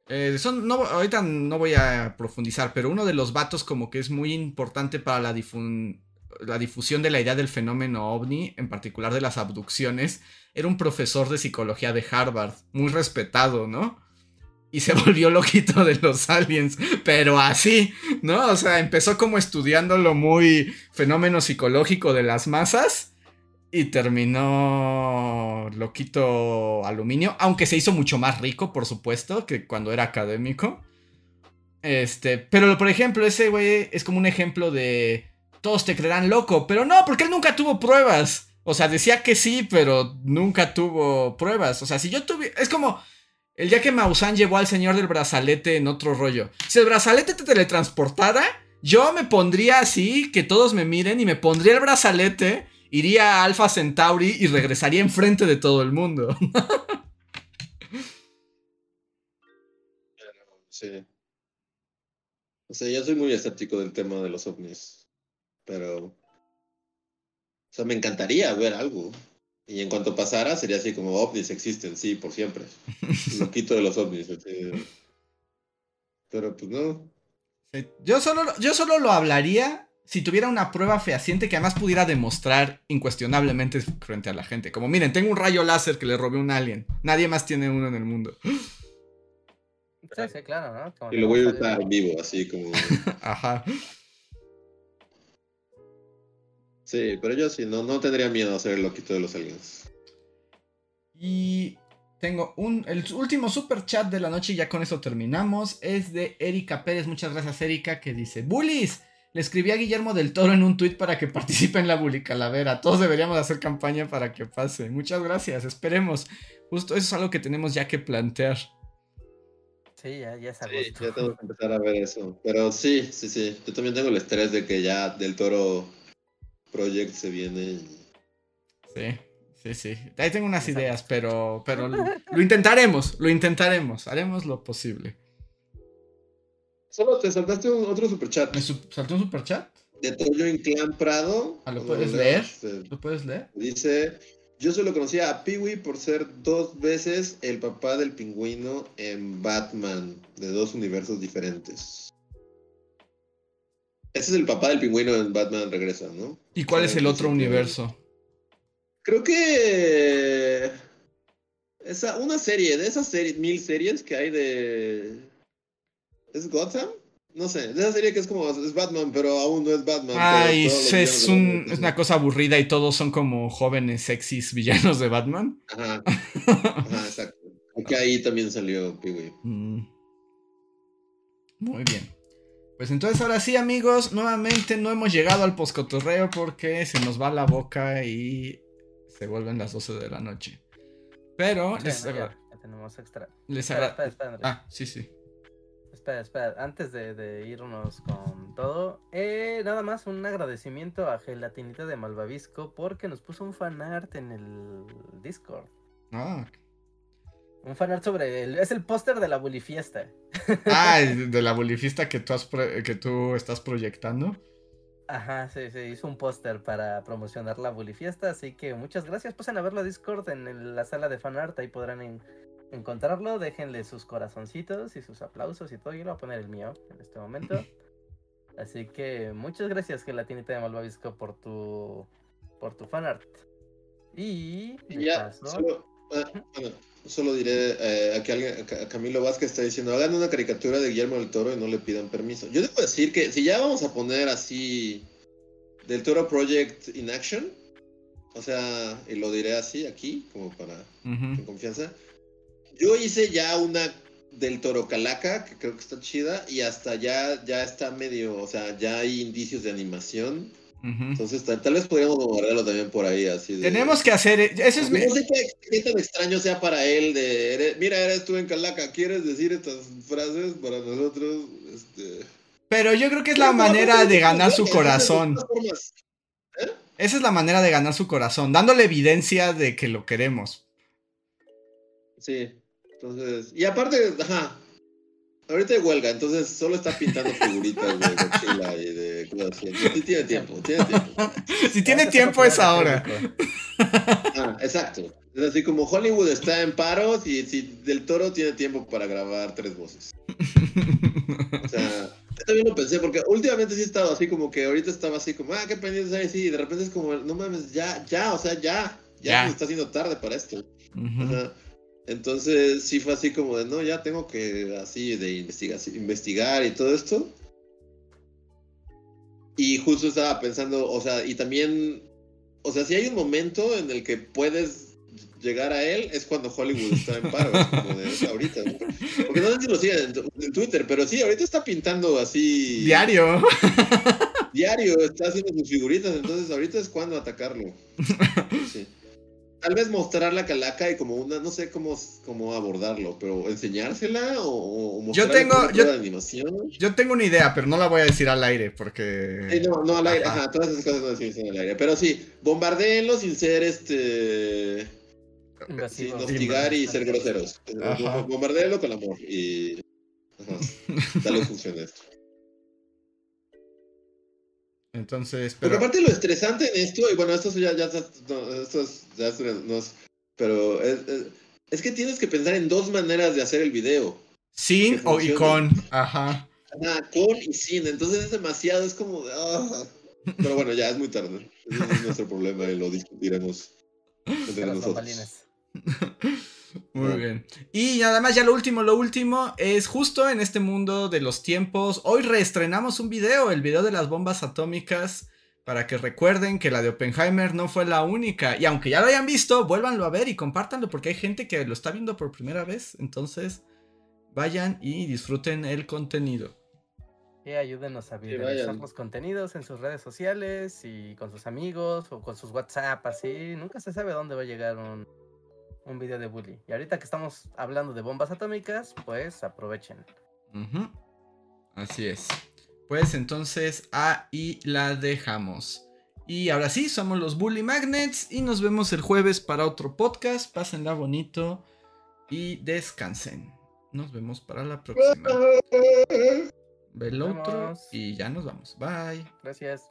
eh, son, no, ahorita no voy a profundizar, pero uno de los vatos como que es muy importante para la, difun- la difusión de la idea del fenómeno ovni, en particular de las abducciones, era un profesor de psicología de Harvard, muy respetado, ¿no? Y se volvió loquito de los aliens, pero así, ¿no? O sea, empezó como estudiando lo muy fenómeno psicológico de las masas y terminó loquito aluminio, aunque se hizo mucho más rico, por supuesto, que cuando era académico. Este, pero por ejemplo, ese güey es como un ejemplo de todos te creerán loco, pero no, porque él nunca tuvo pruebas. O sea, decía que sí, pero nunca tuvo pruebas. O sea, si yo tuviera... Es como el día que Maussan llevó al señor del brazalete en otro rollo. Si el brazalete te teletransportara, yo me pondría así, que todos me miren, y me pondría el brazalete, iría a Alpha Centauri y regresaría enfrente de todo el mundo. Sí. O sea, yo soy muy escéptico del tema de los ovnis. Pero. O sea, me encantaría ver algo. Y en cuanto pasara, sería así como ovnis existen, sí, por siempre. Loquito de los ovnis. así. Pero pues no. Yo solo, yo solo lo hablaría si tuviera una prueba fehaciente que además pudiera demostrar incuestionablemente frente a la gente. Como miren, tengo un rayo láser que le robé a un alien. Nadie más tiene uno en el mundo. Sí, sí, claro, ¿no? Como Y lo voy a usar en vivo, así como. Ajá. Sí, pero yo sí, no, no tendría miedo a ser el loquito de los aliens. Y tengo un, el último super chat de la noche y ya con eso terminamos. Es de Erika Pérez. Muchas gracias, Erika, que dice: ¡Bullies! Le escribí a Guillermo del Toro en un tuit para que participe en la Bully Calavera. Todos deberíamos hacer campaña para que pase. Muchas gracias, esperemos. Justo eso es algo que tenemos ya que plantear. Sí, ya, ya es Sí, agosto. ya tengo que empezar a ver eso. Pero sí, sí, sí. Yo también tengo el estrés de que ya del Toro Project se viene. Sí, sí, sí. Ahí tengo unas Exacto. ideas, pero, pero lo, lo intentaremos, lo intentaremos. Haremos lo posible. Solo te saltaste un- otro superchat ¿Me su- saltó un super chat? de Toyo Inclán Prado. Ah, ¿lo puedes leer? eh, ¿Lo puedes leer? Dice, yo solo conocía a Peewee por ser dos veces el papá del pingüino en Batman, de dos universos diferentes. Ese es el papá del pingüino en Batman Regresa, ¿no? ¿Y cuál es el otro universo? Creo que... Esa, una serie, de esas series, mil series que hay de... ¿Es Gotham? No sé, de esa serie que es como, es Batman, pero aún no es Batman. Ay, es, un- una cosa aburrida y todos son como jóvenes sexys villanos de Batman. Ajá, ajá, exacto. Porque ahí también salió Peewee. Mm. Muy bien. Pues entonces ahora sí, amigos, nuevamente no hemos llegado al poscotorreo porque se nos va la boca y se vuelven las 12 de la noche. Pero les, no, ya, ya tenemos extra. les Espera, espera, espera, Andrés. Ah, sí, sí. Espera, espera, antes de, de irnos con todo, eh, nada más un agradecimiento a Gelatinita de Malvavisco porque nos puso un fanart en el Discord. Ah, Un fanart sobre el, es el póster de la Bully Fiesta. Ah, de la bolifista que tú, has pro- que tú estás proyectando. Ajá, sí, sí, hizo un póster para promocionar la Bully Fiesta, así que muchas gracias. Pasen a verlo a Discord en el- la sala de fanart, ahí podrán en- encontrarlo. Déjenle sus corazoncitos y sus aplausos y todo. Yo le voy a poner el mío en este momento. Así que muchas gracias, Gelatinita de Malvavisco, por tu por tu fanart. Y ya, paso- solo, ah, bueno, solo diré eh, a que alguien, a Ca- a Camilo Vázquez está diciendo, hagan una caricatura de Guillermo del Toro y no le pidan permiso. Yo debo decir que si ya vamos a poner así del Toro Project in action, o sea, y lo diré así aquí, como para confianza. Yo hice ya una del Toro Calaca, que creo que está chida, y hasta ya, ya está medio, o sea, ya hay indicios de animación. Entonces, tal, tal vez podríamos bombardearlo también por ahí, así de... Tenemos que hacer. Eso es. No sé qué, qué tan extraño sea para él de, eres- mira, eres tú en Calaca, ¿quieres decir estas frases para nosotros? Este... Pero yo creo que es la manera de ganar su corazón. Formas, Esa es la manera de ganar su corazón, dándole evidencia de que lo queremos. Sí, entonces, y aparte, ajá, ahorita hay huelga, entonces solo está pintando figuritas de Godzilla y de cosas así. Sí tiene tiempo, tiene tiempo. Si tiene tiempo es ahora. Ah, exacto. Es así como Hollywood está en paro y si Del Toro tiene tiempo para grabar tres voces. O sea, yo también lo pensé porque últimamente sí he estado así como que ahorita estaba así como, ah, qué pendientes hay, sí, y de repente es como, no mames, ya, ya, o sea, ya, ya, está haciendo tarde para esto. Ujú. Ajá. Entonces sí fue así como de, no, ya tengo que así de investigar, investigar y todo esto. Y justo estaba pensando, o sea, y también, o sea, si hay un momento en el que puedes llegar a él, es cuando Hollywood está en paro, como de ahorita. ¿no? Porque no sé si lo siguen en, en Twitter, pero sí, ahorita está pintando así. Diario. Diario, está haciendo sus figuritas, entonces ahorita es cuando atacarlo. Sí. Tal vez mostrar la calaca y como una, no sé cómo, cómo abordarlo, pero enseñársela o, o Yo tengo- una yo- de animación. Yo tengo una idea, pero no la voy a decir al aire Sí, porque. no, no al aire, Ajá. ajá, todas esas cosas no decirse al aire. Pero sí, bombardeenlo sin ser este. Sin hostigar y ser groseros. Ajá. Bombardeenlo con amor y. Ajá, tal vez Entonces, Porque pero. aparte lo estresante en esto, y bueno, esto ya, ya, está- no, esto es- ya no es- pero es, es- es que tienes que pensar en dos maneras de hacer el video. Sin o y con. Ajá. Ajá, con y sin. Entonces es demasiado, es como. ah. Pero bueno, ya es muy tarde. Ese es nuestro problema y lo discutiremos entre nosotros. Muy bien. Y además ya lo último, lo último es justo en este mundo de los tiempos. Hoy reestrenamos un video, el video de las bombas atómicas, para que recuerden que la de Oppenheimer no fue la única. Y aunque ya lo hayan visto, vuélvanlo a ver y compártanlo porque hay gente que lo está viendo por primera vez. Entonces, vayan y disfruten el contenido. Y ayúdenos a viralizar los contenidos en sus redes sociales y con sus amigos o con sus WhatsApp, así. Nunca se sabe dónde va a llegar un, un video de bully. Y ahorita que estamos hablando de bombas atómicas, pues aprovechen. Así es. Pues entonces ahí la dejamos. Y ahora sí, somos los Bully Magnets y nos vemos el jueves para otro podcast. Pásenla bonito y descansen. Nos vemos para la próxima. Ve el otro y ya nos vamos. Bye. Gracias.